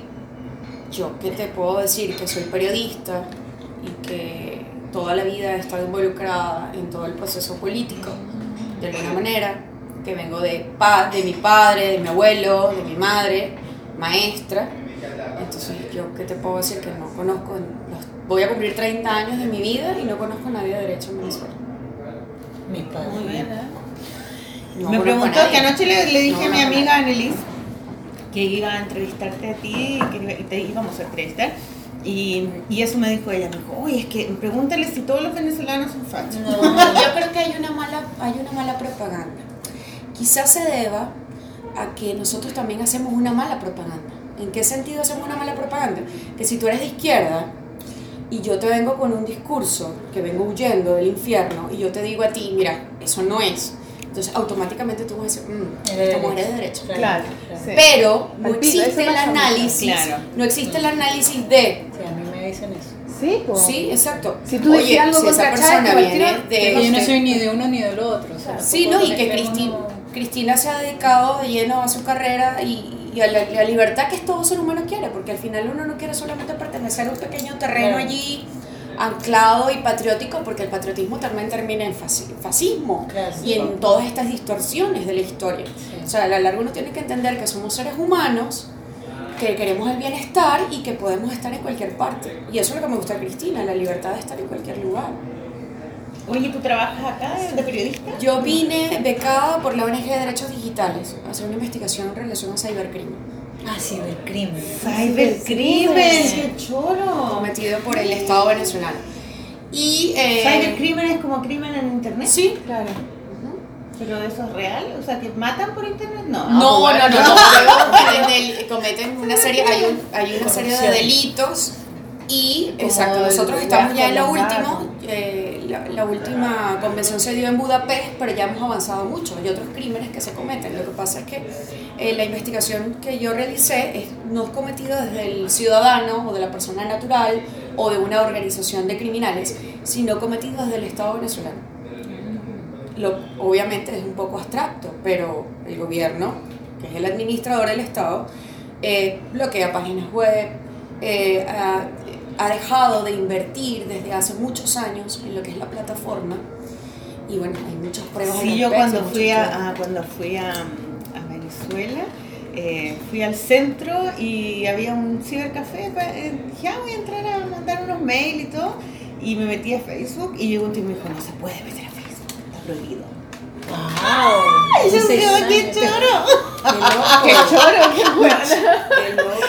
yo qué te puedo decir que soy periodista y que toda la vida he estado involucrada en todo el proceso político, de alguna manera, que vengo de, pa de mi padre, de mi abuelo, de mi madre, maestra. Entonces, yo qué te puedo decir que no conozco, los- voy a cumplir 30 años de mi vida y no conozco a nadie de derecho en Venezuela. Mi padre. Muy bien. No me preguntó que anoche le, le dije No a mi amiga. Annelies que iba a entrevistarte a ti y que iba- y te íbamos a entrevistar. Y, y eso me dijo ella, me dijo, oye, es que pregúntale si todos los venezolanos son fachos. Yo creo que hay una mala, hay una mala propaganda. Quizás se deba a que nosotros también hacemos una mala propaganda. ¿En qué sentido hacemos una mala propaganda? Que si tú eres de izquierda y yo te vengo con un discurso que vengo huyendo del infierno y yo te digo a ti, mira, eso no es. Entonces automáticamente tú vas a decir, mmm, esta mujer es de derecha. Claro, sí. Pero no existe el análisis, Claro. no existe el análisis de Sí, a mí me dicen eso. Sí, po. Sí, exacto. Si tú decís algo si esa persona Chávez, viene de... Yo no soy ni de uno ni del otro. o sea, Sí, no, y que Cristi- uno- Cristina se ha dedicado de lleno a su carrera y, y a la, la libertad que todo ser humano quiere, porque al final uno no quiere solamente pertenecer a un pequeño terreno Claro. allí anclado y patriótico, porque el patriotismo también termina en fasci- fascismo Claro. y en todas estas distorsiones de la historia. O sea, a la larga uno tiene que entender que somos seres humanos, que queremos el bienestar y que podemos estar en cualquier parte. Y eso es lo que me gusta de Cristina, la libertad de estar en cualquier lugar. Oye, ¿tú trabajas acá de periodista? Yo vine becada por la ONG de Derechos Digitales a hacer una investigación en relación a cibercrimen Ah, sí, del crimen. Cybercrimen, qué choro. cometido por el Estado venezolano. Y eh, Cybercrimen es como crimen en internet. Sí. claro. Pero eso es real, o sea, que matan por internet, no. No, Ah, no, no, bueno. no, cometen una serie, hay, un- hay una serie de delitos y, exacto, nosotros estamos ya en lo último, eh, la, la última convención se dio en Budapest, pero ya hemos avanzado mucho, hay otros crímenes que se cometen, lo que pasa es que eh, la investigación que yo realicé es, no es cometido desde el ciudadano o de la persona natural o de una organización de criminales, sino cometido desde el Estado venezolano. Lo, obviamente es un poco abstracto, pero el gobierno, que es el administrador del Estado, eh, bloquea páginas web, eh, ha, ha dejado de invertir desde hace muchos años en lo que es la plataforma. Y bueno, hay muchas pruebas. Sí, yo respecto, cuando fui a, a- cuando fui a, a Venezuela, eh, fui al centro y había un cibercafé, pa- eh, dije, ah, voy a entrar a mandar unos mails y todo, y me metí a Facebook y llegó un tío y me dijo, no se puede meter a Facebook, está prohibido. ¡Wow! Yo me quedo, años. choro, Qué choro, qué bueno.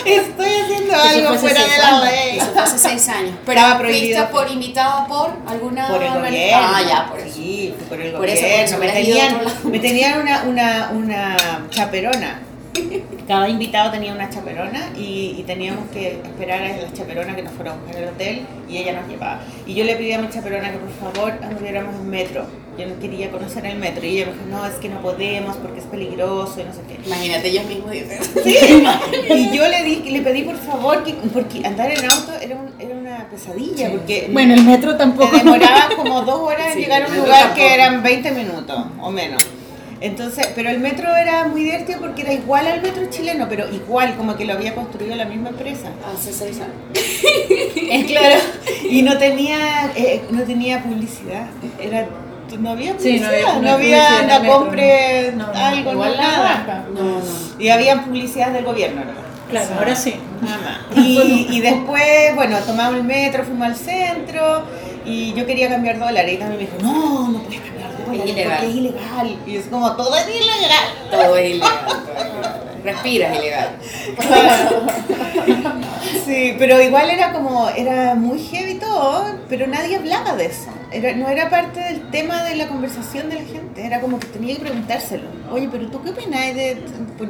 Estoy haciendo algo fuera de la ley. Eso fue hace seis años. Pero Estaba prohibido. por invitada por alguna Por el gobierno. Ah, ya, por eso. Sí, por el Por eso, gobierno. por eso, me, a tenían, me tenían una, una, una chaperona. Cada invitado tenía una chaperona y, y teníamos que esperar a la chaperona que nos fuera a buscar al hotel y ella nos llevaba. Y yo le pedí a mi chaperona que por favor anduviéramos en metro. Yo no quería conocer el metro y ella me dijo, no, es que no podemos porque es peligroso y no sé qué. Imagínate ellos mismos dicen. Y yo le, di, le pedí por favor que, porque andar en auto era, un- era una pesadilla, porque Bueno, el metro tampoco. te demoraba como dos horas en Sí, llegar a un lugar tampoco. que eran 20 minutos o menos. Entonces, pero el metro era muy divertido porque era igual al metro chileno, pero igual, como que lo había construido la misma empresa. Hace seis años. Es claro. Y no tenía, eh, no tenía publicidad. Era, no había Sí, publicidad, no había- no no había anda, metro, compre no. No, no, algo, igual no la nada. raja. No, no. Y había publicidad del gobierno, ¿no? Claro, ahora sí. Nada más. Y, y después, bueno, tomamos el metro, fuimos al centro y yo quería cambiar dólares y también me dijo, no, no puedes cambiar dólares ilegal. porque es ilegal. Y es como, todo es ilegal. Todo es ilegal. todo es ilegal. Respiras ilegal. Sí, pero igual era como, era muy heavy todo, pero nadie hablaba de eso. Era, no era parte del tema de la conversación de la gente, era como que tenía que preguntárselo. Oye, pero tú qué opinas de,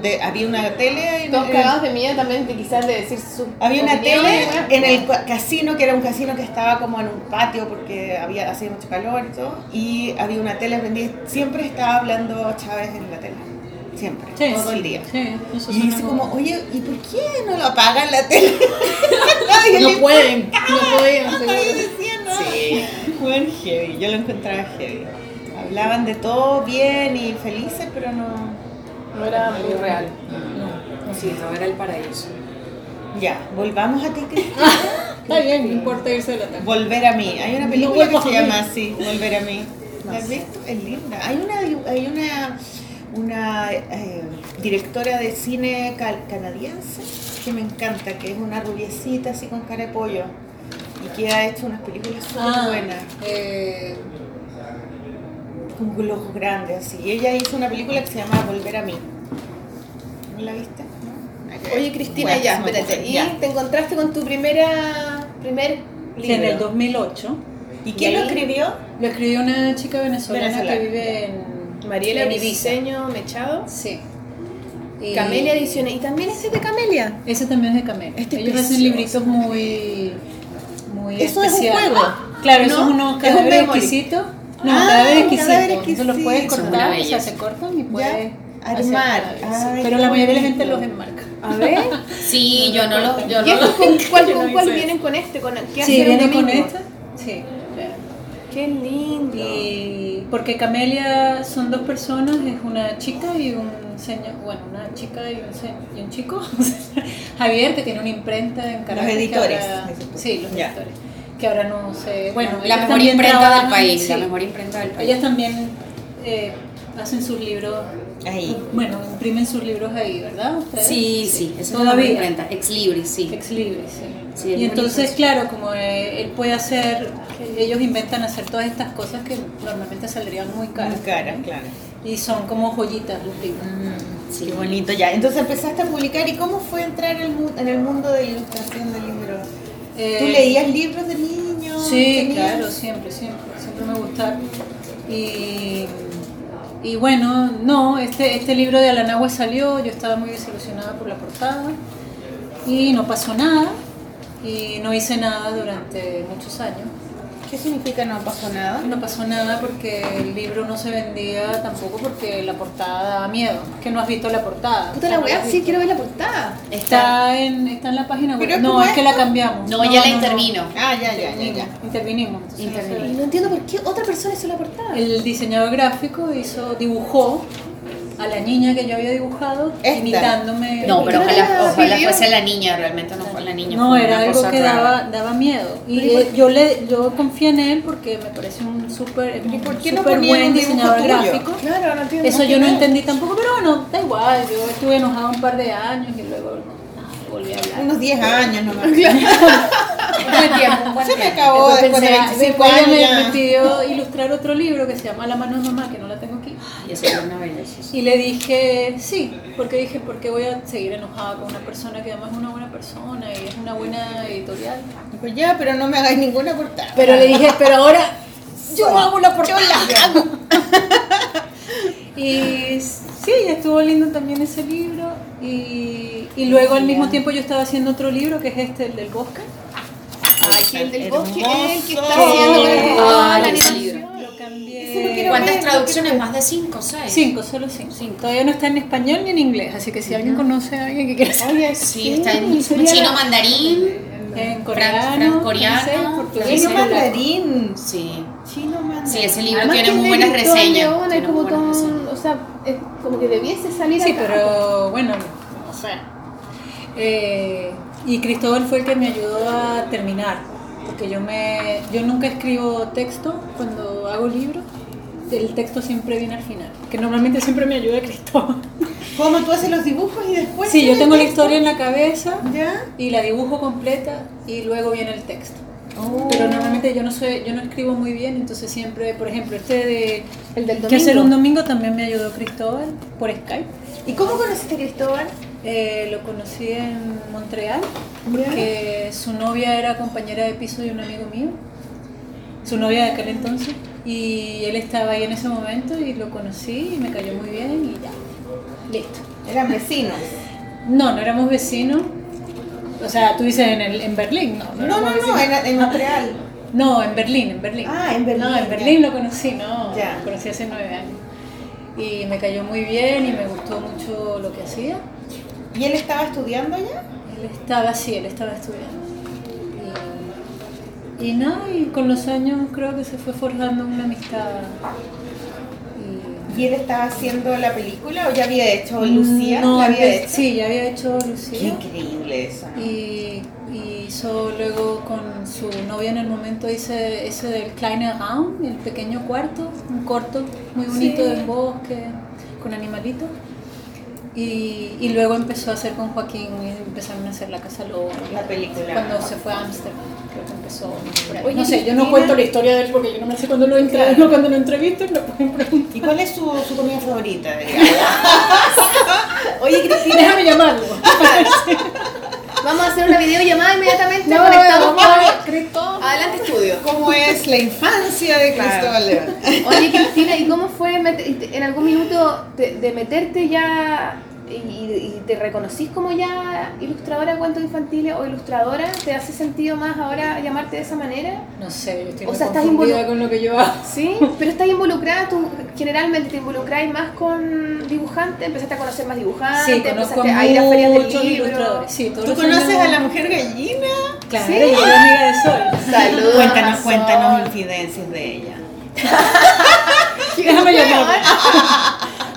de- había una tele en, Todos cagados de miedo también de quizás de decir su Había una tele en el ca- casino, que era un casino que estaba como en un patio porque había hacía mucho calor y todo. Y había una tele prendida. Siempre estaba hablando Chávez en la tele. Siempre. Sí, todo sí, el día. Sí, eso Y dice como, oye, ¿y por qué no lo apagan la tele? No pueden, no pueden, Nadie seguro. Heavy, yo lo encontraba heavy. Hablaban de todo bien y felices, pero no... No era muy real. Sí, todo era el paraíso. Ya, volvamos a ti, Cristina. Está bien, no importa irse de la tarde. Volver a mí. Hay una No película que se llama así, Volver a mí. ¿La has visto? Es linda. Hay una, hay una, una eh, directora de cine cal- canadiense que me encanta, que es una rubiecita así con cara de pollo y que ha hecho unas películas súper Ah, buenas. eh, con los ojos grandes así. Y ella hizo una película que se llama Volver a mí. ¿No la viste? ¿No? Oye, Cristina, Bueno, ya, espérate. Y ya. te encontraste con tu primera, primer que en libro. el 2008 ¿Y quién lo escribió? lo escribió una chica venezolana, Venezolana. que vive en Mariela en. Briceño Mechado. Sí. Y Camelia Ediciones. Y también este es de Camelia. Ese también es de Camelia. Este es Ellos hacen precioso. libritos muy, muy Eso es un juego. Claro, ¿No? eso es unos Es un exquisitos. No, Ah, cadáveres un exquisitos. cadáver Entonces los puedes exquisito. Son cortar, o sea, se cortan y puedes Armar. Ay, Pero la mayoría de la gente los enmarca. A ver. Sí, yo no lo. Yo ¿Y no estos lo- con cuál, con cuál vienen con este? ¿Con qué Sí, hacer el viene con esta. Sí. Qué lindo. Y porque Camelia son dos personas, es una chica y un señor, bueno, una chica y un, se- y un chico, Javier, que tiene una imprenta en Caracas. que editores, ahora- sí, los Ya. editores. Que ahora no sé. Bueno, la mejor imprenta trabajan- del país. sí, La mejor imprenta del país. Ellas también eh, hacen sus libros. Ahí. Bueno, imprimen sus libros ahí, ¿verdad? ¿Ustedes? Sí, sí, esa es la imprenta. Ex Libris, sí. Ex Libris, sí. Sí, y entonces, claro, como eh, él puede hacer, ellos inventan hacer todas estas cosas que normalmente saldrían muy caras. Muy cara, claro. Y son como joyitas los libros. Sí, qué bonito ya. Entonces empezaste a publicar. ¿Y cómo fue entrar en el mundo de la ilustración de libros? Eh, ¿Tú leías libros de niños? Sí, ¿Tenías- claro, siempre, siempre, siempre me gustaron. Y, y bueno, no, este, este libro de Alanagua salió, yo estaba muy desilusionada por la portada y no pasó nada y no hice nada durante muchos años. ¿Qué significa no pasó nada? No pasó nada porque el libro no se vendía tampoco porque la portada daba miedo. Que no has visto la portada. Puta la No weá, sí, quiero ver la portada. Está en, está en la página web. Pero es no, es que la cambiamos. No, ella la intervino. Ah, ya, ya, ya, Intervinimos. ya. Intervinimos. no Intervinimos. no entiendo por qué otra persona hizo la portada. El diseñador gráfico hizo, dibujó a la niña que yo había dibujado Esta. imitándome. No, pero ¿Por qué ojalá, no ojalá fuese la niña, realmente no fue la niña. No, era algo que rara. daba, daba miedo. Y Pero ¿y eh, yo le yo confié en él porque me parece un súper ¿Y por un qué no buen diseñador gráfico. Claro, no entiendo. Eso qué yo no entendí tampoco, pero bueno, da igual. Yo estuve enojada un par de años y luego volví a hablar. Unos 10 años nomás. Tiempo, Se me acabó Después después de pensé, 25 después ella años. me, me pidió ilustrar otro libro que se llama La mano de mamá, que no la tengo. Y eso es una belleza. Y le dije sí, porque dije, ¿por qué voy a seguir enojada con una persona que además es una buena persona y es una buena editorial? Dijo, ya, pero no me hagáis ninguna portada. Pero le dije, pero ahora yo hago la portada. Y sí, estuvo lindo también ese libro. Y, y luego al mismo tiempo yo estaba haciendo otro libro que es este, el del bosque. Ay, que el del bosque es el que está haciendo la animación. Quiero ¿Cuántas ver, traducciones? ¿Más de cinco, seis? Cinco, solo cinco. Todavía no está en español ni en inglés, así que si alguien conoce a alguien que quiera saber Oye, Sí, está en sería chino mandarín. en coreano, coreano, Chino mandarín. Sí. Chino mandarín. Sí, ese libro Además tiene muy buenas reseñas. León es tiene como buenas reseñas. o sea, es como que debiese salir Sí, acá. pero bueno, no sé. Eh, y Cristóbal fue el que me ayudó a terminar, porque yo me, yo nunca escribo texto cuando hago libros. El texto siempre viene al final, que normalmente siempre me ayuda Cristóbal. ¿Cómo tú haces los dibujos y después? Sí, yo tengo la historia en la cabeza ¿Ya? y la dibujo completa y luego viene el texto. Oh. Pero normalmente yo no soy, yo no escribo muy bien, entonces siempre, por ejemplo, este de El del que hacer domingo. un domingo también me ayudó Cristóbal por Skype. ¿Y cómo conociste a Cristóbal? Eh, lo conocí en Montreal porque su novia era compañera de piso de un amigo mío, su novia de aquel entonces, y él estaba ahí en ese momento y lo conocí y me cayó muy bien y ya, listo. Eran vecinos. No, no éramos vecinos, o sea, tú dices en, el, en Berlín, no, No, no, no, en, en Montreal. No, en Berlín, en Berlín. Ah, en Berlín, No, en ya. Berlín lo conocí, no, Ya. lo conocí hace nueve años. Y me cayó muy bien y me gustó mucho lo que hacía. ¿Y él estaba estudiando allá? Él estaba, sí, él estaba estudiando. Y, y nada, y con los años creo que se fue forjando una amistad. Y, ¿Y él estaba haciendo la película o ya había hecho Lucía? No, ¿La había hecho? sí, ya había hecho Qué Lucía. increíble. inglesa. Y, y hizo luego con su novia en el momento hice ese del Kleiner Raum, el pequeño cuarto, un corto muy bonito Sí. del bosque, con animalitos. Y, y luego empezó a hacer con Joaquín, y empezaron a hacer La Casa Loba. La película. Cuando se fue a Ámsterdam, creo que empezó por ahí. Oye, no sé, yo no Cristina. cuento la historia de él porque yo no me sé cuando lo, entre, no, cuando lo entrevisto, lo pueden preguntar. ¿Y cuál es su, su comida favorita? Oye, Cristina, Déjame llamarlo. Vamos a hacer una videollamada inmediatamente. No, conectamos con-. Adelante, estudio. ¿Cómo es la infancia de Cristóbal León? Oye, Cristina, ¿y cómo fue en algún minuto de, de meterte ya y, y te reconocís como ya ilustradora de cuentos infantiles o ilustradora? ¿Te hace sentido más ahora llamarte de esa manera? No sé, yo estoy O sea, estás confundida involu- con lo que yo hago. Sí, pero estás involucrada, tú generalmente te involucráis más con dibujantes, empezaste a conocer más dibujantes, Sí, conozco empezaste a ir a ferias del libro. ilustradores. Sí, todos ¿Tú los conoces años- a la mujer gallina? Claro, Sí. y yo era amiga de Sol. Saludos. Cuéntanos, Sol. cuéntanos infidencias de ella. Déjame llamar.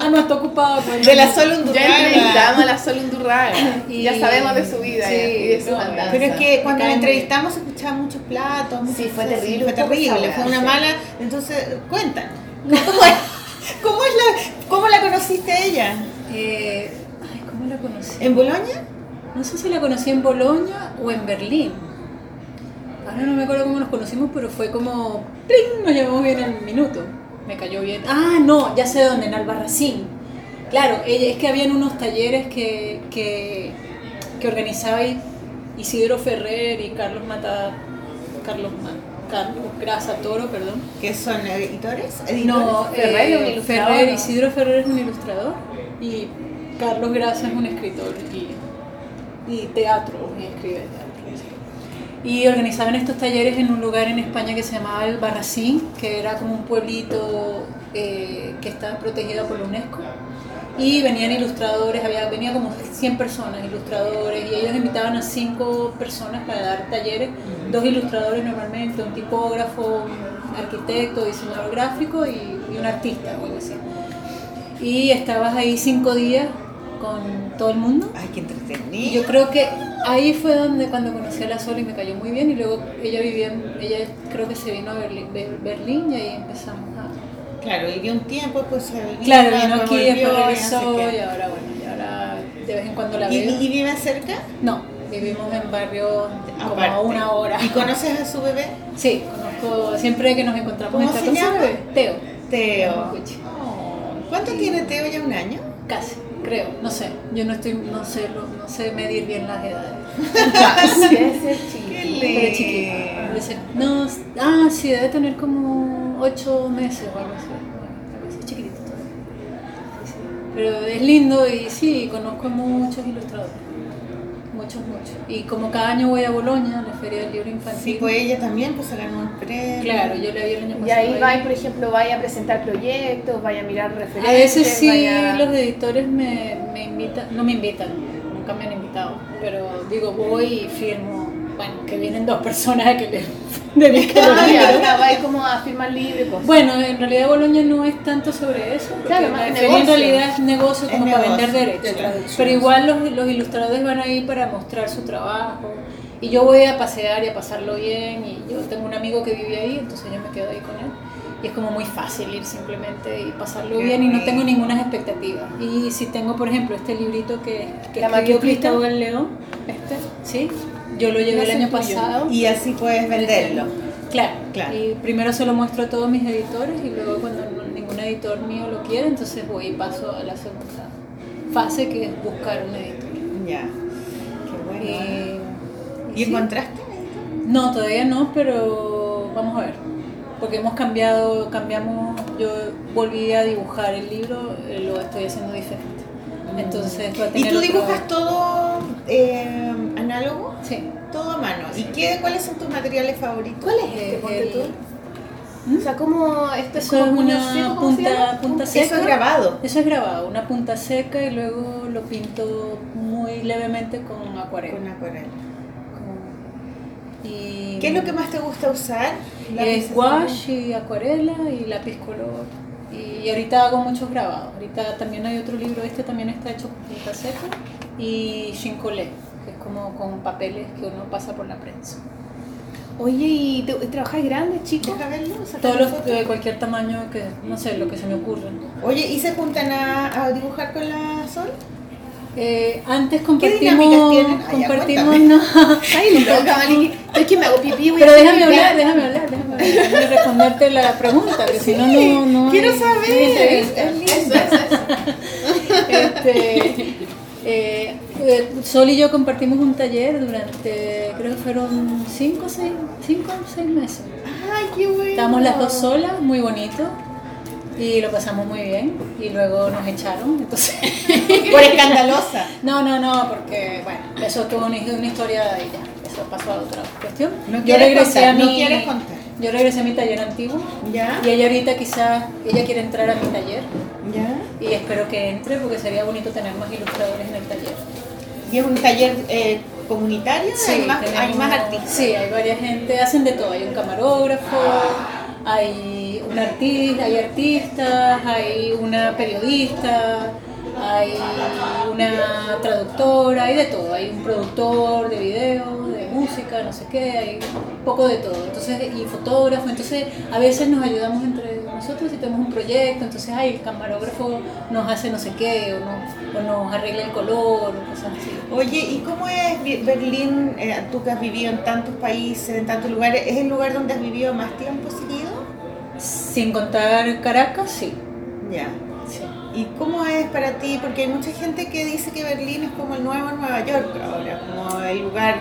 Ah, no, está ocupado. Pues. De la Sol Ya Undurraga. entrevistamos a la Sol Undurraga. Y- Ya sabemos de su vida Sí, y de su no, andanza. Pero es que cuando la entrevistamos se escuchaban muchos platos. muchas Sí, fue cosas, terrible, Fue terrible, fue una mala. Entonces, cuéntanos. ¿Cómo es? ¿Cómo, es la, ¿Cómo la conociste a ella? Eh, ay, ¿Cómo la conocí? ¿En Boloña? No sé si la conocí en Bolonia o en Berlín. Ahora no me acuerdo cómo nos conocimos, pero fue como. ¡Pling! Nos llevamos bien al minuto. Me cayó bien. Ah, no, ya sé dónde, en Albarracín. Claro, es que habían unos talleres que, que, que organizaba Isidro Ferrer y Carlos Mata. Carlos, Ma- Carlos Grasa Toro, perdón. ¿Que son editores? No, ¿Editores? Ferrer eh, es un ilustrador, Ferrer, ¿no? Isidro Ferrer es un ilustrador y Carlos Grasa es un escritor y, y teatro, y escribe. Y organizaban estos talleres en un lugar en España que se llamaba el Barracín, que era como un pueblito eh, que estaba protegido por la UNESCO. Y venían ilustradores, había, venía como 100 personas, ilustradores, y ellos invitaban a 5 personas para dar talleres, dos ilustradores normalmente, un tipógrafo, un arquitecto, diseñador gráfico y, y un artista o algo así. Y estabas ahí 5 días con todo el mundo. Ay, qué Y entretenido. yo creo que ahí fue donde cuando conocí a la Sol y me cayó muy bien y luego ella vivía, en- ella creo que se vino a Berlín, Ber- Berlín y ahí empezamos a... Claro, vivió un tiempo, pues se vino, Claro, vino aquí, después y regresó y ahora bueno, y ahora de vez en cuando la ¿Y, veo. y viven cerca? No, vivimos en barrios como Aparte. a una hora. ¿Y conoces a su bebé? Sí, conozco, siempre que nos encontramos ¿Cómo en se llama? Teo. Teo. Cuchi. ¿Cuánto tiene Teo ya? ¿Un año? Casi, creo, no sé, yo no estoy, no sé, lo- no sé medir bien las edades. Debe ser chiquito. Pero es chiquito. debe ser- No, ah, sí, debe tener como 8 meses o algo así. Algo así, chiquitito todavía. Pero es lindo y sí, conozco muchos ilustradores. Muchos, muchos. Y como cada año voy a Boloña, a la Feria del Libro Infantil. Sí, pues ella también pues se ganó un premio. Claro, yo la vi el año pasado. Y ahí vais, por ejemplo, vaya a presentar proyectos, vaya a mirar referencias. A veces sí vaya- los editores me, me invitan, no me invitan, nunca me han invitado, pero digo voy y firmo, bueno, que vienen dos personas que le dediquen los libros. como a firmar libre, cosas. Bueno, en realidad Boloña no es tanto sobre eso, porque Claro, la más feria en realidad es negocio Es como para negocio, vender de derechos. traducción, Pero igual los, los ilustradores van ahí para mostrar su trabajo. Y yo voy a pasear y a pasarlo bien. Y yo tengo un amigo que vive ahí, entonces yo me quedo ahí con él. Y es como muy fácil ir simplemente y pasarlo Qué bien y no tengo ninguna expectativa. Y si tengo, por ejemplo, este librito que, que escribió. Cristóbal León, este, ¿sí? Yo lo llevé el año pasado. Y así puedes venderlo. Claro, Claro. Y primero se lo muestro a todos mis editores y luego cuando ningún editor mío lo quiere, entonces voy y paso a la segunda fase que es buscar un editor. Ya. Qué bueno. ¿eh? Y, ¿Y sí. encontraste? No, todavía no, pero vamos a ver. Porque hemos cambiado, cambiamos, yo volví a dibujar el libro, eh, lo estoy haciendo diferente. Entonces va a ¿Y tener tú otro- dibujas todo eh, análogo? Sí. Todo a mano. ¿Y qué, cuáles son tus materiales favoritos? ¿Cuál es este? Eh, Ponte el- tú. O sea, como esto es Eso como una seco, ¿cómo se llama? punta, punta seca. Eso es grabado. Eso es grabado, una punta seca y luego lo pinto muy levemente con acuarela. Con acuarela. Y ¿Qué es lo que más te gusta usar? es wash y acuarela y lápiz color. Y ahorita hago muchos grabados. Ahorita también hay otro libro, este también está hecho con punta seca y chincolé, como con papeles que uno pasa por la prensa. Oye, ¿y te, trabajas grande, chico? Verlo, Todos los de cualquier tamaño que, no sé, lo que se me ocurra. Oye, ¿y se juntan a, a dibujar con la Sol? Eh, antes ¿Qué compartimos, tienen? Ah, ya, compartimos, cuéntame. no. Ay, loca. Es que me hago pipí, voy a Pero hacer déjame hablar, déjame hablar, déjame hablar. Déjame responderte la pregunta, que si no, no, no. quiero saber. Eso, eso, eso. Este, eh, Sol y yo compartimos un taller durante, creo que fueron 5 o 6 meses. Ay, qué bueno. Estábamos las dos solas, muy bonito, y lo pasamos muy bien, y luego nos echaron, entonces... Por escandalosa. No, no, no, porque, bueno, eso tuvo una, una historia y ya, eso pasó a otra cuestión. No yo regresé contar, a mi, no quieres contar. Yo regresé a mi taller antiguo, ¿Ya? y ella ahorita quizás, ella quiere entrar a mi taller, ¿Ya? y espero que entre porque sería bonito tener más ilustradores en el taller. ¿Y es un taller eh, comunitario? hay, más, hay más artistas. Sí, hay varias gente, hacen de todo. Hay un camarógrafo, hay un artista, hay artistas, hay una periodista, hay una traductora, hay de todo. Hay un productor de video, de música, no sé qué, hay un poco de todo. Entonces, y fotógrafo. Entonces, a veces nos ayudamos entre nosotros si tenemos un proyecto. Entonces, ay, el camarógrafo nos hace no sé qué, o, no, o nos arregla el color, o cosas así. Oye, ¿y cómo es Berlín? eh, tú que has vivido en tantos países, en tantos lugares, ¿es el lugar donde has vivido más tiempo seguido? Sin contar Caracas, sí. Ya. ¿Y cómo es para ti? Porque hay mucha gente que dice que Berlín es como el nuevo Nueva York ahora, como el lugar...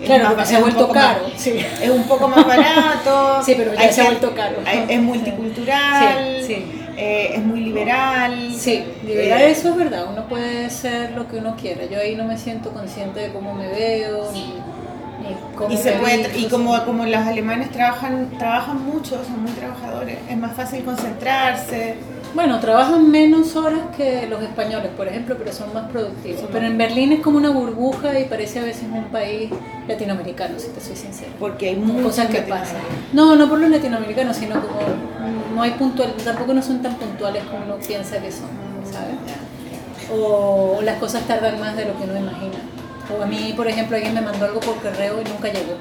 es Claro, más- se ha vuelto más- caro. Sí. es un poco más barato. Sí, pero ya hay se ha vuelto caro. hay- es multicultural, Sí, eh, es muy liberal. Sí, liberal eh, eso es verdad, uno puede ser lo que uno quiera. Yo ahí no me siento consciente de cómo me veo, ni, Y, se puede, y como, como los alemanes trabajan, trabajan mucho, son muy trabajadores, es más fácil concentrarse. Bueno, trabajan menos horas que los españoles, por ejemplo, pero son más productivos. Pero en Berlín es como una burbuja y parece a veces un país latinoamericano, si te soy sincera. Porque hay muchas cosas que pasan. No, no por los latinoamericanos, sino como no hay puntual, tampoco no son tan puntuales como uno piensa que son, ¿sabes? O, o las cosas tardan más de lo que uno imagina. O a mí, por ejemplo, alguien me mandó algo por correo y nunca llegó.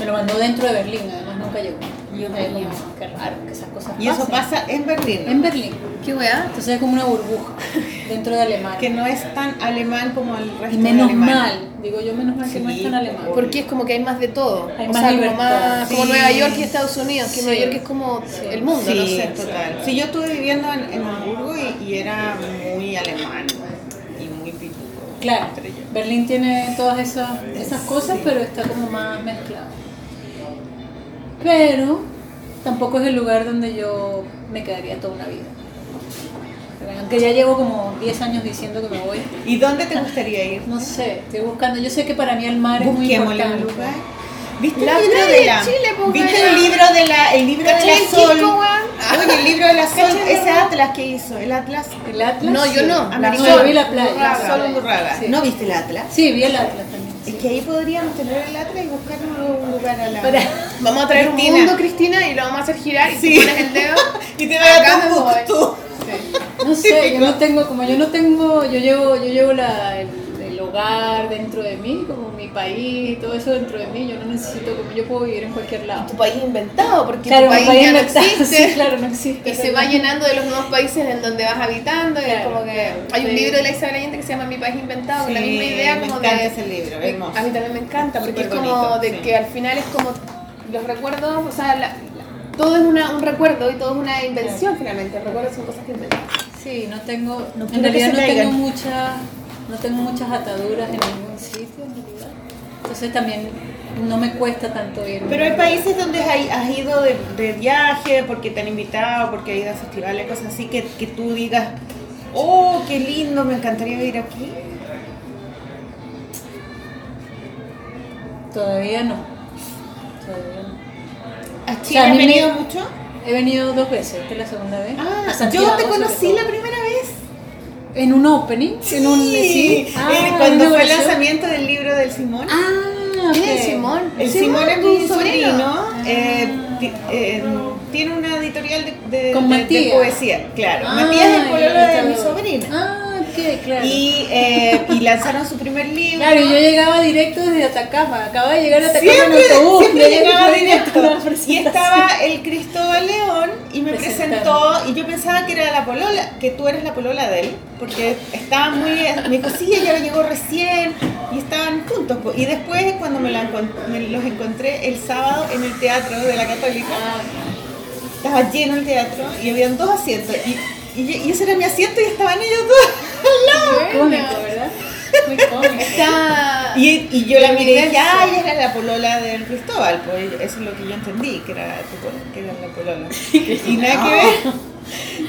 Me lo mandó dentro de Berlín, además nunca llegó. Y yo me como, qué raro que esas cosas Y eso pasa en Berlín, en Berlín. ¿Qué weá? Entonces es como una burbuja dentro de Alemania. que no es tan alemán como el resto y menos de mal, digo yo menos mal que no es Sí, tan alemán. por- Porque es como que hay más de todo. Hay o más sea, como, libertad. más- como Sí. Nueva York y Estados Unidos, que Sí. Nueva York es como Sí. el mundo, Sí, no sé. total. Sí, yo estuve viviendo en, en Hamburgo y, y era muy alemán y muy pituco. Claro, entre ellos. Berlín tiene todas esas, esas cosas, pero está como más mezclado. Pero tampoco es el lugar donde yo me quedaría toda una vida. Aunque ya llevo como 10 años diciendo que me voy. ¿Y dónde te gustaría ir? No sé, estoy buscando. Yo sé que para mí el mar es muy importante. lugar. ¿Viste La el libro de la Chile, pues, ¿Viste el libro de la el libro de ¿Cachai la Sol? Oye, el libro de la Sol, ¿Cachai el ese atlas que hizo, el atlas ¿El Atlas? No, yo no. La americano. Sol, vi la playa. La Sol. ¿No viste el atlas? Sí, vi el Atlas también. Es que ahí podríamos tener el atlas y buscarnos un lugar a la Para- Vamos a traer Cristina. un mundo, Cristina, y lo vamos a hacer girar y Sí. tú pones el dedo. y te me tú, voy. tú. No sé, yo no tengo, como yo no tengo, yo llevo, yo llevo la, el hogar dentro de mí, como mi país y todo eso dentro de mí, yo no necesito, como yo puedo vivir en cualquier lado. Tu país inventado, porque Claro, tu mi país, país ya no existe. sí, claro, no existe. Y se va llenando de los nuevos países en donde vas habitando. Y es Claro, como que. claro, Hay un sí. libro de la Isabel Allende que se llama Mi país inventado, con la Sí, misma idea me como encanta de. ese libro, hermoso. A mí también me encanta, porque Súper es como bonito, de sí. que al final es como. Los recuerdos, o sea, la- la- todo es una, un recuerdo y todo es una invención finalmente. Los recuerdos son cosas que inventan. Sí, no tengo, No en realidad no tengo caigan. No tengo muchas ataduras en ningún sitio, en realidad. Entonces también no me cuesta tanto ir. Pero hay países donde has ido de, de viaje porque te han invitado, porque has ido a festivales, cosas así, que, que tú digas, oh, qué lindo, me encantaría vivir aquí. Todavía no. Todavía no. ¿A Chile sea, a has me- venido mucho? He venido dos veces, esta es la segunda vez. Ah, yo te conocí la primera vez. En un opening, en un sí. Ah, eh, cuando fue el lanzamiento del libro del Simón. Ah, ¿Quién es ok. Simón? El Simón, Simón es mi sobrino. sobrino. eh, eh, tiene una editorial de, de- de- de poesía, claro. Ah, Matías es el pololo de mi sobrina. Ah, que, claro. Y, eh, y lanzaron su primer libro. Claro, yo llegaba directo desde Atacama, acababa de llegar a Atacama Siempre, en autobús. siempre llegaba directo. Y estaba el Cristóbal León y me presentó y yo pensaba que era la polola, que tú eres la polola de él, porque estaba muy, me dijo, sí, ella llegó recién y estaban juntos. po. Y después cuando me, la encon- me los encontré el sábado en el teatro de la Católica, estaba lleno el teatro y habían dos asientos y, y, y ese era mi asiento y estaban ellos dos. Cómico, ¿verdad? Muy cómico. Está. Y, y yo la miré y dije, ah, ella era la polola del Cristóbal, pues eso es lo que yo entendí, que era, que era la polola. Y nada que ver.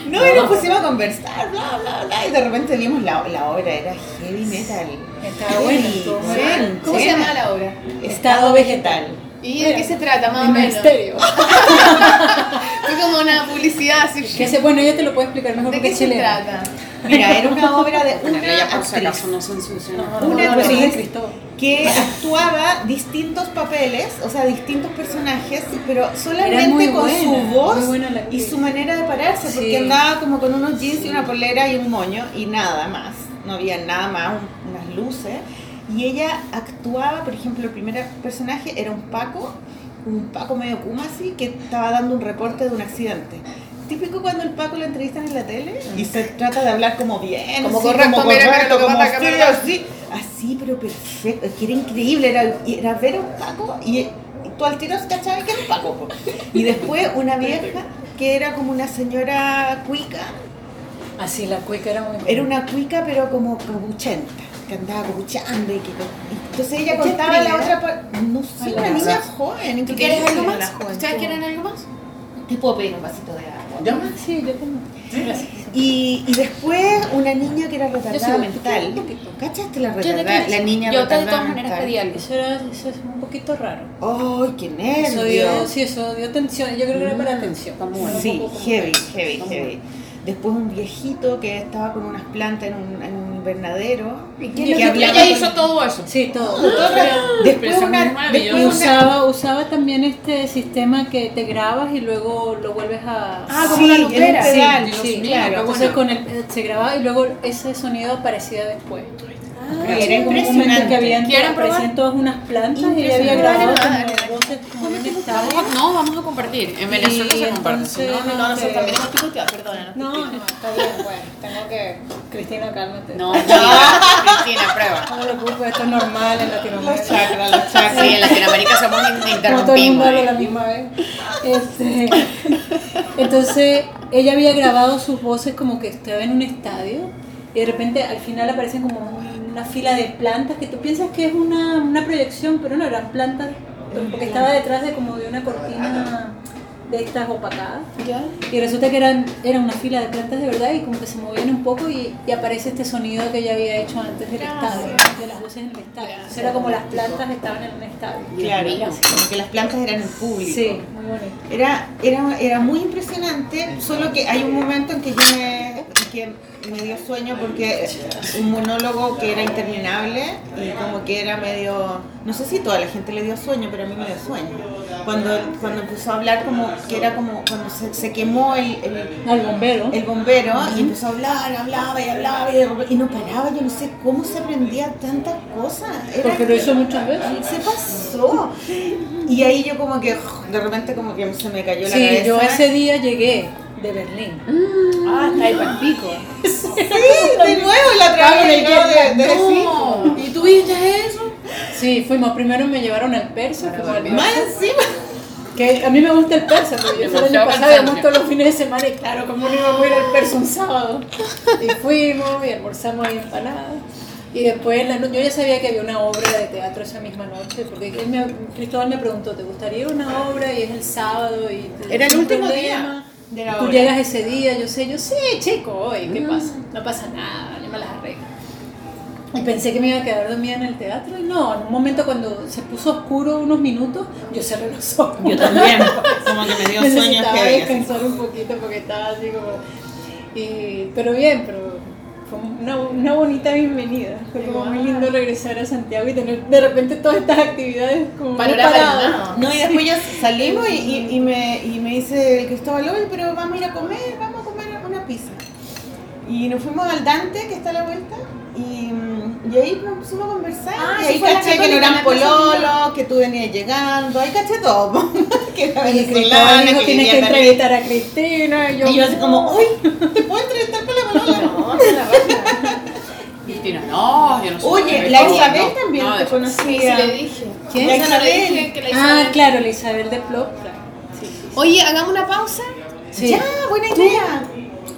No, y nos pusimos a conversar, bla, bla, bla, y de repente vimos la, la obra, era heavy metal. Estaba bueno. ¿Cómo se llama la obra? Estado vegetal. ¿Y de qué se trata, más o Un menos? misterio. Fue como una publicidad así. Que se, bueno, ella te lo puede explicar mejor ¿De porque qué se chilena. trata? Mira, era una obra de una ya por si actriz acaso no. No, no, Una que actuaba distintos papeles, o sea, distintos personajes, pero solamente con buena, su voz y su manera de pararse, Sí. porque andaba como con unos jeans y una polera y un moño y nada más, no había nada más, un- unas luces. Y ella actuaba, por ejemplo, el primer personaje era un Paco, un Paco medio kuma así, que estaba dando un reporte de un accidente. Típico cuando el Paco lo entrevistan en la tele y se trata de hablar como bien, Como así, correcto, mira como feo, verdad. así, así, pero perfecto, es que era increíble, era, era ver a un Paco y, tú al tiro cachabas que era un Paco. po. Y después una vieja que era como una señora cuica, Así, la cuica era muy era una cuica pero como cabuchenta, que andaba cabuchando y que... entonces ella ¿Qué contaba la otra parte, no sé, una niña joven, ¿Tú quieres algo más? ¿Ustedes quieren algo más? Te puedo pedir un vasito de agua. Ah, sí, yo tengo. Gracias. Y, y después una niña que era retardada mental. ¿Cachaste la retardada? La niña yo de todas maneras pedí algo. Eso, era, eso es un poquito raro. ¡Ay, qué Eso dio, nervio! sí, eso dio tensión. Yo creo que era para tensión. bueno. Un Sí, como- heavy, heavy, heavy. Después un viejito que estaba con unas plantas en un invernadero. ¿Y que Ella con- hizo todo eso. Sí, todo. Después Pero eso una, después usaba, usaba también este sistema que te grabas y luego lo vuelves a... Ah, como Sí, una lupera. pedal, Sí, claro. qué Entonces bueno. con el, se grababa y luego ese sonido aparecía después. Era un momento impresionante. que habían ¿Quieren probar? aparecían todas unas plantas y ella había grabado como voces como No, vamos a compartir. En Venezuela se comparte. No, no, no, nosotros este, también hemos picoteado, perdónanos. No, no, está bien, bueno, tengo que... Cristina, cálmate. No, Cristina, prueba. No me preocupes, esto es normal en Latinoamérica. Los chakras, los chakras. Sí, en Latinoamérica somos in- Como todo el mundo interrumpimos. la misma vez. Este, entonces, ella había grabado sus voces como que estaba en un estadio y de repente al final aparecen como una fila de plantas que tú piensas que es una, una proyección, pero no eran plantas, porque estaba detrás de como de una cortina de estas opacadas. ¿Ya? Y resulta que eran, era una fila de plantas de verdad y como que se movían un poco y, y aparece este sonido que ella había hecho antes del estadio, de las voces en el estadio. Entonces era como las plantas estaban en un estadio. Claro, como que las plantas eran en público. Sí, muy bonito. Era, era, era muy impresionante, solo que hay un momento en que yo me, que me dio sueño porque un monólogo que era interminable y como que era medio, no sé si toda la gente le dio sueño, pero a mí me dio sueño. Cuando, cuando empezó a hablar como que era como cuando se, se quemó el, el, Al bombero. el bombero y empezó a hablar, hablaba y hablaba y, no paraba, yo no sé cómo se aprendía tantas cosas. Era- Porque lo hizo muchas veces. se pasó. Y ahí yo como que de repente como que se me cayó la Sí, cabeza. yo ese día llegué de Berlín. Ah, está ahí para el pico. Sí, de nuevo la otra vez de, de, de No. ¿Y tú viste eso? Sí, fuimos. Primero me llevaron al persa. Más encima. Que a mí me gusta el persa, porque yo fui el año pasado íbamos todos los fines de semana y claro, como no íbamos a ir al persa un sábado. Y fuimos y almorzamos ahí empanadas. Y después, la no- yo ya sabía que había una obra de teatro esa misma noche, porque él me- Cristóbal me preguntó, ¿te gustaría una obra? Y es el sábado y... Era el último problema. día de la Tú llegas ese día, yo sé, yo sé, chico, hoy, ¿qué pasa? No pasa nada, yo me las arreglo. Y pensé que me iba a quedar dormida en el teatro y no, en un momento cuando se puso oscuro unos minutos, yo cerré los ojos. Yo también. Como que me dio sueño Necesitaba descansar un poquito porque estaba así como... y- pero bien, pero fue una, una bonita bienvenida. Fue como muy lindo regresar a Santiago y tener de repente todas estas actividades como muy Panorama. No, y después ya salimos y, y, y me, y me dice el Cristóbal, oye, pero vamos a ir a comer, vamos a comer una pizza. Y nos fuimos al Dante, que está a la vuelta, y, mm, y ahí nos pusimos a conversar. Ah, y ahí caché que no eran pololos, que tú venías llegando, ahí caché todo. que era venezolana, que tienes que entrevistar a Cristina. Y yo, Y yo así como, uy, ¿te puedo entrevistar con la polola? No, no. Cristina, no, yo no sé. Oye, la Isabel también te conocía. Sí, le dije. ¿Quién? La Isabel. Ah, claro, la Isabel de Plop. Oye, hagamos una pausa. Sí. Ya, buena idea.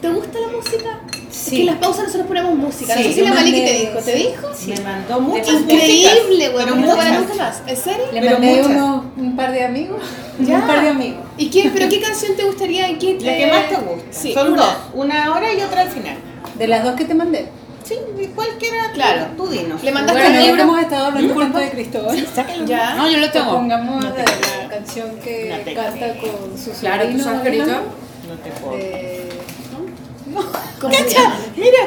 ¿Te gusta la música? Sí. Es que en las pausas nosotros ponemos música. no Sí, sé si la Maliki te dijo. ¿Te sí. dijo? Sí. Me mandó muchas Increíble, güey. pero No muchas. nunca más. ¿En serio? Le Pero mandé unos, un par de amigos. Ya. Un par de amigos. ¿Y qué, pero qué canción te gustaría? y ¿Qué La que más te gusta. Sí, Son una. dos, una ahora y otra al final. De las dos que te mandé. Sí, cualquiera, Claro. tú, tú dinos. Le mandaste Bueno, libro. hemos estado hablando tanto de Cristóbal. Ya. No, yo lo tengo. pongamos la, la canción que No te canta con su Claro, tú sobrino, sabes, Alejandro, Carita. No te puedo. De- ¿Cómo se llama?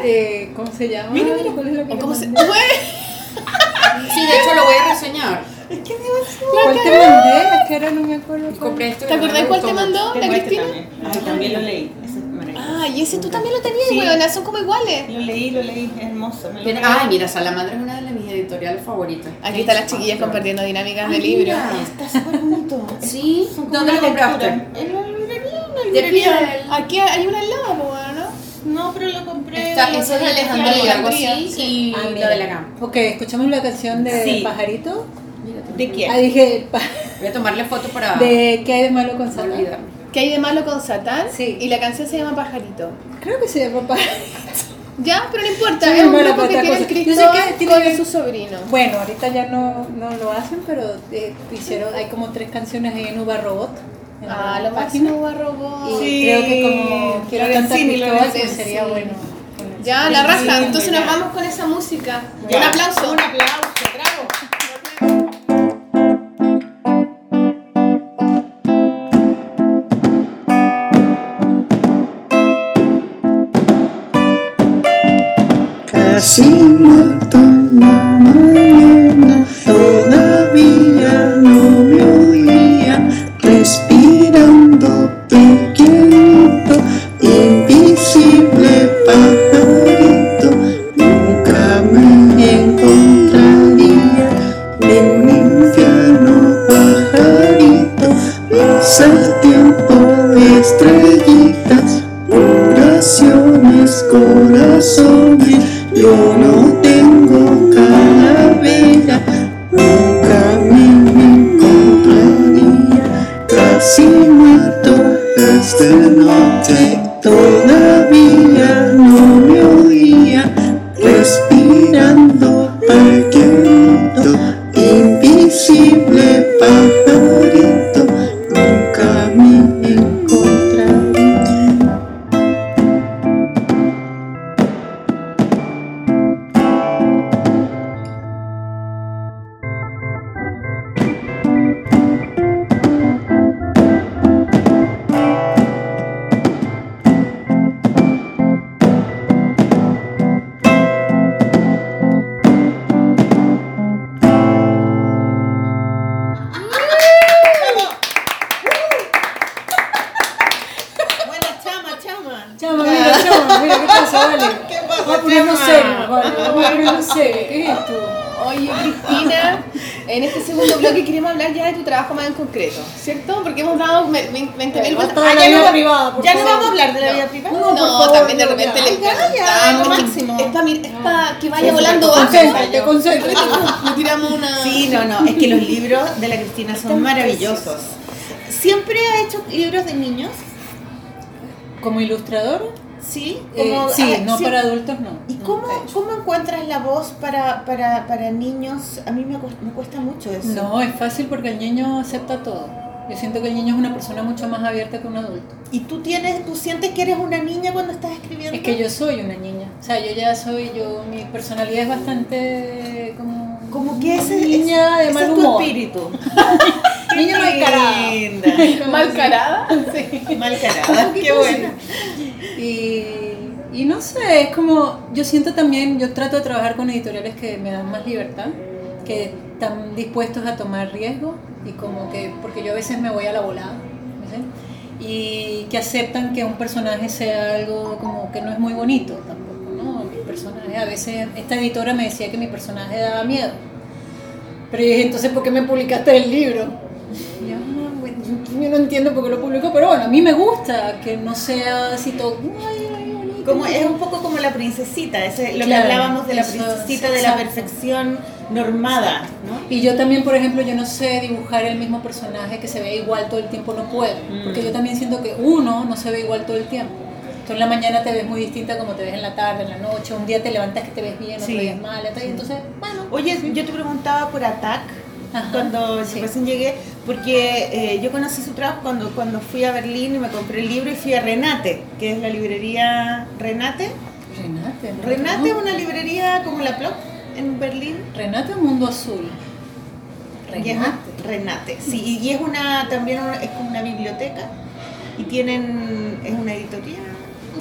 de- ¿Cómo se llama? Mira, mira. ¿Cuál es la que ¿O le cómo se? Sí, de hecho lo voy a reseñar. ¿Cuál te mandé? Es que ahora no me acuerdo. cuál. Compré esto. ¿Te me acordás cuál te mandó? ¿La Tengo este Cristina? también. Ah, también lo leí. Es. Ah, y ese tú también lo tenías, Sí. weona, son como iguales. Lo leí, lo leí, es hermoso. me lo. Ay, mira, Salamandra es una de mis editoriales favoritas. Aquí están las chiquillas compartiendo dinámicas de Ay, libro. mira, Está súper bonito. Sí, ¿dónde lo compraste? En la librería, en la De librería. Aquí hay una al lado, ¿no? Pero lo compré. Está, lo esa es de. Alejandría, algo Alejandría, así, sí. y Ah, la mira. de la gama. Ok, escuchamos la canción de Sí. Pajarito. ¿De quién? Ah, dije, Voy a tomarle foto para de ¿Qué hay de malo con Satán? olvidarme. ¿Qué hay de malo con Satán? Sí. Y la canción se llama Pajarito. Creo que se llama Pajarito. Ya, pero no importa, Soy es un grupo que tiene el tiene con que- su sobrino. Bueno, ahorita ya no, no lo hacen, pero eh, hicieron, hay como tres canciones ahí en Uva Robot. Ah, lo máximo va robot. Y Sí, creo que como quiero cantar mi Cristóbal, pues sería sí. bueno. Ya, la raja. Sí, Entonces nos vamos con esa música. Ya. Un aplauso. Un aplauso, bravo. Casi la encuentras la voz para, para, para niños? A mí me cuesta, me cuesta mucho eso. No, es fácil porque el niño acepta todo. Yo siento que el niño es una persona mucho más abierta que un adulto. ¿Y tú tienes, tú sientes que eres una niña cuando estás escribiendo? Es que yo soy una niña. O sea, yo ya soy, yo, mi personalidad es bastante como... como que ese Niña de ese mal es tu humor. espíritu. Niña malcarada. Linda. Mal carada. Sí. Malcarada. Qué buena. Y, y no sé, es como, yo siento también, yo trato de trabajar con editoriales que me dan más libertad, que están dispuestos a tomar riesgos y como que, porque yo a veces me voy a la volada, ¿no sé? y que aceptan que un personaje sea algo como que no es muy bonito tampoco, ¿no? Mi personaje, a veces esta editora me decía que mi personaje daba miedo. Pero yo dije, entonces, ¿por qué me publicaste el libro? Yo, "No, bueno, yo no entiendo por qué lo publicó, pero bueno, a mí me gusta que no sea así todo, ay. Como, es un poco como la princesita, ese, lo Claro, que hablábamos de la eso, princesita, sí, de la perfección normada, ¿no? Y yo también, por ejemplo, yo no sé dibujar el mismo personaje que se ve igual todo el tiempo, no puedo. Mm. Porque yo también siento que uno no se ve igual todo el tiempo. Tú en la mañana te ves muy distinta como te ves en la tarde, en la noche. Un día te levantas que te ves bien, otro Sí. día mal. Entonces, entonces, bueno. Oye, yo te preguntaba por Attack Ajá, cuando sí. recién llegué, porque eh, yo conocí su trabajo cuando, cuando fui a Berlín y me compré el libro y fui a Renate, que es la librería Renate. Renate. ¿no? Renate es una librería como la Plop en Berlín. Renate Mundo Azul. Es- Renate, sí, y es una también una- es como una biblioteca y tienen es una editorial,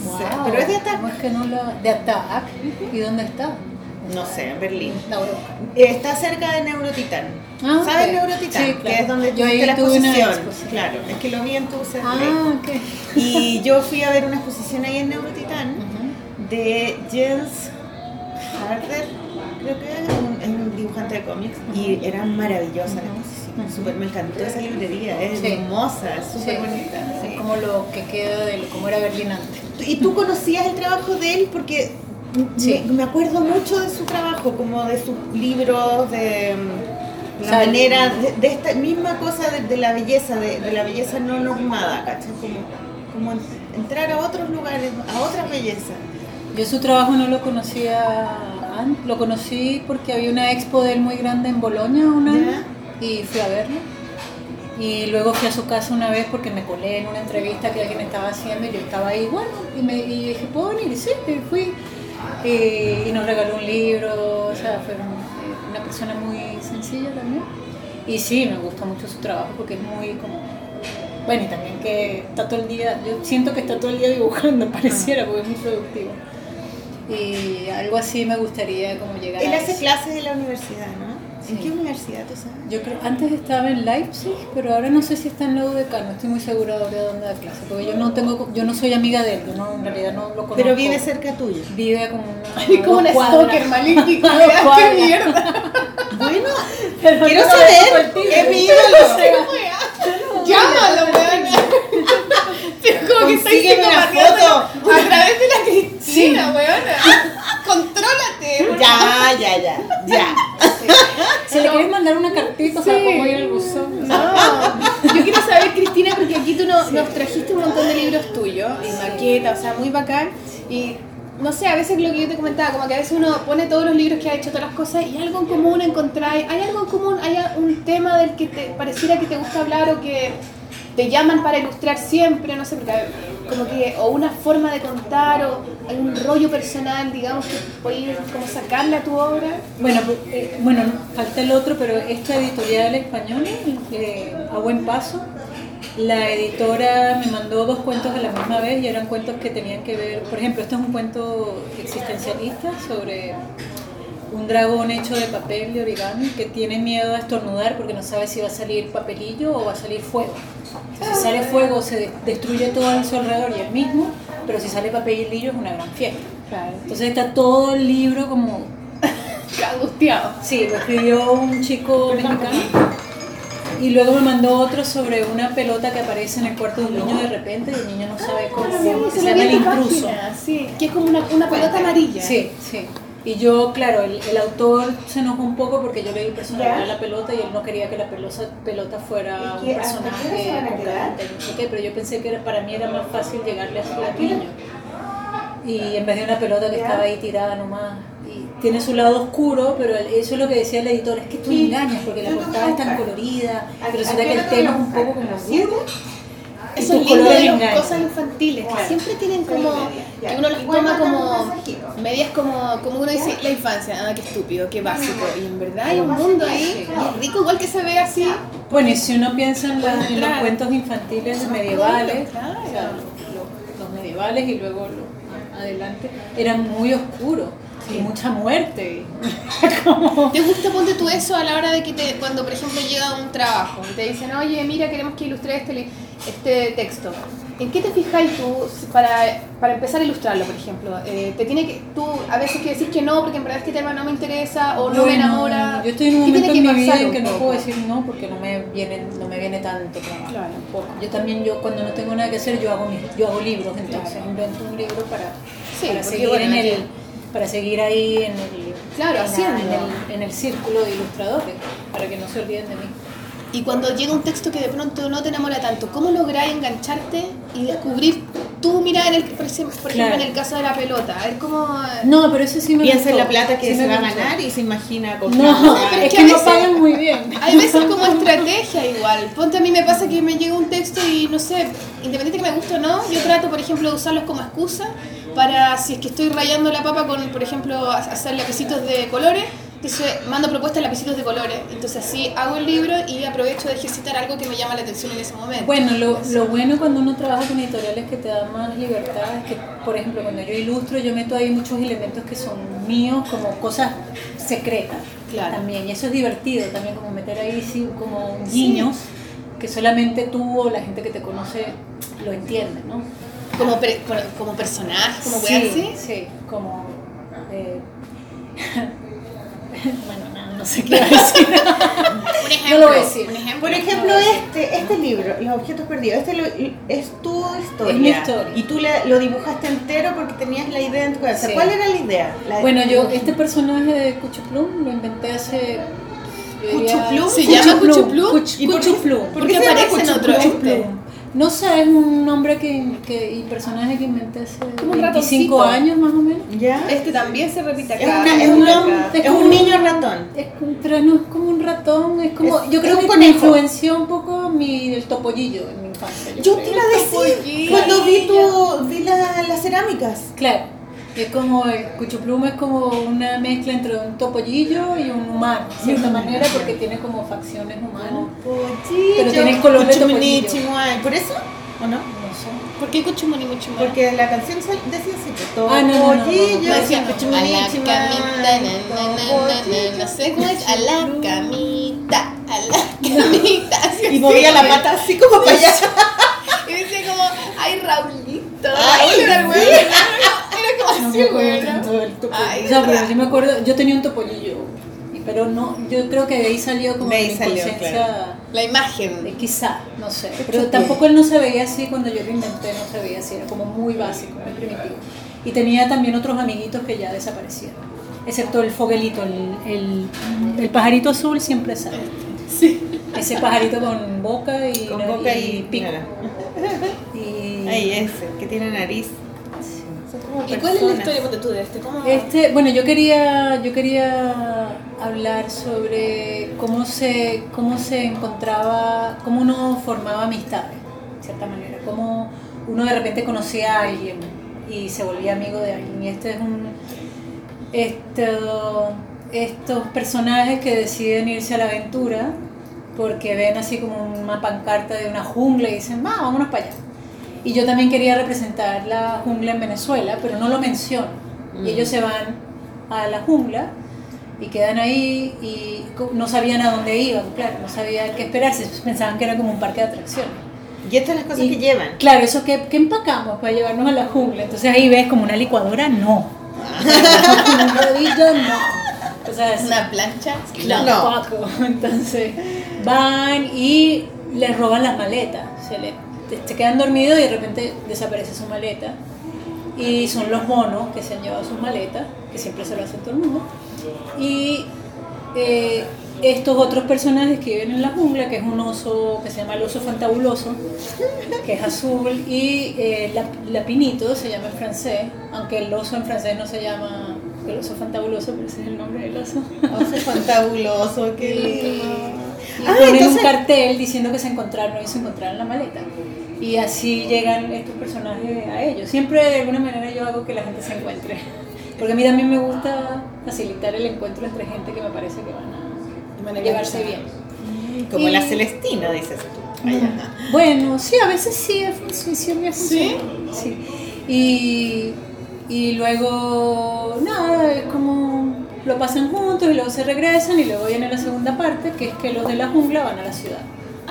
no Wow. pero es de Attack, ¿Cómo es que no la... De. ¿Y dónde está? no sé, en Berlín. La voy a buscar. Está cerca de Neurotitán. Ah, ¿Sabes ok. Neurotitán? Sí, Que claro. es donde Yo ahí la tuve una exposición. Claro, es que lo vi en tu. Ah, ok. Y yo fui a ver una exposición ahí en Neurotitán de Jens Harder, creo que es un, es un dibujante de cómics, y era maravillosa la exposición. Súper, me encantó esa librería, es Sí. hermosa, es súper Sí. bonita. sí. Es como lo que queda de cómo era Berlín antes. ¿Y tú conocías el trabajo de él? Porque Sí. me, acuerdo mucho de su trabajo, como de sus libros, de la O sea, manera, de, de esta misma cosa de, de la belleza, de, de la belleza no normada, ¿cachai? Como, como en- entrar a otros lugares, a otras bellezas. Yo su trabajo no lo conocía antes, lo conocí porque había una expo de él muy grande en Bolonia un año y fui a verlo. Y luego fui a su casa una vez porque me colé en una entrevista que alguien estaba haciendo y yo estaba ahí, bueno, y, me, y dije, ¿puedo venir? Y sí, y fui. Y, y nos regaló un libro, o sea, fue un- una persona muy sencilla también. Y sí, me gusta mucho su trabajo porque es muy como... Bueno, y también que está todo el día, yo siento que está todo el día dibujando, pareciera, porque es muy productivo. Y algo así me gustaría como llegar Él a hace eso. clases en la universidad, ¿no? ¿En Sí. qué universidad tú sabes? Yo creo, antes estaba en Leipzig, pero ahora no sé si está en la UDK, no estoy muy segura ahora de dónde da clase, porque yo no tengo, yo no soy amiga de él, yo no, en realidad no lo conozco. Pero vive cerca tuyo. Vive como una, Es como un stalker. Dos ¿Qué mierda? Bueno, Pero quiero no saber, es mi ídolo. Llámalo, weón. Como que psicopateando foto. a través de la Cristina, weona. Contrólate. por Ya, ya, ya, ya. Si le quieres mandar una cartita, o sea, como ir al buzón. No, yo quiero saber, Cristina, porque aquí tú no- nos trajiste un montón de libros tuyos y maquetas, o sea, muy bacán. Y no sé, a veces lo que yo te comentaba, como que a veces uno pone todos los libros que ha hecho, todas las cosas, y algo en común encontráis. ¿Hay algo en común? ¿Hay un tema del que te pareciera que te gusta hablar o que te llaman para ilustrar siempre? No sé, porque como que, o una forma de contar, o algún rollo personal, digamos, que podéis como sacarle a tu obra. Bueno, pues, eh, bueno, falta el otro, pero esta editorial española, eh, A Buen Paso, la editora me mandó dos cuentos a la misma vez y eran cuentos que tenían que ver, por ejemplo, este es un cuento existencialista sobre un dragón hecho de papel de origami que tiene miedo a estornudar porque no sabe si va a salir papelillo o va a salir fuego. Si sale fuego se de- destruye todo a su alrededor y el mismo, pero si sale papelillo es una gran fiesta. Entonces está todo el libro como Angustiado. Sí, lo escribió un chico mexicano. Y luego me mandó otro sobre una pelota que aparece en el cuarto de un niño de repente y el niño no sabe cómo. que se llama el intruso. Sí, que es como una, una pelota amarilla. Sí, sí. Y yo, claro, el, el autor se enojó un poco porque yo le di personalidad ¿Ya? a la pelota y él no quería que la pelota, pelota fuera ¿Y un personaje con carácter, no sé qué, pero yo pensé que era, para mí era más fácil llegarle a niño. Y en vez de una pelota que estaba ahí tirada nomás. Y tiene su lado oscuro, pero eso es lo que decía el editor, es que tú engañas porque la portada es tan colorida, ¿A- pero resulta que el tema es un poco como ¿A Eso es lindo colores de las engañan. cosas infantiles, que Bueno. siempre tienen como, que uno las toma como medias como, como uno dice, la infancia, ah, qué estúpido, qué básico, y en verdad hay un mundo ahí, y es rico igual que se ve así, Bueno, y si uno piensa en, la- en los cuentos infantiles medievales, Claro. o sea, los, los medievales y luego los adelante, eran muy oscuros. Y mucha muerte. Como- ¿Te gusta, ponte tú eso a la hora de que te, cuando por ejemplo llega un trabajo y te dicen, oye, mira, queremos que ilustres este, este texto? ¿En qué te fijáis tú para, para empezar a ilustrarlo, por ejemplo? Eh, te tiene que, tú a veces que decís que no, porque en verdad este tema no me interesa o no me Bueno, enamora. Yo estoy en un ¿Qué momento en mi vida en que no poco? puedo decir no porque no me viene, no me viene tanto trabajo. Claro. tampoco. Yo también, yo cuando no tengo nada que hacer, yo hago, mis- yo hago libros, entonces Claro. invento un libro para, Sí, para, seguir bueno, en no el, para seguir ahí en el, Claro, en la- haciendo. en el, en el círculo de ilustradores, para que no se olviden de mí. Y cuando llega un texto que de pronto no te enamora tanto, ¿cómo lográis engancharte y descubrir tu mirada, en el, por ejemplo, Claro. en el caso de la pelota? A ver cómo... No, pero eso sí me Piensa en la plata que Sí se va a ganar y se imagina con No, pero es es que, no pagan muy bien. Hay veces como estrategia igual. Ponte a mí me pasa que me llega un texto y no sé, independiente que me guste o no, yo trato, por ejemplo, de usarlos como excusa para si es que estoy rayando la papa con, por ejemplo, hacer lapicitos de colores. Entonces mando propuestas lapicitos de colores. Entonces así hago el libro y aprovecho de ejercitar algo que me llama la atención en ese momento. Bueno, lo, lo bueno cuando uno trabaja con editoriales que te dan más libertad es que, por ejemplo, cuando yo ilustro, yo meto ahí muchos elementos que son míos, como cosas secretas Claro. también. Y eso es divertido también, como meter ahí sí, como guiños que solamente tú o la gente que te conoce lo entiende, ¿no? Como, per- como personaje, como sí, así. Sí, como... eh, bueno, nada, no sé qué iba a decir. Un ejemplo. No lo voy a decir. Un ejemplo. Por ejemplo, este, este libro, Los objetos perdidos, este lo- es tu historia. Es mi historia. Y tú le- lo dibujaste entero porque tenías la idea en tu cabeza. Sí. ¿Cuál era la idea? La- Bueno, yo este personaje de Cuchuplum lo inventé hace... ¿Cuchuplum? ¿Se llama Cuchuplum? Cuch- ¿Y por qué- Cuchuplum. por qué qué se llama aparece en otro Cuchuplum? este? No sé, es un nombre que, que, y personaje que inventé hace Como un 25 ratoncito. años más o menos. ¿Ya? Este también se repite Es, acá. una- es un, acá. es un niño ratón. Es, como- pero no es como un ratón, es como... Es- yo es creo que me conejo. influenció un poco mi, el topollillo en mi infancia. Yo te iba a decir cuando vi, tu, vi la- las cerámicas. Claro, es como el cuchupluma es como una mezcla entre un topollillo y un humano, de cierta manera, porque tiene como facciones humanas. Pero tiene el color de topollillo. chimuay. ¿Por eso? ¿O no? No sé. ¿Por qué Cuchumuni mucho más? Porque la canción decía así, que todo Ah, no, no, no, no, no. pollillo, No, decía, na, no sé cómo es, a la camita, a la camita. así, Y movía así, la pata así como para allá. Y decía como, ay, Raulito. Ay, Raúl sí. Así, güey. Ay, O sea, pero sí me acuerdo, yo tenía un topollillo, pero no, yo creo que de ahí salió como De ahí mi salió, conciencia, La imagen. de quizá, no sé. Pero tampoco él no se veía así cuando yo lo inventé, no se veía así, era como muy básico, muy primitivo. Y tenía también otros amiguitos que ya desaparecieron, excepto el foguelito, el, el, el pajarito azul siempre sale. Ese pajarito con boca y, Con boca y pico. nada. Y- Ahí ese, que tiene nariz. Como ¿Y cuál es la historia tú de este? ¿Cómo? Este, bueno, yo quería, yo quería hablar sobre cómo se, cómo se encontraba, cómo uno formaba amistades, de cierta manera, cómo uno de repente conocía a alguien y se volvía amigo de alguien. Y este es un, esto, estos personajes que deciden irse a la aventura porque ven así como una pancarta de una jungla y dicen, va, vámonos para allá. Y yo también quería representar la jungla en Venezuela, pero no lo menciono. Y ellos se van a la jungla y quedan ahí y no sabían a dónde iban, claro, no sabían qué esperarse, pensaban que era como un parque de atracciones. Y estas son las cosas Y- que llevan. Claro, eso que, ¿qué empacamos para llevarnos a la jungla. Entonces ahí ves como una licuadora, no. un rodillo, no. O sea, es ¿Una plancha? No. tampoco. Entonces van y les roban las maletas. Se, le, te- se quedan dormidos y de repente desaparece su maleta. Y son los monos que se han llevado sus maletas, que siempre se lo hacen todo el mundo. Y eh, estos otros personajes que viven en la jungla, que es un oso que se llama el oso fantabuloso, que es azul, y eh, la, lapinito se llama en francés, aunque el oso en francés no se llama el oso fantabuloso, pero ese es el nombre del oso. Oso fantabuloso, qué lindo. Y Ah, ponen entonces- un cartel diciendo que se encontraron y se encontraron la maleta. Y así llegan estos personajes a ellos. Siempre de alguna manera yo hago que la gente se encuentre. Porque a mí también me gusta facilitar el encuentro entre gente que me parece que van a, Van llevarse bien. Como Y- la Celestina, dices tú. Bueno, sí, a veces sí, es función y es función. Sí. Y, Y luego, nada, es como lo pasan juntos y luego se regresan y luego viene la segunda parte, que es que los de la jungla van a la ciudad.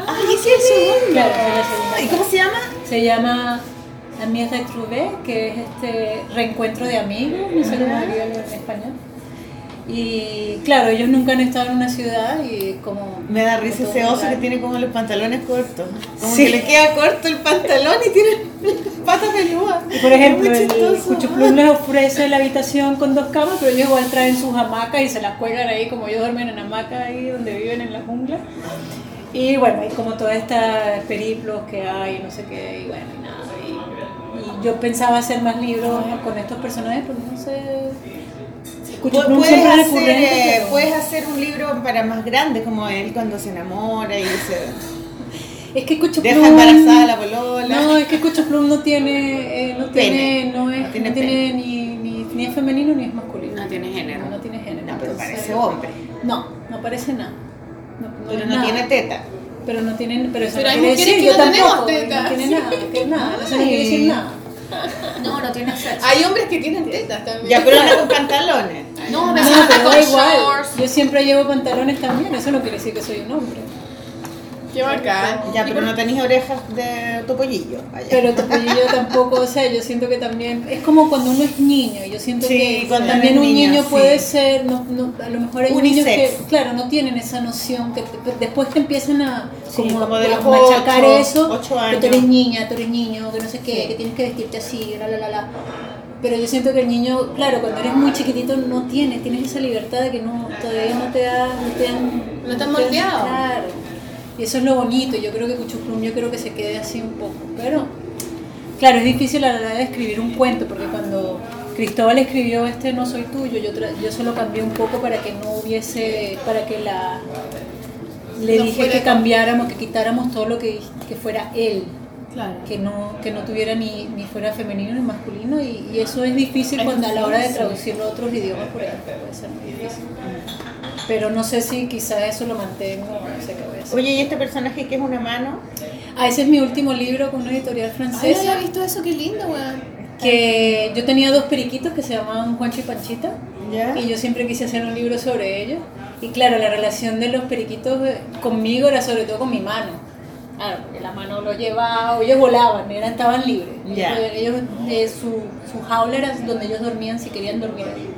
Ah, ¿y ese es? Claro, ¿Y cómo se llama? Se llama Amis Retrouvé, que es este reencuentro de amigos, no sé cómo diría en español. Y claro, ellos nunca han estado en una ciudad y como... Me da risa ese oso que tiene como los pantalones cortos. Como Sí. que le queda corto el pantalón y tiene patas peludas. Por ejemplo, el. Cuchuplum les ofrece la habitación con dos camas, pero ellos igual traen sus hamacas y se las cuelgan ahí, como ellos duermen en hamacas ahí donde viven en la jungla. Y bueno, hay como todos estos periplos que hay, no sé qué, y bueno, y nada. Y, y yo pensaba hacer más libros con estos personajes, pero no sé. Pu- Cuchuplum Puedes hacer, eh, pero- puedes hacer un libro para más grandes, como él cuando se enamora y se Es que Cuchuplum... deja embarazada a la polola. No, es que Cuchuplum no tiene, eh, no tiene, no es, No no tiene tiene, ni, ni, ni es femenino ni es masculino. No tiene género. No, no tiene género. No, pero entonces- parece hombre. No, no parece nada. No, no Pero no nada. tiene teta. Pero no tiene, pero eso Pero no hay quiere mujeres decir, que yo no tenemos tampoco, tetas. no tiene nada, que nada, eso no quiere decir nada. No, no tiene sexo. Hay hombres que tienen tetas también. Ya, pero anda con pantalones. No, No, me pero da igual. Yo siempre llevo pantalones también, eso no quiere decir que soy un hombre. Qué bacán. Ya, pero no tenéis orejas de tu pollillo. Vaya. Pero tu yo tampoco, o sea, yo siento que también, es como cuando uno es niño, yo siento Sí, que cuando también un niño, niño sí. puede ser, no, no, a lo mejor hay niños que, Unisex. claro, no tienen esa noción, que después te empiezan a Sí, como, como de a los machacar ocho, eso, ocho que tú eres niña, tú eres niño, que no sé qué, Sí. que tienes que vestirte así, la la la la. Pero yo siento que el niño, claro, cuando eres muy chiquitito no tienes, tienes esa libertad de que no, todavía no te da, no te han, No te han moldeado. Claro. Y eso es lo bonito, yo creo que Cuchuplum, yo creo que se quede así un poco. Pero, claro, es difícil a la hora de escribir un cuento, porque cuando Cristóbal escribió este No Soy Tuyo, yo, tra- yo se lo cambié un poco para que no hubiese, para que la... Le No dije que cambiáramos, que quitáramos todo lo que, que fuera él, Claro. que no, que no tuviera ni, ni fuera femenino ni masculino, y, y eso es difícil cuando a la hora de traducirlo a otros idiomas, por ejemplo, puede ser muy difícil. Pero no sé si quizás eso lo mantengo, no sé qué voy a hacer. Oye, ¿y este personaje que es una mano? Ah, ese es mi último libro con una editorial Ay, no francesa. había visto eso, qué lindo, weón. que yo tenía dos periquitos que se llamaban Juancho y Panchita. ¿Ya? Y yo siempre quise hacer un libro sobre ellos. Y claro, la relación de los periquitos eh, conmigo era sobre todo con mi mano. Claro, porque la mano lo llevaba, ellos volaban, eran, estaban libres. Ya. Ellos, eh, su, su jaula era donde ellos dormían si querían dormir ahí.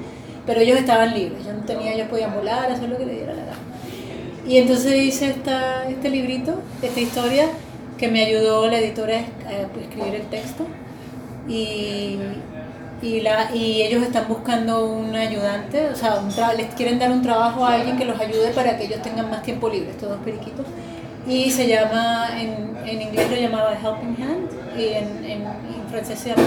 Pero ellos estaban libres, yo no tenía, ellos podían volar, hacer lo que les diera la gana. Y entonces hice esta, este librito, esta historia, que me ayudó la editora a es- a escribir el texto. Y, y, la, y ellos están buscando un ayudante, o sea, un tra- les quieren dar un trabajo a alguien que los ayude para que ellos tengan más tiempo libre, estos dos periquitos. Y se llama, en, en inglés lo llamaba Helping Hand, y en, en, en francés se llama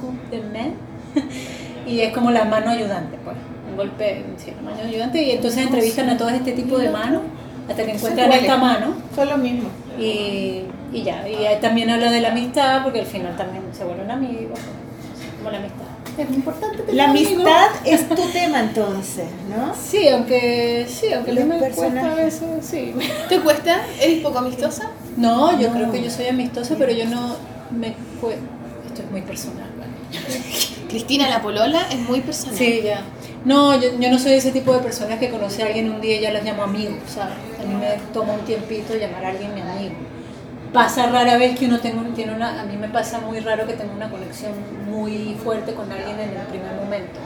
coup de main. y es como la mano ayudante, pues, un golpe, sí, la mano ayudante. Y entonces entrevistan a todo este tipo de manos hasta que encuentran esta mano. Son los mismos. Y, y ya, y ahí también habla de la amistad, porque al final también se vuelven amigos, como la amistad. Es muy importante tener La amigos. amistad es tu tema entonces, ¿no? Sí, aunque sí, aunque Los me cuesta a veces, sí. ¿Te cuesta? ¿Eres poco amistosa? No, yo creo que yo soy amistosa, pero yo no me Esto es muy personal. Cristina, la polola, es muy personal. Sí, ya. No, yo, yo no soy ese tipo de personas que conoce a alguien un día y ya los llamo amigos. A mí me toma un tiempito llamar a alguien mi amigo. Pasa rara vez que uno tenga, un- tiene una, a mí me pasa muy raro que tenga una conexión muy fuerte con alguien en el primer momento.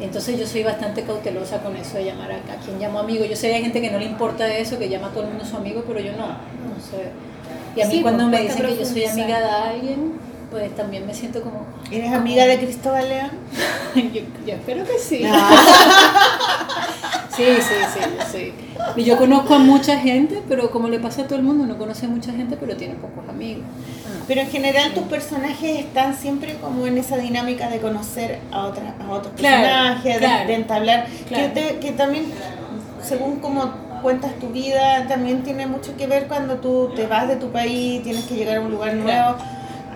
Entonces yo soy bastante cautelosa con eso de llamar a, a quien llamo amigo. Yo sé que hay gente que no le importa eso, que llama a todo el mundo su amigo, pero yo no. no sé. Y a mí Sí, cuando pues, me dicen que yo soy amiga de alguien, pues también me siento como... ¿Eres amiga de Cristóbal León? yo, yo espero que sí. Ah. Sí, sí, sí, sí. Y yo conozco a mucha gente, pero como le pasa a todo el mundo, no conoce a mucha gente, pero tiene pocos amigos. Pero en general tus personajes están siempre como en esa dinámica de conocer a, otra, a otros Claro, personajes, claro, de, entablar, claro. que, te- que también, según como cuentas tu vida, también tiene mucho que ver cuando tú te vas de tu país, tienes que llegar a un lugar nuevo.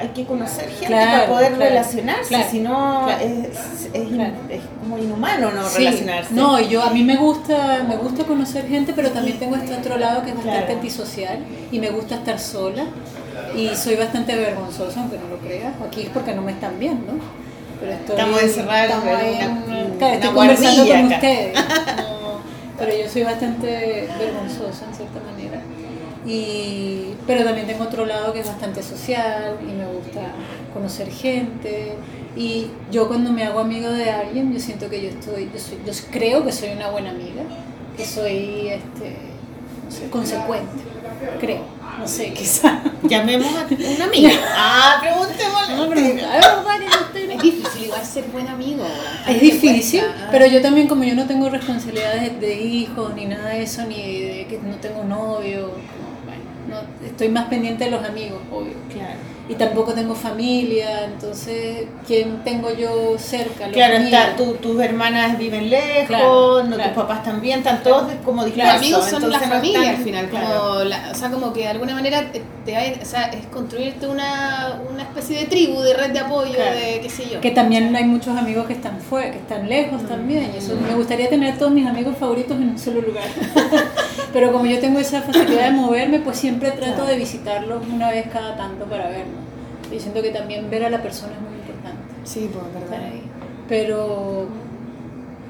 Hay que conocer gente Claro, para poder claro, relacionarse, claro, si no es, es, como inhumano no Sí, relacionarse. No, yo a mí me gusta, me gusta conocer gente, pero también tengo este otro lado que es bastante antisocial y me gusta estar sola y soy bastante vergonzosa, aunque no lo creas. Aquí es porque no me están viendo. pero estoy, Estamos encerradas en estamos en una- una claro, estoy conversando con acá. ustedes. no, pero yo soy bastante vergonzosa en cierta manera. Y, pero también tengo otro lado que es bastante social y me gusta conocer gente. Y yo cuando me hago amigo de alguien, yo siento que yo estoy, yo, soy- yo creo que soy una buena amiga, que soy este, no sé, consecuente, creo, no sé, quizá. Llamemos a una amiga. Ah, preguntémosle. No, pero es difícil igual ser buen amigo. Es difícil, Cuesta. pero yo también como yo no tengo responsabilidades de hijos ni nada de eso, ni de que no tengo novio, no, estoy más pendiente de los amigos, obvio. Claro. Y tampoco tengo familia, entonces, ¿quién tengo yo cerca? Los Claro, está, tu- tus hermanas viven lejos, Claro, no, claro. tus papás también, están todos como Los dispersos. amigos son la no familia están- al final, claro. como la- o sea, como que de alguna manera te, te hay- o sea, es construirte una, una especie de tribu, de red de apoyo, Claro. de qué sé yo. Que también hay muchos amigos que están fuera, que están lejos también. Y eso, me gustaría tener todos mis amigos favoritos en un solo lugar. Pero como yo tengo esa facilidad de moverme, pues siempre trato de visitarlos una vez cada tanto para verlos. Y siento que también ver a la persona es muy importante. Sí, pues estar verdad. ahí. Pero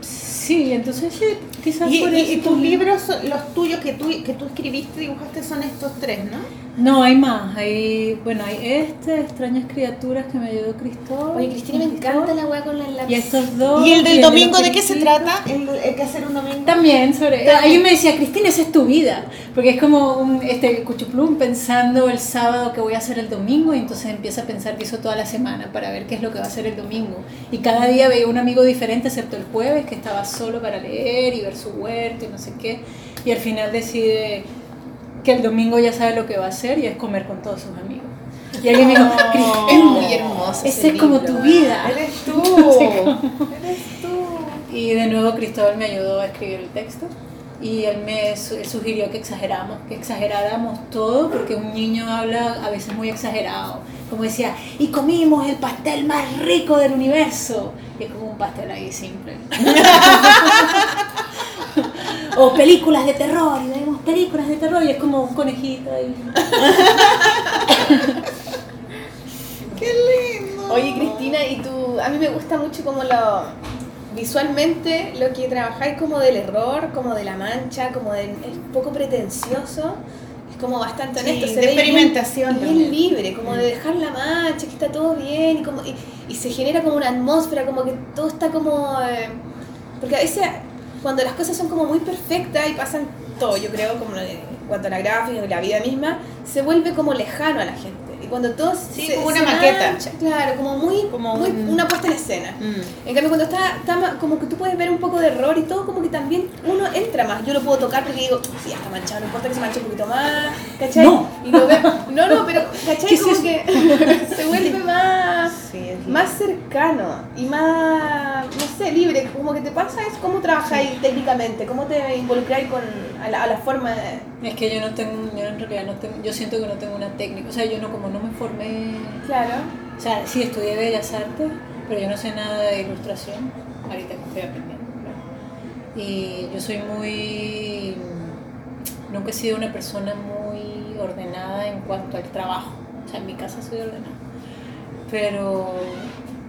sí, entonces sí, quizás Y, por y- eso y tus libros, los tuyos que tú, que tú escribiste, dibujaste, son estos tres, ¿no? No, hay más. Hay, bueno, hay este, Extrañas Criaturas, que me ayudó Cristóbal. Oye, Cristina, me encanta la weá con la lápiz. Y estos dos. ¿Y el del de domingo los de qué se trata? El, el que hacer un domingo. También sobre. Alguien me decía, Cristina, esa es tu vida. Porque es como un este, cuchuplum pensando el sábado que voy a hacer el domingo y entonces empieza a pensar que hizo toda la semana para ver qué es lo que va a hacer el domingo. Y cada día veía un amigo diferente, excepto el jueves, que estaba solo para leer y ver su huerto y no sé qué. Y al final decide que el domingo ya sabe lo que va a hacer y es comer con todos sus amigos. Y alguien me dijo, Cristina, Es muy hermoso. esa es como tu vida. Eres tú. Y de nuevo Cristóbal me ayudó a escribir el texto y él me él sugirió que exageramos, que exageráramos todo porque un niño habla a veces muy exagerado. Como decía, y comimos el pastel más rico del universo. Y es como un pastel ahí simple. o películas de terror, y vemos películas de terror y es como un conejito ahí. Oye, Cristina, y tú, a mí me gusta mucho como lo visualmente lo que trabajáis como del error, como de la mancha, como de es poco pretencioso, es como bastante Sí, honesto, de ve bien- experimentación bien, también. libre, como de dejar la mancha, que está todo bien y como y, y se genera como una atmósfera, como que todo está como eh, porque a veces cuando las cosas son como muy perfectas y pasan todo, yo creo, como en cuanto a la gráfica y la vida misma, se vuelve como lejano a la gente. Cuando todo Sí, se, como una se maqueta. mancha, claro, como muy, Como muy un- una puesta en escena. Mm. En cambio, cuando está, está como que tú puedes ver un poco de error y todo, como que también uno entra más. Yo lo puedo tocar porque digo, sí, ya está manchado, no importa que se manche un poquito más, ¿cachai? No. Y lo veo, no, no, pero, ¿cachai? ¿Qué es como eso? que se vuelve más, Sí, es más cercano y más, no sé, libre. Como que te pasa es cómo trabajáis técnicamente, cómo te involucráis con, a, la, a la forma de... Es que yo no tengo, yo en realidad no tengo, yo siento que no tengo una técnica, o sea, yo no como no me formé Claro. O sea, sí estudié Bellas Artes, pero yo no sé nada de ilustración. Ahorita me estoy aprendiendo. Y yo soy muy... Nunca he sido una persona muy ordenada en cuanto al trabajo. O sea, en mi casa soy ordenada. Pero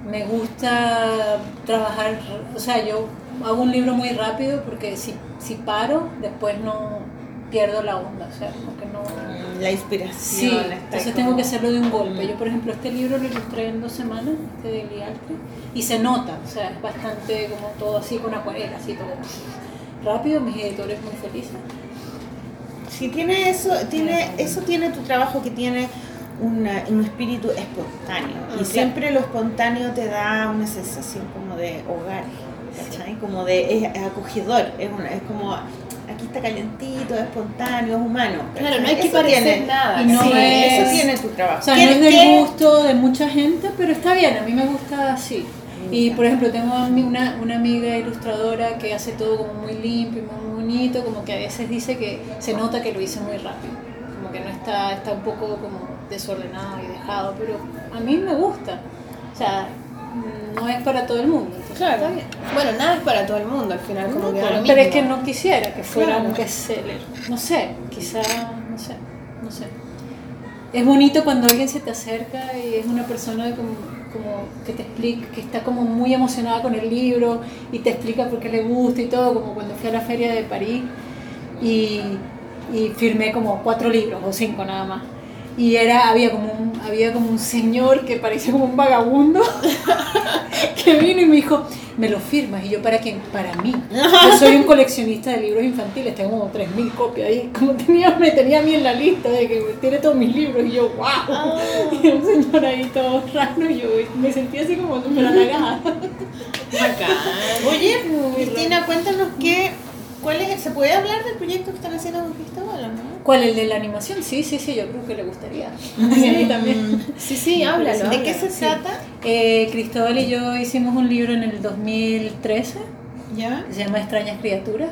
me gusta trabajar, o sea, yo hago un libro muy rápido porque si, si paro, después no pierdo la onda. O sea, que no... La inspiración. Sí, entonces como- tengo que hacerlo de un golpe. Yo, por ejemplo, este libro lo ilustré en dos semanas, este de Arte, y se nota, o sea, es bastante como todo así con acuarela, así todo rápido, mis editores muy felices. Sí, tiene eso, tiene, eso tiene tu trabajo que tiene una- un espíritu espontáneo. Y Mm, siempre lo espontáneo te da una sensación como de hogar, ¿cachai? Como de es acogedor, es, una- es como aquí está calentito, es espontáneo, es humano. Claro, no hay que Eso parecer tiene- nada. Y no sí, es- eso tiene tu trabajo. O sea, ¿Qué- no es del qué- gusto de mucha gente, pero está bien, a mí me gusta así. Y por ejemplo, tengo a mí una, una amiga ilustradora que hace todo como muy limpio y muy bonito, como que a veces dice que se nota que lo hice muy rápido, como que no está, está un poco como desordenado y dejado, pero a mí me gusta. O sea, no es para todo el mundo. entonces Claro. está bien. Bueno, nada es para todo el mundo al final, como que da lo mismo. Pero es que no quisiera que fuera Claro. un bestseller. No sé, quizá, no sé, no sé. Es bonito cuando alguien se te acerca y es una persona como, como que te explica, que está como muy emocionada con el libro y te explica por qué le gusta y todo, como cuando fui a la feria de París y, y firmé como cuatro libros o cinco nada más. Y era, había como un, había como un señor que parecía como un vagabundo que vino y me dijo, me lo firmas. Y yo, ¿para quién? Para mí. Yo soy un coleccionista de libros infantiles, tengo como 3.000 copias ahí. Como tenía, me tenía a mí en la lista de que tiene todos mis libros. Y yo, wow. Y un señor ahí todo raro. Y yo me sentí así como súper halagada. Oye, Cristina, cuéntanos qué, cuál es, ¿se puede hablar del proyecto que están haciendo con Cristóbal o no? ¿Cuál? ¿El de la animación? Sí, sí, sí, yo creo que le gustaría. A mí también. Sí, sí, háblalo. ¿De qué se Sí. trata? Eh, Cristóbal y yo hicimos un libro en el 2013 ¿Ya? que se llama Extrañas Criaturas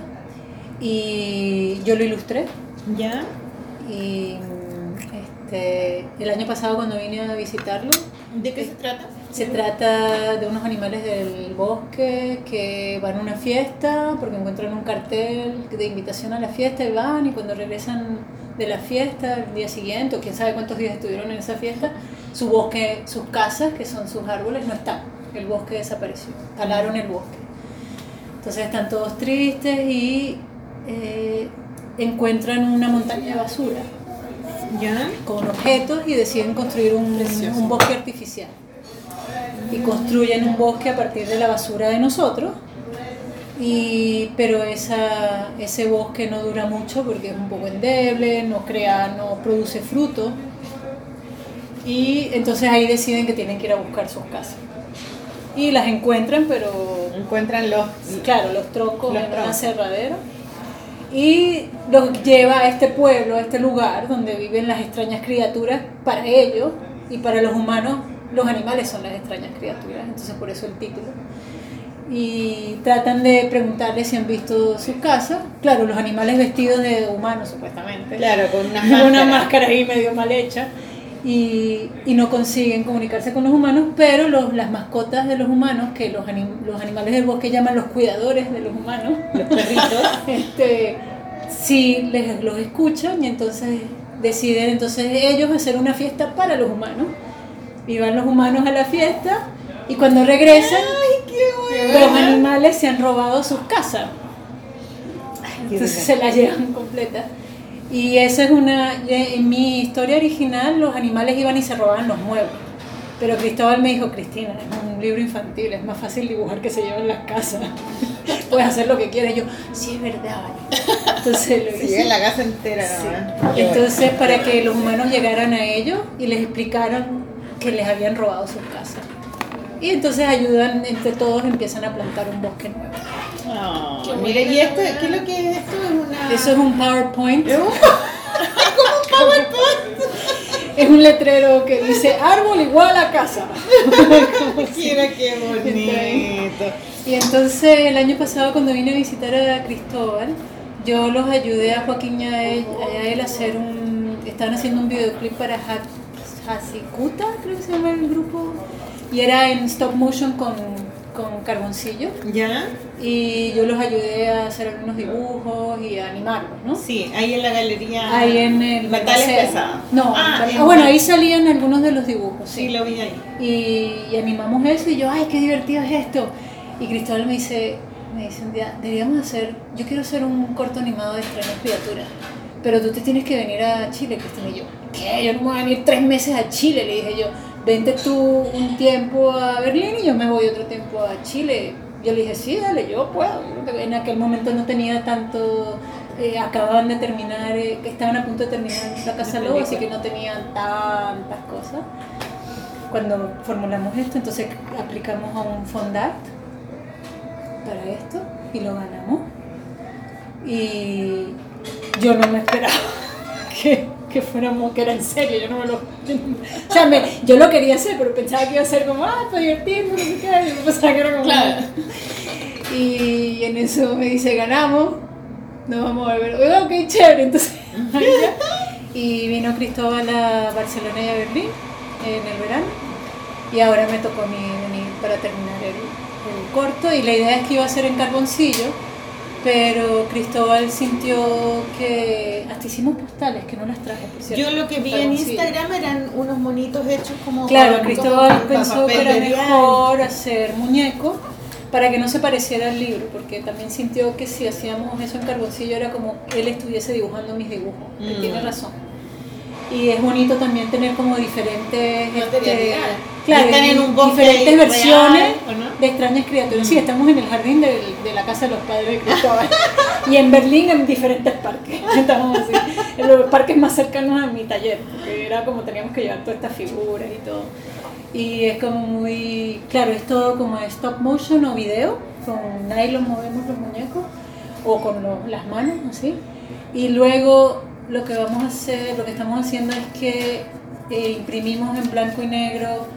y yo lo ilustré ¿Ya? y este, el año pasado cuando vine a visitarlo ¿De qué se trata? Se trata de unos animales del bosque que van a una fiesta porque encuentran un cartel de invitación a la fiesta y van y cuando regresan de la fiesta el día siguiente o quién sabe cuántos días estuvieron en esa fiesta, su bosque, sus casas que son sus árboles no están, el bosque desapareció, talaron el bosque. Entonces están todos tristes y eh, encuentran una montaña de basura ¿Ya? con objetos y deciden construir un, un bosque artificial. Y construyen un bosque a partir de la basura de nosotros. Y, pero esa, ese bosque no dura mucho porque es un poco endeble, no crea, no produce fruto. Y entonces ahí deciden que tienen que ir a buscar sus casas. Y las encuentran, pero Encuentran los... claro, los troncos Los en una troncos. aserradero y los lleva a este pueblo, a este lugar donde viven las extrañas criaturas para ellos y para los humanos los animales son las extrañas criaturas, entonces por eso el título. Y tratan de preguntarles si han visto sus casas. Claro, los animales vestidos de humanos supuestamente. Claro, con una una máscara. máscara ahí medio mal hecha. Y, y no consiguen comunicarse con los humanos, pero los, las mascotas de los humanos, que los, anim- los animales del bosque llaman los cuidadores de los humanos, Los perritos. este, sí les, los escuchan y entonces deciden entonces ellos hacer una fiesta para los humanos. Y van los humanos a la fiesta y cuando regresan, los animales se han robado sus casas. Entonces se la llevan completa. Y esa es una. En mi historia original, los animales iban y se robaban los muebles. Pero Cristóbal me dijo: Cristina, es un libro infantil, es más fácil dibujar que se llevan las casas. Puedes hacer lo que quieras. Y yo, sí, es verdad. vale". Entonces lo hice. llevan la casa entera, Sí. Entonces, para que los humanos llegaran a ellos y les explicaran que les habían robado sus casas. Y entonces ayudan, entre todos empiezan a plantar un bosque nuevo. Oh, mira, ¿y esto, qué es lo que es esto? Es una... Eso es un PowerPoint. ¿Es un- Es un letrero que dice árbol igual a casa. Mira qué bonito. Y entonces el año pasado cuando vine a visitar a Cristóbal, yo los ayudé a Joaquín y a él, a él a hacer un... Estaban haciendo un videoclip para Ha- Hasikuta, creo que se llama el grupo. Y era en stop motion con, con carboncillo. ¿Ya? Y yo los ayudé a hacer algunos dibujos y a animarlos, ¿no? Sí, ahí en la galería. Ahí en el Metales pesados. No, ah, ah, en- bueno, ahí salían algunos de los dibujos. Sí, lo vi ahí. y, y animamos eso y yo, ay, qué divertido es esto. Y Cristóbal me dice, me dice un día, deberíamos hacer, yo quiero hacer un corto animado de extrañas criaturas, pero tú te tienes que venir a Chile, Cristina. Y yo, ¿qué? Yo no me voy a venir tres meses a Chile, le dije yo, vente tú un tiempo a Berlín y yo me voy otro tiempo a Chile. Yo le dije, sí, dale, yo puedo. En aquel momento no tenía tanto, eh, acababan de terminar, eh, estaban a punto de terminar la Casa Lobo, así que no tenían tantas cosas cuando formulamos esto, entonces aplicamos a un Fondat para esto y lo ganamos. Y yo no me esperaba que, que fuéramos, que era en serio, yo no me lo... O sea, me- yo lo quería hacer, pero pensaba que iba a ser como, ah, para divertirme, no sé qué, y yo pensaba que era como... Claro. Y en eso me dice, ganamos, nos vamos a ver. Oiga, ok, chévere, entonces... Y vino Cristóbal a Barcelona y a Berlín en el verano. Y ahora me tocó a mí venir para terminar el, el corto. Y la idea es que iba a ser en carboncillo. Pero Cristóbal sintió que hasta hicimos postales que no las traje, por cierto. Yo lo que vi en. Instagram eran unos monitos hechos como Claro, Cristóbal pensó que era mejor hacer muñeco para que no se pareciera al libro, porque también sintió que si hacíamos eso en carboncillo era como él estuviese dibujando mis dibujos, que Mm. tiene razón. Y es bonito también tener como diferentes este, claro, Están en un bosque diferentes versiones de extrañas criaturas. Sí, estamos en el jardín de, la casa de los padres de Cristóbal. y en Berlín en diferentes parques. Estamos así, en los parques más cercanos a mi taller, porque era como teníamos que llevar todas estas figuras y todo. Y es como muy, claro, es todo como stop motion o video, con nylon movemos los muñecos, o con las manos, así. Y luego lo que vamos a hacer, lo que estamos haciendo es que eh, imprimimos en blanco y negro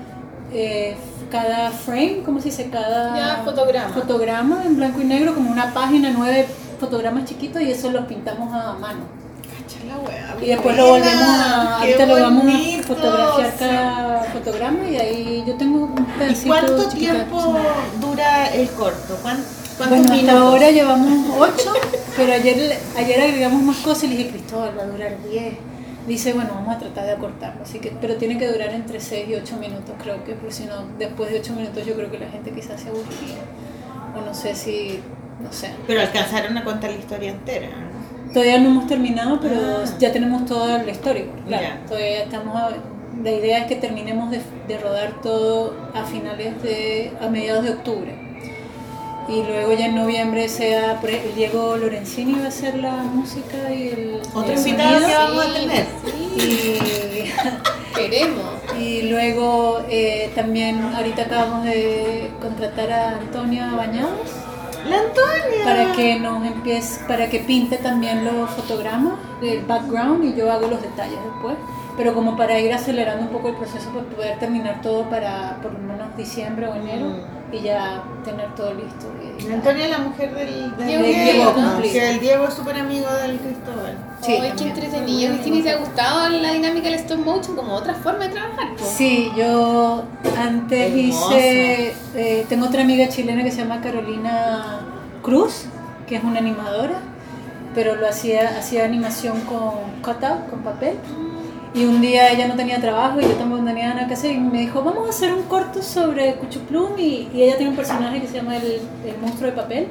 eh, cada frame, ¿cómo se dice? Cada Ya, fotograma. fotograma en blanco y negro, como una página, nueve fotogramas chiquitos y eso los pintamos a mano. La wea, Y después lo volvemos a. Ahorita lo vamos a fotografiar cada fotograma y ahí yo tengo un ¿Y pedacito. cuánto chiquito de tiempo dura el corto? ¿Cuán- ¿Cuántos Bueno, hasta ahora llevamos 8, pero ayer, ayer agregamos más cosas y le dije, Cristóbal, va a durar 10. Dice, bueno, vamos a tratar de acortarlo, así que, pero tiene que durar entre 6 y 8 minutos, creo que, porque si no, después de 8 minutos yo creo que la gente quizás se aburría. O no sé si, no sé. Pero alcanzaron a contar la historia entera. Todavía no hemos terminado, pero Ah. ya tenemos todo el histórico. Claro, Ya. todavía estamos. a- la idea es que terminemos de, de rodar todo a finales de. a mediados de octubre. Y luego ya en noviembre sea. Diego Lorenzini va a hacer la música y el. Otro invitado que vamos a tener. Y, Queremos. y luego eh, también ahorita acabamos de contratar a Antonia Bañados La Antonia. para que nos empiece, para que pinte también los fotogramas del background y yo hago los detalles después. Pero como para ir acelerando un poco el proceso para poder terminar todo para por lo menos diciembre o enero y ya tener todo listo. y. Antonia es la mujer del, del Diego Diego, que el Diego es súper amigo del Cristóbal. Sí, Ay, qué también. entretenido. Cristina, ¿y te ha gustado la dinámica del stop motion como otra forma de trabajar? Sí, yo antes Hermoso. hice, eh, tengo otra amiga chilena que se llama Carolina Cruz, que es una animadora, pero lo hacía, hacía animación con cutout, con papel. Y un día ella no tenía trabajo y yo tampoco tenía nada que hacer y me dijo, vamos a hacer un corto sobre Cuchuplum y, y ella tiene un personaje que se llama el, el monstruo de papel.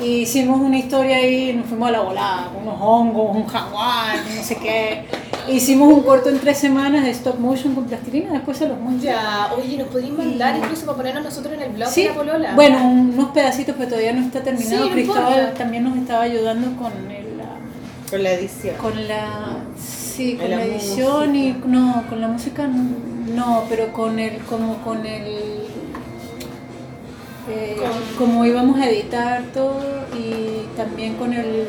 Y hicimos una historia ahí, nos fuimos a la volada, con unos hongos, un jaguar, no sé qué. Hicimos un corto en tres semanas de stop motion con plastilina, después se los muestro. Ya, oye, ¿nos podrían mandar incluso para ponernos nosotros en el blog Sí, de la Polola? bueno, unos pedacitos, pero todavía no está terminado. Sí, Cristóbal también nos estaba ayudando con el, la- Con la edición. con la sí, con La la, edición y no, con la música no, no, pero con el como con el eh, como íbamos a editar todo y también con el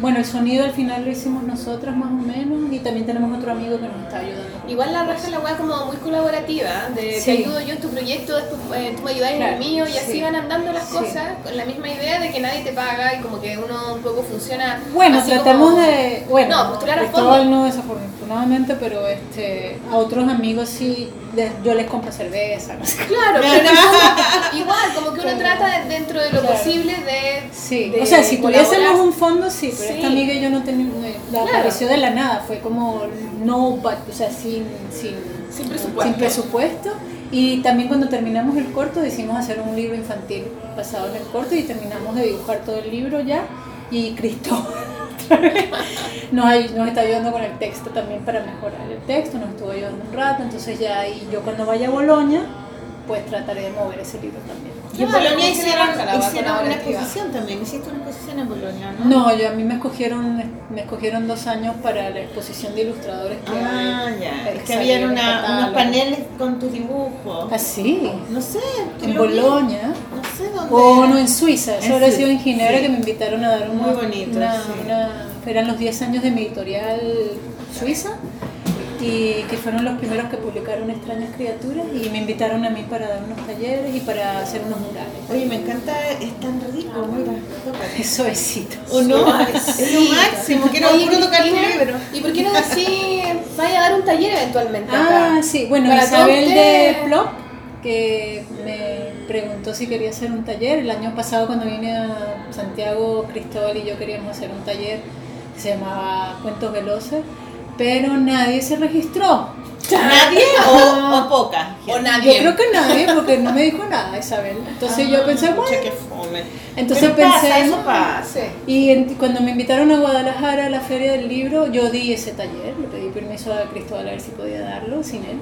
bueno, el sonido al final lo hicimos nosotras más o menos y también tenemos otro amigo que nos está ayudando. Igual la raja es la weá como muy colaborativa, de Sí. te ayudo yo en tu proyecto, después eh, tú me ayudas en el mío y así sí. van andando las Sí. cosas con la misma idea de que nadie te paga y como que uno un poco funciona. Bueno, tratamos como- de. Bueno, No, postular a fondo. no desafortunadamente, pero este, a otros amigos sí, yo les compro cerveza. no sé. Claro, pero igual, como que uno trata de- dentro de lo Claro. posible de. Sí, de o sea, si tuviésemos un fondo, sí, pero Sí. esta amiga y yo no teníamos. La Claro. apareció de la nada, fue como no, but, o sea, sin, sin, Sin presupuesto. sin presupuesto. Y también cuando terminamos el corto decidimos hacer un libro infantil basado en el corto y terminamos de dibujar todo el libro ya. Y Cristóbal nos, nos está ayudando con el texto también para mejorar el texto, nos estuvo ayudando un rato, entonces ya y yo cuando vaya a Bolonia, pues trataré de mover ese libro también. Y en Polonia hicieron, hicieron una exposición también. Hiciste una exposición en Polonia, ¿no? No, yo a mí me escogieron, me escogieron dos años para la exposición de ilustradores que Ah, hay, ya. Es que habían unos paneles con tus dibujos. Ah, sí, No sé. en. Bolonia. No sé dónde. O no, en Suiza, eso habrá sido en Ginebra sí. que me invitaron a dar una, Muy bonito, una- sí. una- eran los 10 años de mi editorial suiza y que fueron los primeros que publicaron Extrañas Criaturas y me invitaron a mí para dar unos talleres y para hacer unos murales. Oye, me encanta, es tan rico, mira. Eso besito. ¿O no? Es lo máximo, quiero Oye, puro tocar tu libro. ¿Y por qué no así vaya a dar un taller eventualmente Ah, acá? sí, bueno, Para Isabel de. Plop, que me preguntó si quería hacer un taller. El año pasado cuando vine a Santiago, Cristóbal y yo queríamos hacer un taller que se llamaba Cuentos Veloces, pero nadie se registró. ¿Nadie o, o poca? O nadie. Yo creo que nadie, porque no me dijo nada Isabel. Entonces yo pensé, bueno, qué fome. entonces Pero pasa, pensé, eso pasa. Y en- cuando me invitaron a Guadalajara a la feria del libro, yo di ese taller, le pedí permiso a Cristóbal a ver si podía darlo sin él.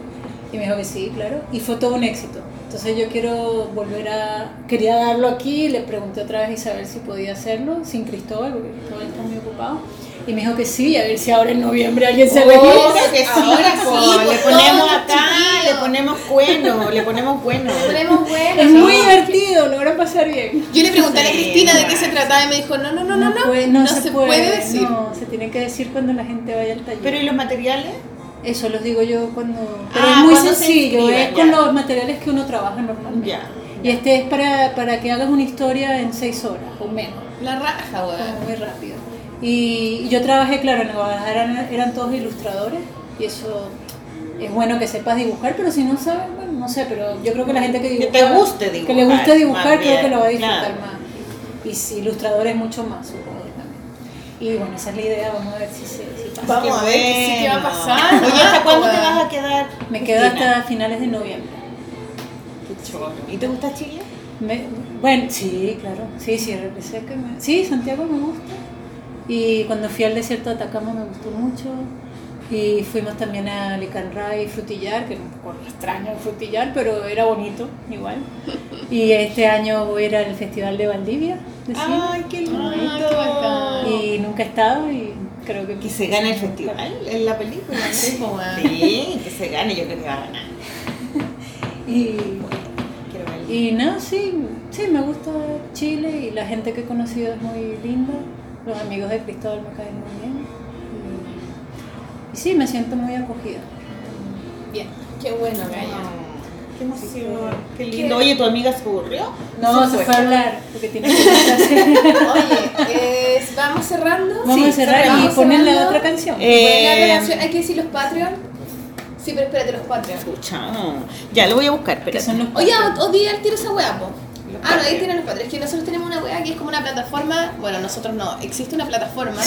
Y me dijo que sí, claro. Y fue todo un éxito. Entonces yo quiero volver a... Quería darlo aquí, le pregunté otra vez a Isabel si podía hacerlo sin Cristóbal, porque Cristóbal está muy ocupado. Y me dijo que sí, a ver si ahora en noviembre alguien se registra. Obvio que sí, Ahora sí, pues, le ponemos todos acá, le ponemos bueno, le ponemos bueno. Ponemos bueno. Es muy divertido, logran pasar bien. Yo le pregunté a la Cristina de qué se trataba y me dijo, no, no, no, no, no, puede- no, se, puede, decir. No, se tiene que decir cuando la gente vaya al taller. Pero ¿y los materiales? Eso los digo yo cuando... Pero Ah, es muy sencillo, es con los materiales que uno trabaja normalmente. Ya. Y este es para, para que hagas una historia en seis horas o menos, La raja, weón. muy rápido. Y, yo trabajé, claro, en Guadalajara eran, eran todos ilustradores y eso es bueno que sepas dibujar, pero si no sabes, bueno, no sé, pero yo creo que la gente que Que dibuja... te guste Que le guste dibujar, dibujar, creo que lo va a disfrutar claro. más. Y si ilustradores mucho más, supongo también. Y bueno, esa es la idea, vamos a ver si, se, si pasa. Vamos a ver que sí, ¿qué va a pasar? Oye, ¿hasta cuándo te vas a quedar? Me quedo Cristina? hasta finales de noviembre. Qué. ¿Y te gusta Chile? Me- bueno, sí, claro. Sí, sí, regresé que me... Sí, Santiago me gusta. Y cuando fui al desierto de Atacama me gustó mucho. Y fuimos también a Licanray y Frutillar, que era un poco extraño el Frutillar, pero era bonito igual. Y este año voy a ir al Festival de Valdivia. de. Ay, qué lindo. Ay, qué bacán. Y nunca he estado y creo que... Que se gane el festival en la película. Sí, pues. Sí, que se gane, yo creo que va a ganar. Y, Quiero verlo. y no, sí, sí, me gusta Chile y la gente que he conocido es muy linda. Los amigos de Cristóbal me caen muy bien. Y, sí, me siento muy acogida. Bien, qué bueno, Gaya. Qué emoción, qué lindo. Oye, ¿tu amiga se aburrió? No, se fue a hablar porque tiene que hacer. Oye, vamos cerrando. Vamos Sí, a cerrar y ponen la otra canción. Eh, relación. Hay que decir los Patreon. Sí, pero espérate, los Patreon. Pucha, ya lo voy a buscar, pero son los Oye, o día al tiro esa weá, po. Ah, no, ahí tienen los Patreon. Es que nosotros tenemos una weá que es como una plataforma. Bueno, nosotros no. Existe una plataforma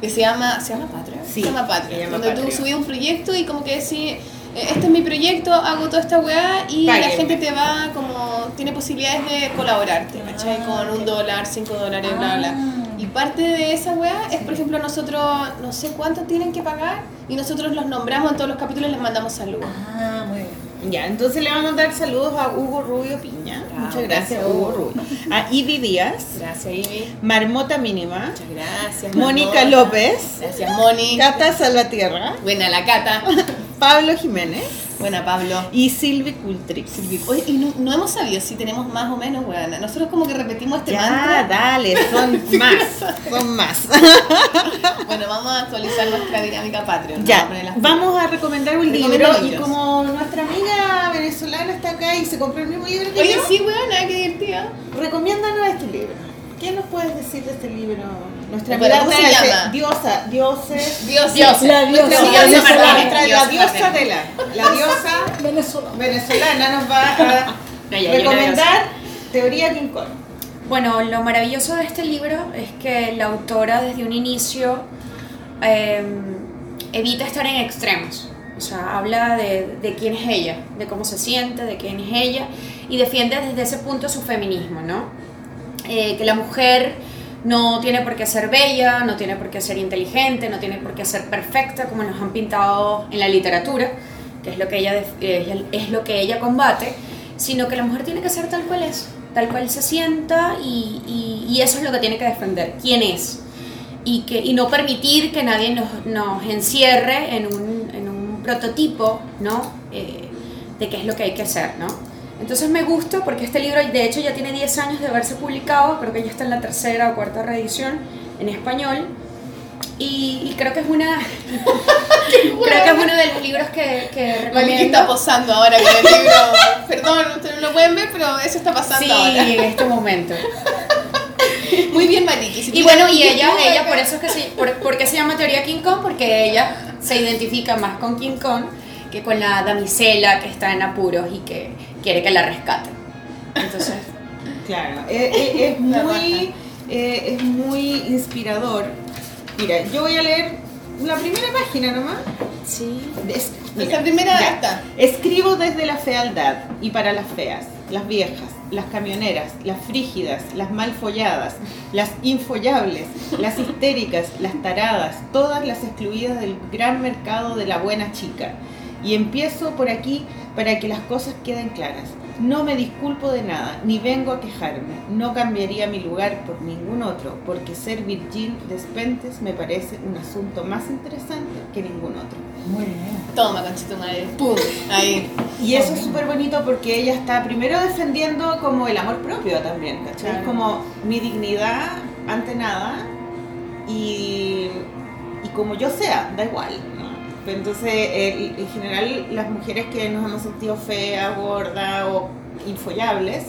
que se llama. ¿Se llama Patreon? Sí, se llama Patreon. se llama donde Patreon. tú subís un proyecto y como que decís. eh, Este es mi proyecto, hago toda esta weá y la gente te va como. tiene posibilidades de colaborarte, ¿cachai? Con un dólar, cinco dólares, bla, bla. Y parte de esa weá es, por ejemplo, nosotros no sé cuánto tienen que pagar y nosotros los nombramos en todos los capítulos y les mandamos saludos. Ah, muy bien. Ya, entonces le vamos a mandar saludos a Hugo Rubio Piña. Muchas gracias, gracias, Hugo. Rubio. A Ivy Díaz, Gracias, Ivy. Marmota Mínima, Muchas gracias. Mónica. López, Gracias, Moni. Cata Salvatierra, Buena la Cata. Pablo Jiménez Buena, Pablo. y Silvi Cultrix. Oye, y no, no hemos sabido si tenemos más o menos, weón. Nosotros como que repetimos este Ya, mantra. dale, son más, son más. Bueno, vamos a actualizar nuestra dinámica Patreon. Ya, a poner las- vamos a recomendar un libro y como nuestra amiga venezolana está acá y se compró el mismo libro que Oye, yo, sí, weón, qué divertido. recomiéndanos este libro. ¿Qué nos puedes decir de este libro? Nuestra amiga ¿cómo se llama? Diosa, dioses, Dios, Dios, la diosa, Nuestra la diosa diosa Martínez, nuestra, la diosa diosa Martínez. Tela, la diosa venezolana nos va a yo la recomendar Teoría King Kong. Bueno, lo maravilloso de este libro es que la autora desde un inicio eh, evita estar en extremos. O sea, habla de, de quién es ella, de cómo se siente, de quién es ella, y defiende desde ese punto su feminismo, ¿no? Eh, que la mujer no tiene por qué ser bella, no tiene por qué ser inteligente, no tiene por qué ser perfecta, como nos han pintado en la literatura, que es lo que ella, es lo que ella combate, sino que la mujer tiene que ser tal cual es, tal cual se sienta y, y- y eso es lo que tiene que defender, quién es. Y, que, y no permitir que nadie nos, nos encierre en un, en un prototipo, ¿no? Eh, de qué es lo que hay que hacer, ¿no? Entonces me gusta porque este libro, de hecho, ya tiene 10 años de haberse publicado, creo que ya está en la tercera o cuarta reedición en español. Y, y creo que es una creo que es uno de los libros que, que Maliki está posando ahora con el libro. Perdón, ustedes no lo pueden ver, pero eso está pasando Sí, ahora. en este momento. Muy bien, Maliki. Si Y bueno, y ella, ella acá- por eso es que se, por, ¿por qué se llama teoría King Kong? Porque ella se identifica más con King Kong que con la damisela que está en apuros y que quiere que la rescaten. Entonces, Claro, es, es- es muy, eh, es muy inspirador. Mira, yo voy a leer la primera página nomás. sí. Es- Esa primera ya. esta. Escribo desde la fealdad y para las feas, las viejas, las camioneras, las frígidas, las mal folladas, las infollables, las histéricas, las taradas, todas las excluidas del gran mercado de la buena chica. Y empiezo por aquí para que las cosas queden claras. No me disculpo de nada, ni vengo a quejarme. No cambiaría mi lugar por ningún otro, porque ser Virgin Despentes me parece un asunto más interesante que ningún otro. Muy bien. Toma, conchito madre. Pum. Ahí. Y eso es súper bonito porque ella está primero defendiendo como el amor propio también, ¿cachai? Claro. Como mi dignidad ante nada y, y como yo sea, da igual. Entonces, el- en general, las mujeres que nos hemos sentido feas, gordas o infollables,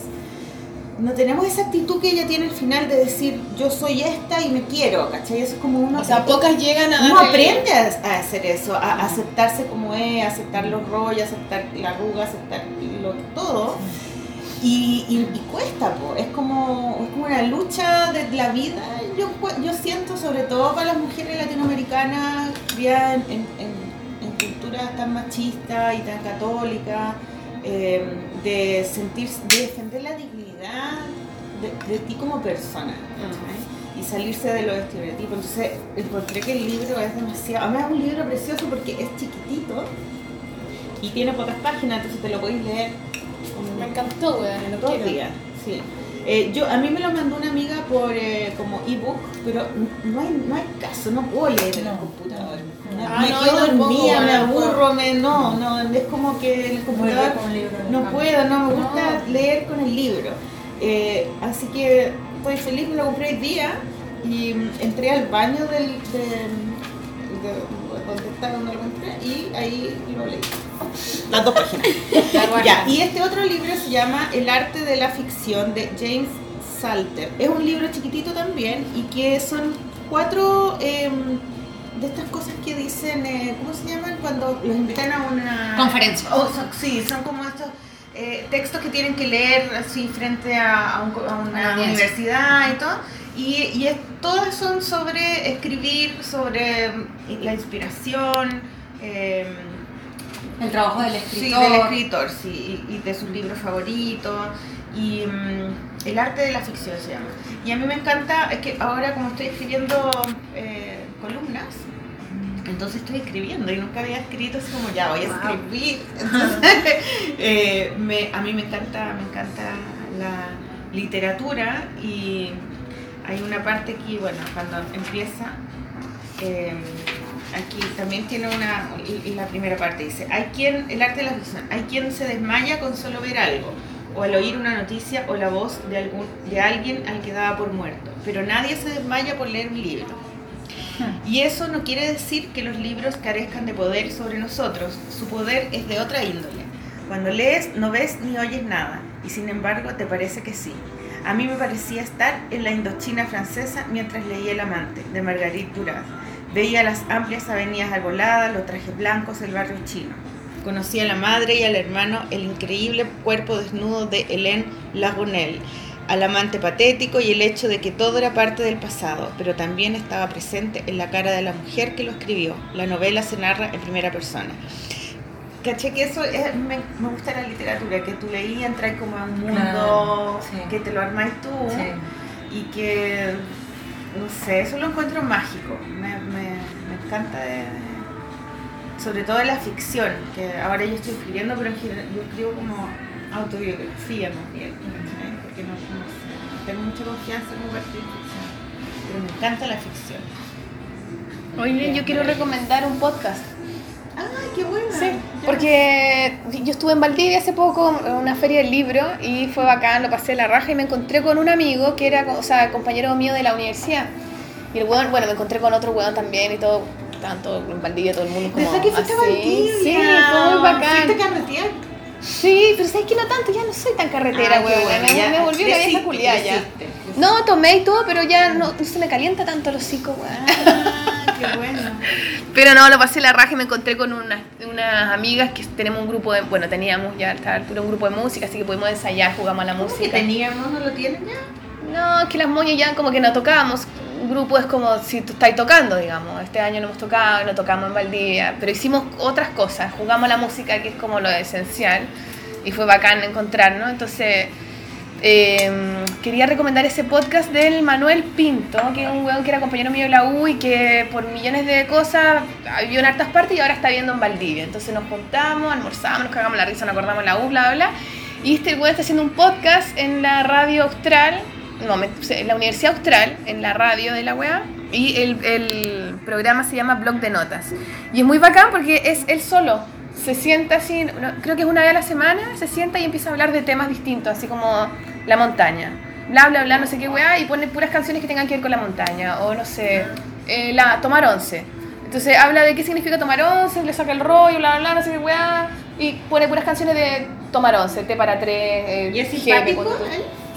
no tenemos esa actitud que ella tiene al final de decir yo soy esta y me quiero, ¿cachai? Eso es como uno O sea, pocas llegan a uno aprende a, a hacer eso, a, a aceptarse como es, a aceptar los rollos, aceptar la arruga, aceptar lo, todo. Y, y- y cuesta, po. Es, como, es como una lucha de la vida. Yo, yo siento, sobre todo para las mujeres latinoamericanas, criadas en, en, en- en culturas tan machistas y tan católicas, eh, de sentir, de defender la dignidad de, de ti como persona. Y salirse de los estereotipos. Entonces encontré que el libro es demasiado. Además es un libro precioso porque es chiquitito y tiene pocas páginas, entonces te lo podéis leer Me encantó, weón. en Lo dos quiero. días. Sí. Eh, yo, a mí me lo mandó una amiga por eh, como ebook, pero no hay, no hay caso, no puedo leer en el computador. Me- Ah, me no, quedo dormida, me aburro, me, no, no, es como que en el computador con un libro. no puedo, no me gusta leer con el libro. Eh, así que estoy feliz, me lo compré hoy día y mm, entré al baño del, de, de- donde está donde lo compré y ahí lo leí. Las dos páginas. Ya, y este otro libro se llama El arte de la ficción de James Salter. Es un libro chiquitito también y que son cuatro em, de estas cosas que dicen, eh, ¿cómo se llaman? Cuando los invitan a una Conferencia. Oh, son- sí, son como estos eh, textos que tienen que leer así frente a, a un a una universidad y todo. Y, y es- todas son sobre escribir, sobre mm, la inspiración. em, El trabajo del Sí, escritor. del escritor, sí, y, y de sus libros favoritos. Y mm, el arte de la ficción se llama. Y a mí me encanta, es que ahora como estoy escribiendo eh, columnas, entonces estoy escribiendo y nunca había escrito así como ya voy a escribir. Entonces, eh, me- a mí me encanta, me encanta la literatura y hay una parte aquí, bueno, cuando empieza, eh, aquí también tiene una, y- y la primera parte dice, hay quien, el arte de la ficción, hay quien se desmaya con solo ver algo, o al oír una noticia o la voz de, algún, de alguien al que daba por muerto, pero nadie se desmaya por leer un libro. Y eso no quiere decir que los libros carezcan de poder sobre nosotros, su poder es de otra índole. Cuando lees no ves ni oyes nada, y sin embargo te parece que sí. A mí me parecía estar en la Indochina francesa mientras leía El amante, de Marguerite Duras. Veía las amplias avenidas arboladas, los trajes blancos del barrio chino. Conocí a la madre y al hermano, el increíble cuerpo desnudo de Hélène Lagonel, al amante patético y el hecho de que todo era parte del pasado, pero también estaba presente en la cara de la mujer que lo escribió. La novela se narra en primera persona. Caché que eso es- me, me gusta la literatura, que tú leí entras como a un mundo Claro, sí. que te lo armáis tú Sí. y que, no sé, eso lo encuentro mágico. Me, me- me encanta, de- sobre todo la ficción, que ahora yo estoy escribiendo, pero en general yo escribo como autobiografía más bien, porque no, no sé, no tengo mucha confianza en compartir ficción, pero me encanta la ficción. Oye, yo quiero recomendar un podcast. ¡Ay, qué! Sí, Ya. porque yo estuve en Valdivia hace poco en una feria del libro y fue bacán, lo pasé la raja y me encontré con un amigo que era, o sea, compañero mío de la universidad. Y el weón, bueno, me encontré con otro weón también y todo, tanto en Valdivia todo el mundo como ¿Verdad que fuiste así. Valdivia? Sí, fue muy bacán. ¿Fuiste a carretear? Sí, pero sabes que no tanto, ya no soy tan carretera, Ah, weón. bueno, me, ya me volvió la vieja culiada ya. No, tomé y todo, pero ya no, no se me calienta tanto el hocico, weón. Ah, qué bueno. Pero no, lo pasé la raja y me encontré con unas, unas amigas que tenemos un grupo de, bueno, teníamos ya a esta altura un grupo de música, así que pudimos ensayar, jugamos a la ¿Que música. teníamos, no lo tienen ya? No, es que las moñas ya como que no tocábamos. Un grupo es como si tú estás tocando, digamos. Este año no hemos tocado, no tocamos en Valdivia, pero hicimos otras cosas. Jugamos a la música, que es como lo esencial, y fue bacán encontrarnos. Entonces, eh, quería recomendar ese podcast del Manuel Pinto, que es un weón que era compañero mío de la U y que por millones de cosas vivió en hartas partes y ahora está viviendo en Valdivia. Entonces nos juntamos, almorzamos, nos cagamos la risa, nos acordamos la U, bla, bla. Y este weón está haciendo un podcast en la radio austral, no, en la Universidad Austral, en la radio de la weá. Y el, el programa se llama Blog de Notas. Y es muy bacán porque es él solo. Se sienta así, creo que es una vez a la semana, se sienta y empieza a hablar de temas distintos, así como la montaña. Bla, bla, bla, no sé qué weá, y pone puras canciones que tengan que ver con la montaña. O no sé, eh, la, tomar once. Entonces habla de qué significa tomar once, le saca el rollo, bla, bla, bla, no sé qué weá. Y pone puras canciones de tomar once, té para tres. eh, ¿Y es simpático?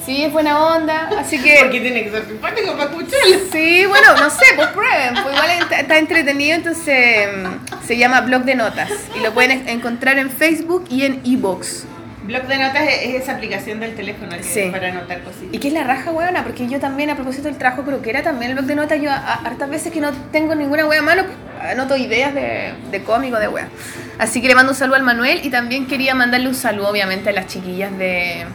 Sí, es buena onda, así que... Porque tiene que ser simpático para escucharlo. Sí, bueno, no sé, pues prueben. Pues igual está, está entretenido, entonces mm, se llama Blog de Notas. Y lo pueden en- encontrar en Facebook y en Ebox. Blog de notas es, es esa aplicación del teléfono que Sí. para anotar cositas. Y que es la raja, weona, porque yo también, a propósito del trabajo croquera, también el blog de notas, yo a- a- hartas veces que no tengo ninguna wea a mano, anoto ideas de, de cómico, de wea. Así que le mando un saludo al Manuel y también quería mandarle un saludo, obviamente, a las chiquillas de,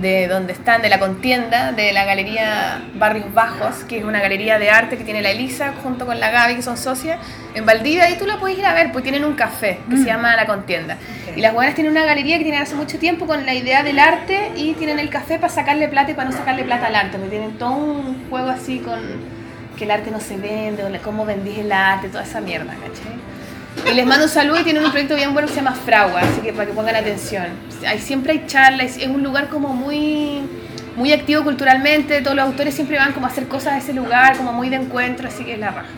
de donde están, de la contienda, de la Galería Barrios Bajos, que es una galería de arte que tiene la Elisa junto con la Gaby, que son socias, en Valdivia, y tú la puedes ir a ver, pues tienen un café que se llama La Contienda. Y las buenas tienen una galería que tienen hace mucho tiempo con la idea del arte y tienen el café para sacarle plata y para no sacarle plata al arte, porque tienen todo un juego así con que el arte no se vende, o cómo vendís el arte, toda esa mierda, ¿cachai? Y les mando un saludo y tienen un proyecto bien bueno que se llama Fragua, así que para que pongan atención. Hay, siempre hay charlas, es un lugar como muy, muy activo culturalmente, todos los autores siempre van como a hacer cosas a ese lugar, como muy de encuentro, así que es la raja.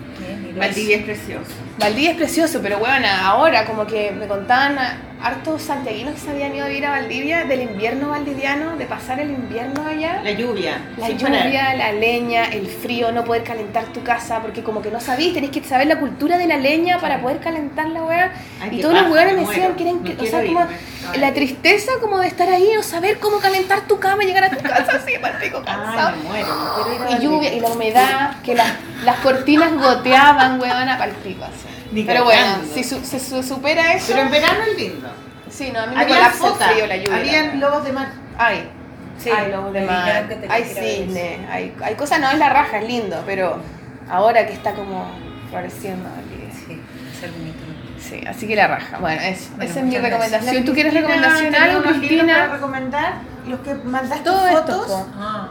Valdivia es precioso. Valdivia es precioso, pero bueno, ahora como que me contaban a- hartos santiaguinos que se habían ido a vivir a Valdivia, del invierno valdiviano, de pasar el invierno allá. La lluvia. La parar. lluvia, la leña, el frío, no poder calentar tu casa, porque como que no sabís, tenés que saber la cultura de la leña para poder calentar la weá. Ay, Y todos los paja, weones me decían que eran, No o sea, como. Ay. la tristeza como de estar ahí, no saber cómo calentar tu cama y llegar a tu casa así, palpico cansado. Ay, me muero. no quiero ir a Y lluvia, y la humedad, que las, las cortinas goteaban, weona, palpico así. Ni Pero bueno, si su- se su- supera eso... Pero en verano es lindo. sí, no, a mí me colapsa el frío, la lluvia. habían lobos de mar. Hay. Sí, hay lobos de mar, hay cisne, hay, hay cosas, no es la raja, es lindo, pero ahora que está como floreciendo. Sí, es el bonito. Sí, así que la raja. Bueno, eso, Bueno, esa es mi recomendación. La ¿Tú quieres recomendación algo, Cristina? recomendar? Los que mandaste Todo fotos. Ah,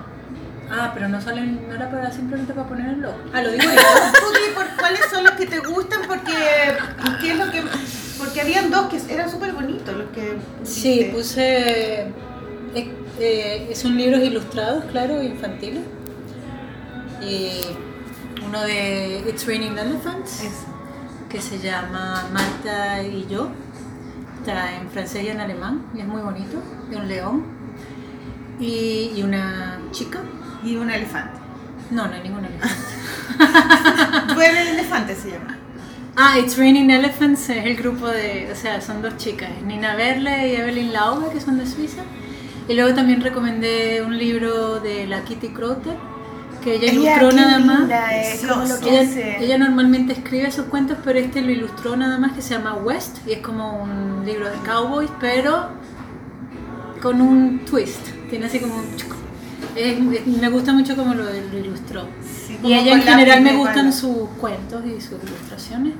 ah, pero no salen, no era para simplemente para poner el. Ah, lo digo yo. Por cuáles son los que te gustan porque qué es lo que porque habían dos que eran súper bonitos los que Sí, puse. eh, eh, son libros ilustrados, claro, infantiles. Y uno de It's Raining Elephants, que se llama Marta y yo. Está en francés y en alemán, y es muy bonito, de un león. Y, y una chica. Y un elefante. No, no hay ningún elefante. Buen elefante se llama. Ah, It's Raining Elephants es el grupo de, o sea, son dos chicas, Nina Berle y Evelyn Lauber, que son de Suiza. Y luego también recomendé un libro de la Kitty Crotter, que ella ilustró nada más. linda es, como lo que Ella, hace. ella normalmente escribe sus cuentos, pero este lo ilustró nada más, que se llama West, y es como un libro de cowboys, pero con un twist. Tiene así como un... chuc. Es- es- me gusta mucho como lo, lo ilustró. Sí, Y ella en general me gustan sus cuentos y sus ilustraciones.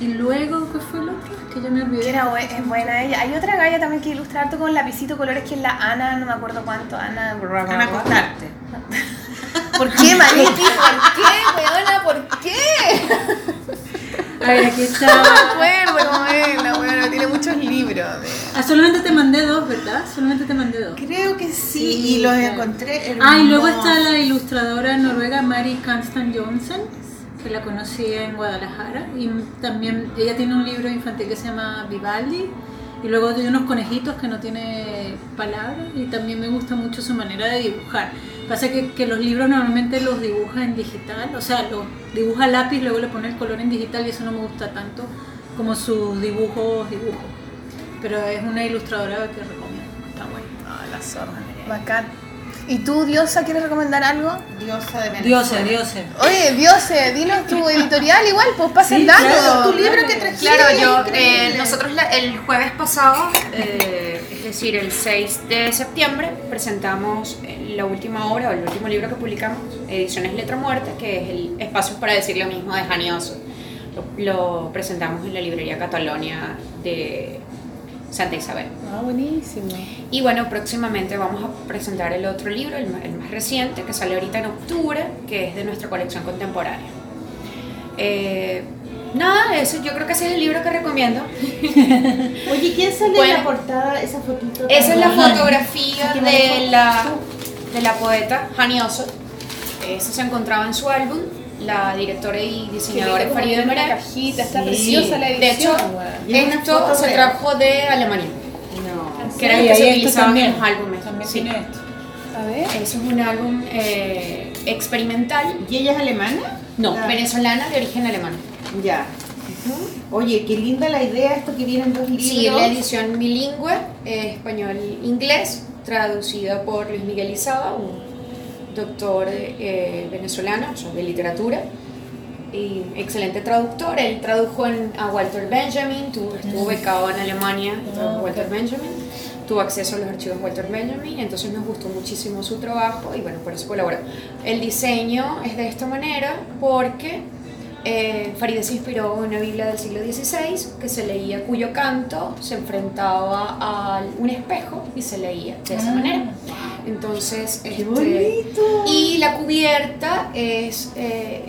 Y luego, ¿qué fue el otro? Que ya me olvidé. Que era es buena ella. Hay otra galla también que ilustra harto con lapicito colores que es la Ana, no me acuerdo cuánto, Ana. Van a acostarte. ¿Por qué, Maliki? ¿Por qué, weona? ¿Por qué? A ver, aquí No está. me acuerdo cómo es la weona, tiene muchos libros. Ah, solamente te mandé dos, ¿verdad? Solamente te mandé dos. Creo que sí, Sí, y los claro. encontré Ah, y luego hermosos. está la ilustradora noruega Mari Kanstan Johnson, que la conocí en Guadalajara. Y también ella tiene un libro infantil que se llama Vivaldi. Y luego tiene unos conejitos que no tiene palabras. Y también me gusta mucho su manera de dibujar. Pasa que, que los libros normalmente los dibuja en digital, o sea, los dibuja a lápiz, luego le pone el color en digital y eso no me gusta tanto como sus dibujos, dibujos. Pero es una ilustradora que recomiendo, está bueno. Ah, la zorra. Bacán. ¿Y tú, Diosa, quieres recomendar algo? Diosa de Venezuela. Dioses, dioses. Oye, Diose, dinos tu editorial igual, pues pasa el Sí, dato. claro, Tu libro que trajiste. Claro, yo, eh, nosotros la- el jueves pasado, eh, es decir, el 6 de septiembre, presentamos eh, la última obra o el último libro que publicamos, Ediciones Letra Muerta, que es el Espacios para decir lo mismo de Jani Oso. Lo, lo presentamos en la librería Catalonia de Santa Isabel. Ah, buenísimo. Y bueno, próximamente vamos a presentar el otro libro, el, más reciente, que sale ahorita en octubre, que es de nuestra colección contemporánea. Eh, nada, eso, yo creo que ese es el libro que recomiendo. Oye, ¿quién sale Bueno. en la portada? Esa fotito. Esa es la fotografía de la, de la poeta Hani Oso. Eso se encontraba en su álbum. La directora y diseñadora es Farida Meré. cajita, está Sí. preciosa la De edición. hecho. Y es una esto se de- trajo de Alemania, No. que era Sí, el que se ahí esto utilizaba en los álbumes. También Sí. tiene esto. a ver. Eso es un álbum eh, experimental. ¿Y ella es alemana? No, Ah, venezolana de origen alemán. Ya. Oye, qué linda la idea esto que vienen dos libros. Sí, la edición bilingüe, eh, español-inglés, traducida por Luis Miguel Izaba, un doctor eh, venezolano, o sea, de literatura, y excelente traductor. Él tradujo en- a Walter Benjamin, tuvo, estuvo becado en Alemania, tradujo a Walter Benjamin, tuvo acceso a los archivos de Walter Benjamin, entonces nos gustó muchísimo su trabajo y bueno, por eso colaboró. El diseño es de esta manera porque eh, Faride se inspiró en una Biblia del siglo XVI que se leía, cuyo canto se enfrentaba a un espejo y se leía de esa manera. Entonces, ¡Qué este, bonito! y la cubierta es, eh,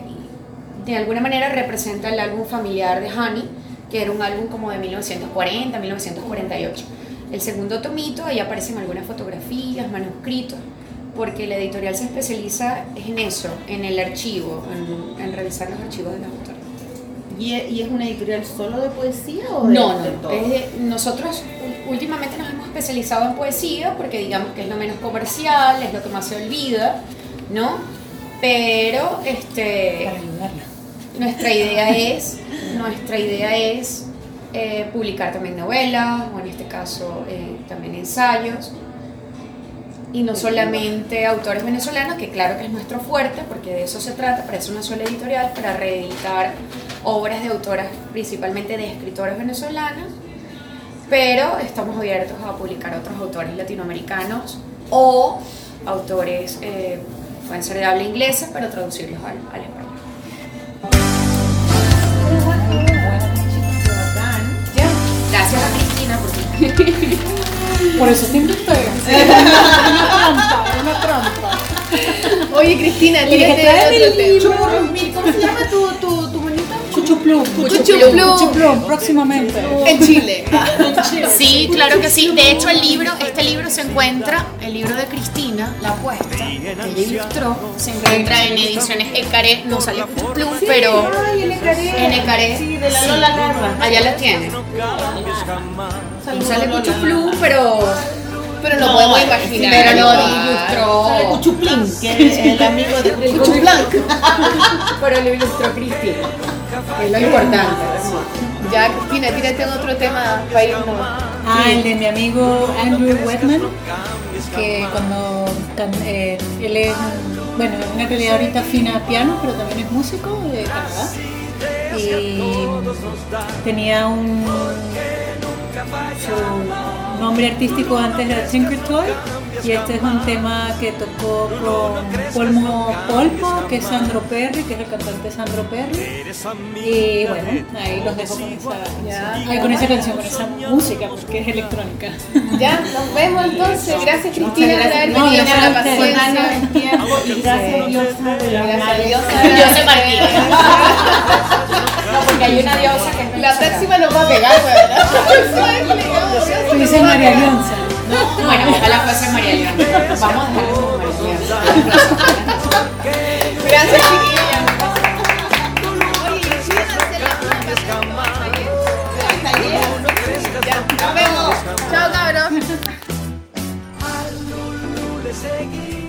de alguna manera representa el álbum familiar de Honey, que era un álbum como de 1940, 1948. El segundo tomito, ahí aparecen algunas fotografías, manuscritos, porque la editorial se especializa en eso, en el archivo, en, en revisar los archivos de los autores. ¿Y es, y es una editorial solo de poesía o de, No, de no, todo? es de- nosotros últimamente nos hemos especializado en poesía porque digamos que es lo menos comercial, es lo que más se olvida, ¿no? Pero este, Para nuestra idea es, nuestra idea es eh, publicar también novelas, o en este caso eh, también ensayos. Y no solamente autores venezolanos, que claro que es nuestro fuerte, porque de eso se trata, para eso una sola editorial, para reeditar obras de autoras, principalmente de escritores venezolanos, pero estamos abiertos a publicar otros autores latinoamericanos o autores, eh, pueden ser de habla inglesa, pero traducirlos al, al español. Gracias a Cristina porque Por eso siempre estoy. Una trampa, una trampa. Oye, Cristina, tírate "Tráeme otro el. Churrumil, ¿Cómo se llama tu, tu, Chuchuplum. Chuchuplum, próximamente. En Chile. Sí, claro que sí. De hecho, el libro, este libro se encuentra, el libro de Cristina, La Apuesta, que ella ilustró, se encuentra en ediciones Ecaré, no sale Plum, pero Ay, el Ecaré. en Ecaré, Sí, de la Lola Larva. allá la tiene. No sale mucho Plum, pero, Pero lo podemos imaginar. pero lo ilustró, Cuchuplín, que es el amigo de Cuchuplanc. pero lo ilustró Cristina. Es lo importante. Ya, Cristina, tírate otro tema para irnos. Ah, el de mi amigo Andrew Wetman, que cuando eh, él es, bueno, en realidad ahorita afina piano, pero también es músico de Canadá. Y tenía un su nombre artístico antes era Tinker Toy y este es un tema que tocó con Polmo Polpo, que es Sandro Perry, que es el cantante Sandro Perry. Y bueno, ahí los dejo con esa, con esa canción, con esa música, porque es electrónica. Ya, nos vemos entonces. Gracias, Cristina, por gracias, haber venido gracias con a la paciencia. el tiempo y gracias Diosa Gracias. Diosa. Diosa Martínez. No, porque hay una diosa que es La próxima nos va a pegar, eso, Dice María. Alonso. Bueno, ojalá fuese María León. Vamos a dejarlo María León. Gracias, chiquillas. Oye, y síganse la próxima Hasta ayer. Ya, nos vemos. Chao, cabros. le